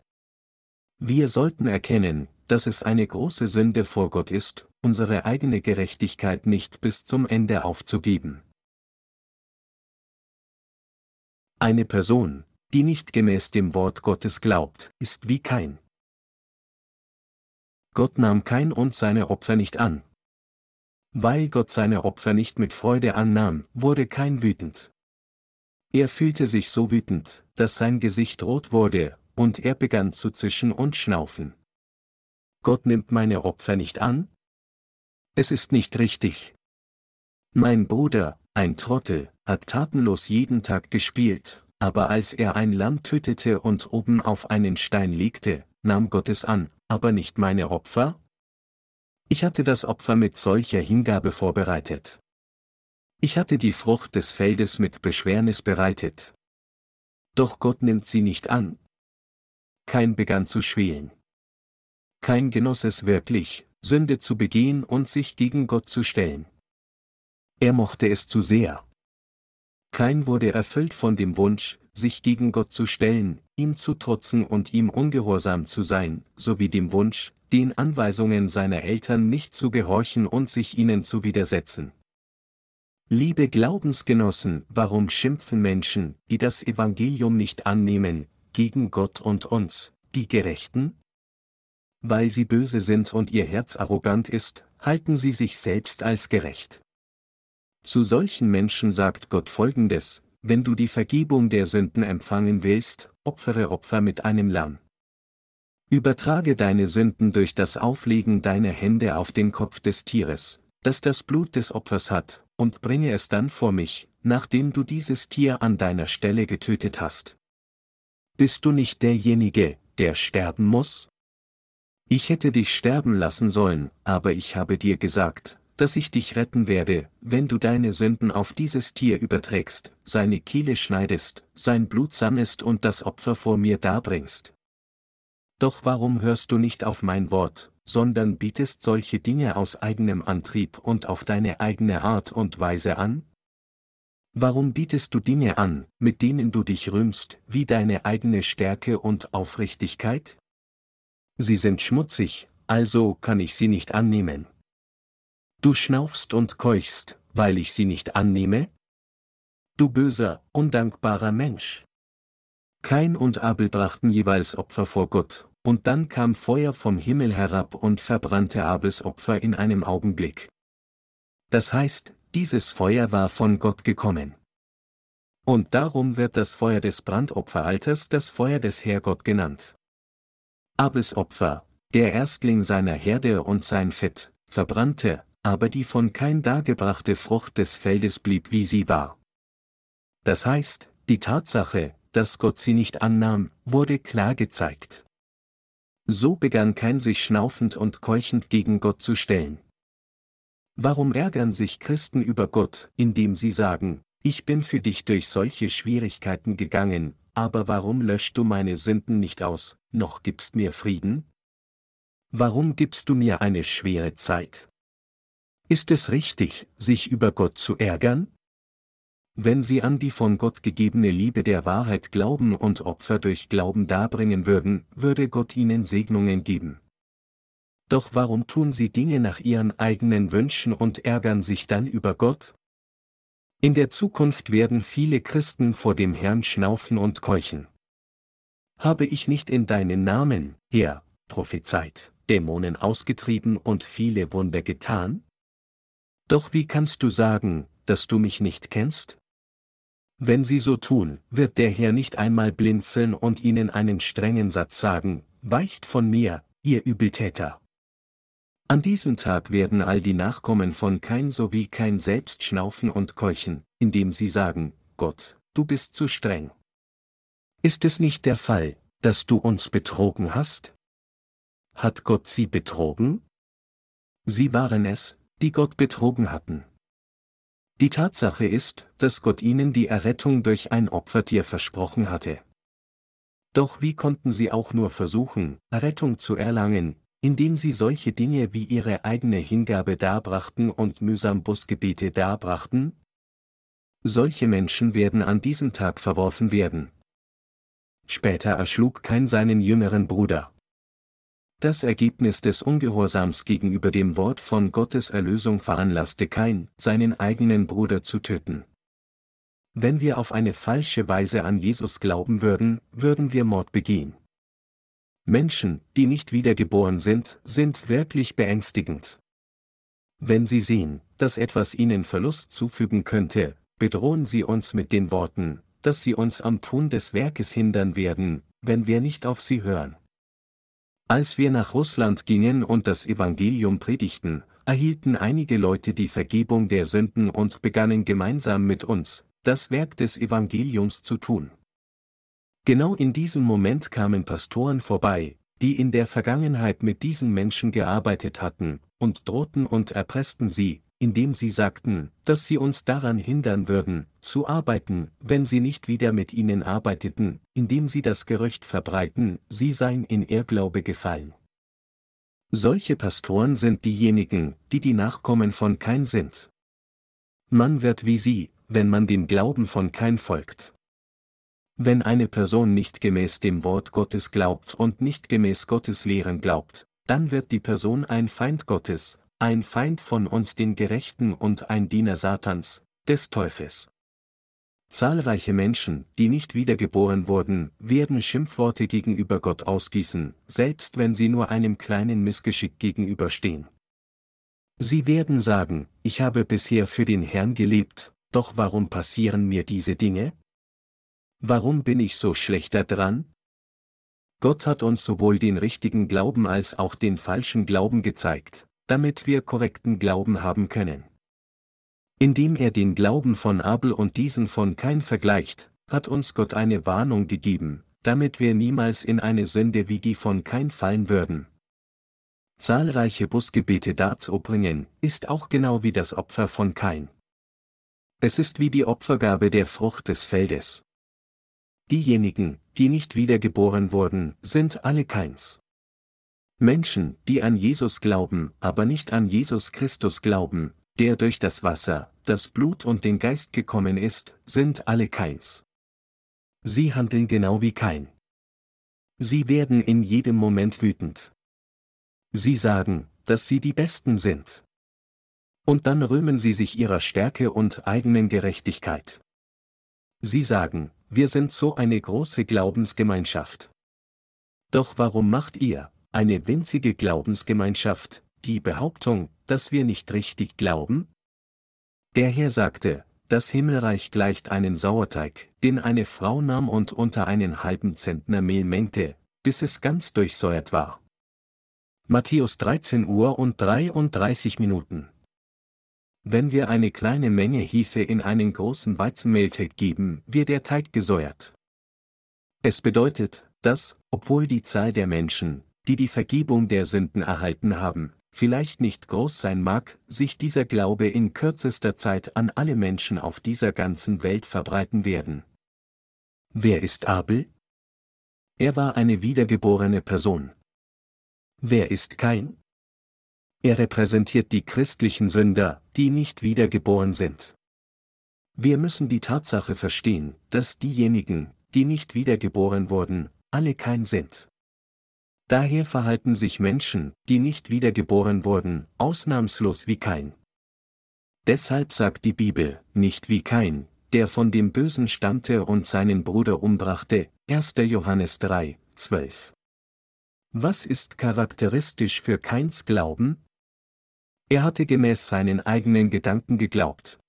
Wir sollten erkennen, dass es eine große Sünde vor Gott ist, unsere eigene Gerechtigkeit nicht bis zum Ende aufzugeben. Eine Person, die nicht gemäß dem Wort Gottes glaubt, ist wie kein. Gott nahm kein und seine Opfer nicht an. Weil Gott seine Opfer nicht mit Freude annahm, wurde kein wütend. Er fühlte sich so wütend, dass sein Gesicht rot wurde, und er begann zu zischen und schnaufen. Gott nimmt meine Opfer nicht an? Es ist nicht richtig. Mein Bruder, ein Trottel, hat tatenlos jeden Tag gespielt, aber als er ein Lamm tötete und oben auf einen Stein legte, nahm Gott es an, aber nicht meine Opfer? Ich hatte das Opfer mit solcher Hingabe vorbereitet. Ich hatte die Frucht des Feldes mit Beschwernis bereitet. Doch Gott nimmt sie nicht an. Kein begann zu schwelen. Kein genoss es wirklich, Sünde zu begehen und sich gegen Gott zu stellen. Er mochte es zu sehr. Kein wurde erfüllt von dem Wunsch, sich gegen Gott zu stellen, ihm zu trotzen und ihm ungehorsam zu sein, sowie dem Wunsch, den Anweisungen seiner Eltern nicht zu gehorchen und sich ihnen zu widersetzen. Liebe Glaubensgenossen, warum schimpfen Menschen, die das Evangelium nicht annehmen, gegen Gott und uns, die Gerechten? Weil sie böse sind und ihr Herz arrogant ist, halten sie sich selbst als gerecht. Zu solchen Menschen sagt Gott folgendes, wenn du die Vergebung der Sünden empfangen willst, opfere Opfer mit einem Lamm. Übertrage deine Sünden durch das Auflegen deiner Hände auf den Kopf des Tieres, das das Blut des Opfers hat, und bringe es dann vor mich, nachdem du dieses Tier an deiner Stelle getötet hast. Bist du nicht derjenige, der sterben muss? Ich hätte dich sterben lassen sollen, aber ich habe dir gesagt, dass ich dich retten werde, wenn du deine Sünden auf dieses Tier überträgst, seine Kehle schneidest, sein Blut sammelst und das Opfer vor mir darbringst. Doch warum hörst du nicht auf mein Wort, sondern bietest solche Dinge aus eigenem Antrieb und auf deine eigene Art und Weise an? Warum bietest du Dinge an, mit denen du dich rühmst, wie deine eigene Stärke und Aufrichtigkeit? Sie sind schmutzig, also kann ich sie nicht annehmen. Du schnaufst und keuchst, weil ich sie nicht annehme? Du böser, undankbarer Mensch. Kain und Abel brachten jeweils Opfer vor Gott, und dann kam Feuer vom Himmel herab und verbrannte Abels Opfer in einem Augenblick. Das heißt, dieses Feuer war von Gott gekommen. Und darum wird das Feuer des Brandopferalters das Feuer des Herrgott genannt. Abels Opfer, der Erstling seiner Herde und sein Fett, verbrannte, aber die von kein dargebrachte Frucht des Feldes blieb wie sie war. Das heißt, die Tatsache, dass Gott sie nicht annahm, wurde klar gezeigt. So begann kein sich schnaufend und keuchend gegen Gott zu stellen. Warum ärgern sich Christen über Gott, indem sie sagen, ich bin für dich durch solche Schwierigkeiten gegangen, aber warum löscht du meine Sünden nicht aus, noch gibst mir Frieden? Warum gibst du mir eine schwere Zeit? Ist es richtig, sich über Gott zu ärgern? Wenn sie an die von Gott gegebene Liebe der Wahrheit glauben und Opfer durch Glauben darbringen würden, würde Gott ihnen Segnungen geben. Doch warum tun sie Dinge nach ihren eigenen Wünschen und ärgern sich dann über Gott? In der Zukunft werden viele Christen vor dem Herrn schnaufen und keuchen. Habe ich nicht in deinen Namen, Herr, prophezeit, Dämonen ausgetrieben und viele Wunder getan? Doch wie kannst du sagen, dass du mich nicht kennst? Wenn sie so tun, wird der Herr nicht einmal blinzeln und ihnen einen strengen Satz sagen, weicht von mir, ihr Übeltäter. An diesem Tag werden all die Nachkommen von Kain sowie Kain selbst schnaufen und keuchen, indem sie sagen, Gott, du bist zu streng. Ist es nicht der Fall, dass du uns betrogen hast? Hat Gott sie betrogen? Sie waren es, die Gott betrogen hatten. Die Tatsache ist, dass Gott ihnen die Errettung durch ein Opfertier versprochen hatte. Doch wie konnten sie auch nur versuchen, Errettung zu erlangen, indem sie solche Dinge wie ihre eigene Hingabe darbrachten und mühsam Busgebete darbrachten? Solche Menschen werden an diesem Tag verworfen werden. Später erschlug kein seinen jüngeren Bruder. Das Ergebnis des Ungehorsams gegenüber dem Wort von Gottes Erlösung veranlasste Kain, seinen eigenen Bruder zu töten. Wenn wir auf eine falsche Weise an Jesus glauben würden, würden wir Mord begehen. Menschen, die nicht wiedergeboren sind, sind wirklich beängstigend. Wenn sie sehen, dass etwas ihnen Verlust zufügen könnte, bedrohen sie uns mit den Worten, dass sie uns am Tun des Werkes hindern werden, wenn wir nicht auf sie hören. Als wir nach Russland gingen und das Evangelium predigten, erhielten einige Leute die Vergebung der Sünden und begannen gemeinsam mit uns, das Werk des Evangeliums zu tun. Genau in diesem Moment kamen Pastoren vorbei, die in der Vergangenheit mit diesen Menschen gearbeitet hatten, und drohten und erpressten sie, indem sie sagten, dass sie uns daran hindern würden, zu arbeiten, wenn sie nicht wieder mit ihnen arbeiteten, indem sie das Gerücht verbreiten, sie seien in Irrglaube gefallen. Solche Pastoren sind diejenigen, die die Nachkommen von Kain sind. Man wird wie sie, wenn man dem Glauben von Kain folgt. Wenn eine Person nicht gemäß dem Wort Gottes glaubt und nicht gemäß Gottes Lehren glaubt, dann wird die Person ein Feind Gottes, ein Feind von uns den Gerechten und ein Diener Satans, des Teufels. Zahlreiche Menschen, die nicht wiedergeboren wurden, werden Schimpfworte gegenüber Gott ausgießen, selbst wenn sie nur einem kleinen Missgeschick gegenüberstehen. Sie werden sagen, ich habe bisher für den Herrn gelebt, doch warum passieren mir diese Dinge? Warum bin ich so schlechter dran? Gott hat uns sowohl den richtigen Glauben als auch den falschen Glauben gezeigt, damit wir korrekten Glauben haben können. Indem er den Glauben von Abel und diesen von Kain vergleicht, hat uns Gott eine Warnung gegeben, damit wir niemals in eine Sünde wie die von Kain fallen würden. Zahlreiche Busgebete darzubringen, ist auch genau wie das Opfer von Kain. Es ist wie die Opfergabe der Frucht des Feldes. Diejenigen, die nicht wiedergeboren wurden, sind alle Kains. Menschen, die an Jesus glauben, aber nicht an Jesus Christus glauben, der durch das Wasser, das Blut und den Geist gekommen ist, sind alle Keins. Sie handeln genau wie Kein. Sie werden in jedem Moment wütend. Sie sagen, dass sie die Besten sind. Und dann rühmen sie sich ihrer Stärke und eigenen Gerechtigkeit. Sie sagen, wir sind so eine große Glaubensgemeinschaft. Doch warum macht ihr, eine winzige Glaubensgemeinschaft, die Behauptung, dass wir nicht richtig glauben? Der Herr sagte, das Himmelreich gleicht einen Sauerteig, den eine Frau nahm und unter einen halben Zentner Mehl mengte, bis es ganz durchsäuert war. Matthäus 13 Uhr und 33 Minuten. Wenn wir eine kleine Menge Hefe in einen großen Weizenmehlteig geben, wird der Teig gesäuert. Es bedeutet, dass, obwohl die Zahl der Menschen, die die Vergebung der Sünden erhalten haben, vielleicht nicht groß sein mag, sich dieser Glaube in kürzester Zeit an alle Menschen auf dieser ganzen Welt verbreiten werden. Wer ist Abel? Er war eine wiedergeborene Person. Wer ist Kain? Er repräsentiert die christlichen Sünder, die nicht wiedergeboren sind. Wir müssen die Tatsache verstehen, dass diejenigen, die nicht wiedergeboren wurden, alle kein sind. Daher verhalten sich Menschen, die nicht wiedergeboren wurden, ausnahmslos wie kein. Deshalb sagt die Bibel, nicht wie kein, der von dem Bösen stammte und seinen Bruder umbrachte, 1. Johannes 3, 12. Was ist charakteristisch für Keins Glauben? Er hatte gemäß seinen eigenen Gedanken geglaubt.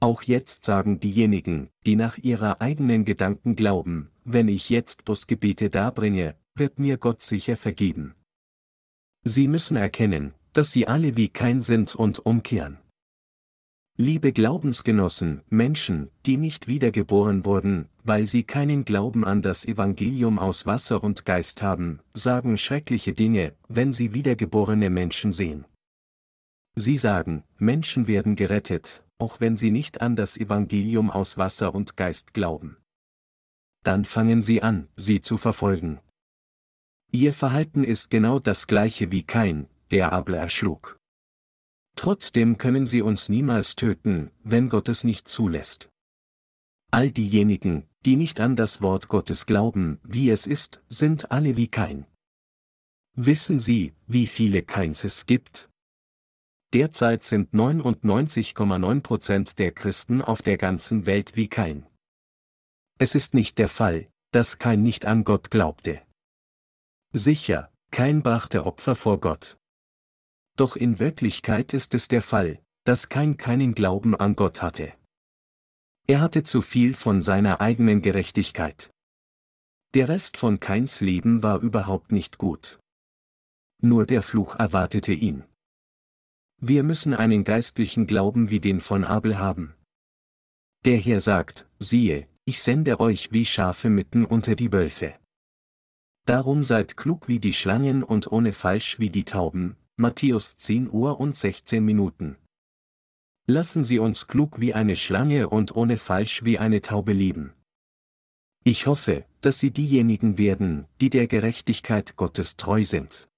Auch jetzt sagen diejenigen, die nach ihrer eigenen Gedanken glauben, wenn ich jetzt bloß Gebete darbringe, wird mir Gott sicher vergeben. Sie müssen erkennen, dass sie alle wie kein sind und umkehren. Liebe Glaubensgenossen, Menschen, die nicht wiedergeboren wurden, weil sie keinen Glauben an das Evangelium aus Wasser und Geist haben, sagen schreckliche Dinge, wenn sie wiedergeborene Menschen sehen. Sie sagen, Menschen werden gerettet, auch wenn sie nicht an das Evangelium aus Wasser und Geist glauben. Dann fangen sie an, sie zu verfolgen. Ihr Verhalten ist genau das gleiche wie kein, der Abel erschlug. Trotzdem können sie uns niemals töten, wenn Gott es nicht zulässt. All diejenigen, die nicht an das Wort Gottes glauben, wie es ist, sind alle wie kein. Wissen Sie, wie viele Keins es gibt? Derzeit sind 99,9% der Christen auf der ganzen Welt wie kein. Es ist nicht der Fall, dass kein nicht an Gott glaubte. Sicher, kein brachte Opfer vor Gott. Doch in Wirklichkeit ist es der Fall, dass kein keinen Glauben an Gott hatte. Er hatte zu viel von seiner eigenen Gerechtigkeit. Der Rest von Keins Leben war überhaupt nicht gut. Nur der Fluch erwartete ihn. Wir müssen einen geistlichen Glauben wie den von Abel haben. Der Herr sagt, siehe, ich sende euch wie Schafe mitten unter die Wölfe. Darum seid klug wie die Schlangen und ohne falsch wie die Tauben, Matthäus 10 Uhr und 16 Minuten. Lassen Sie uns klug wie eine Schlange und ohne falsch wie eine Taube leben. Ich hoffe, dass Sie diejenigen werden, die der Gerechtigkeit Gottes treu sind.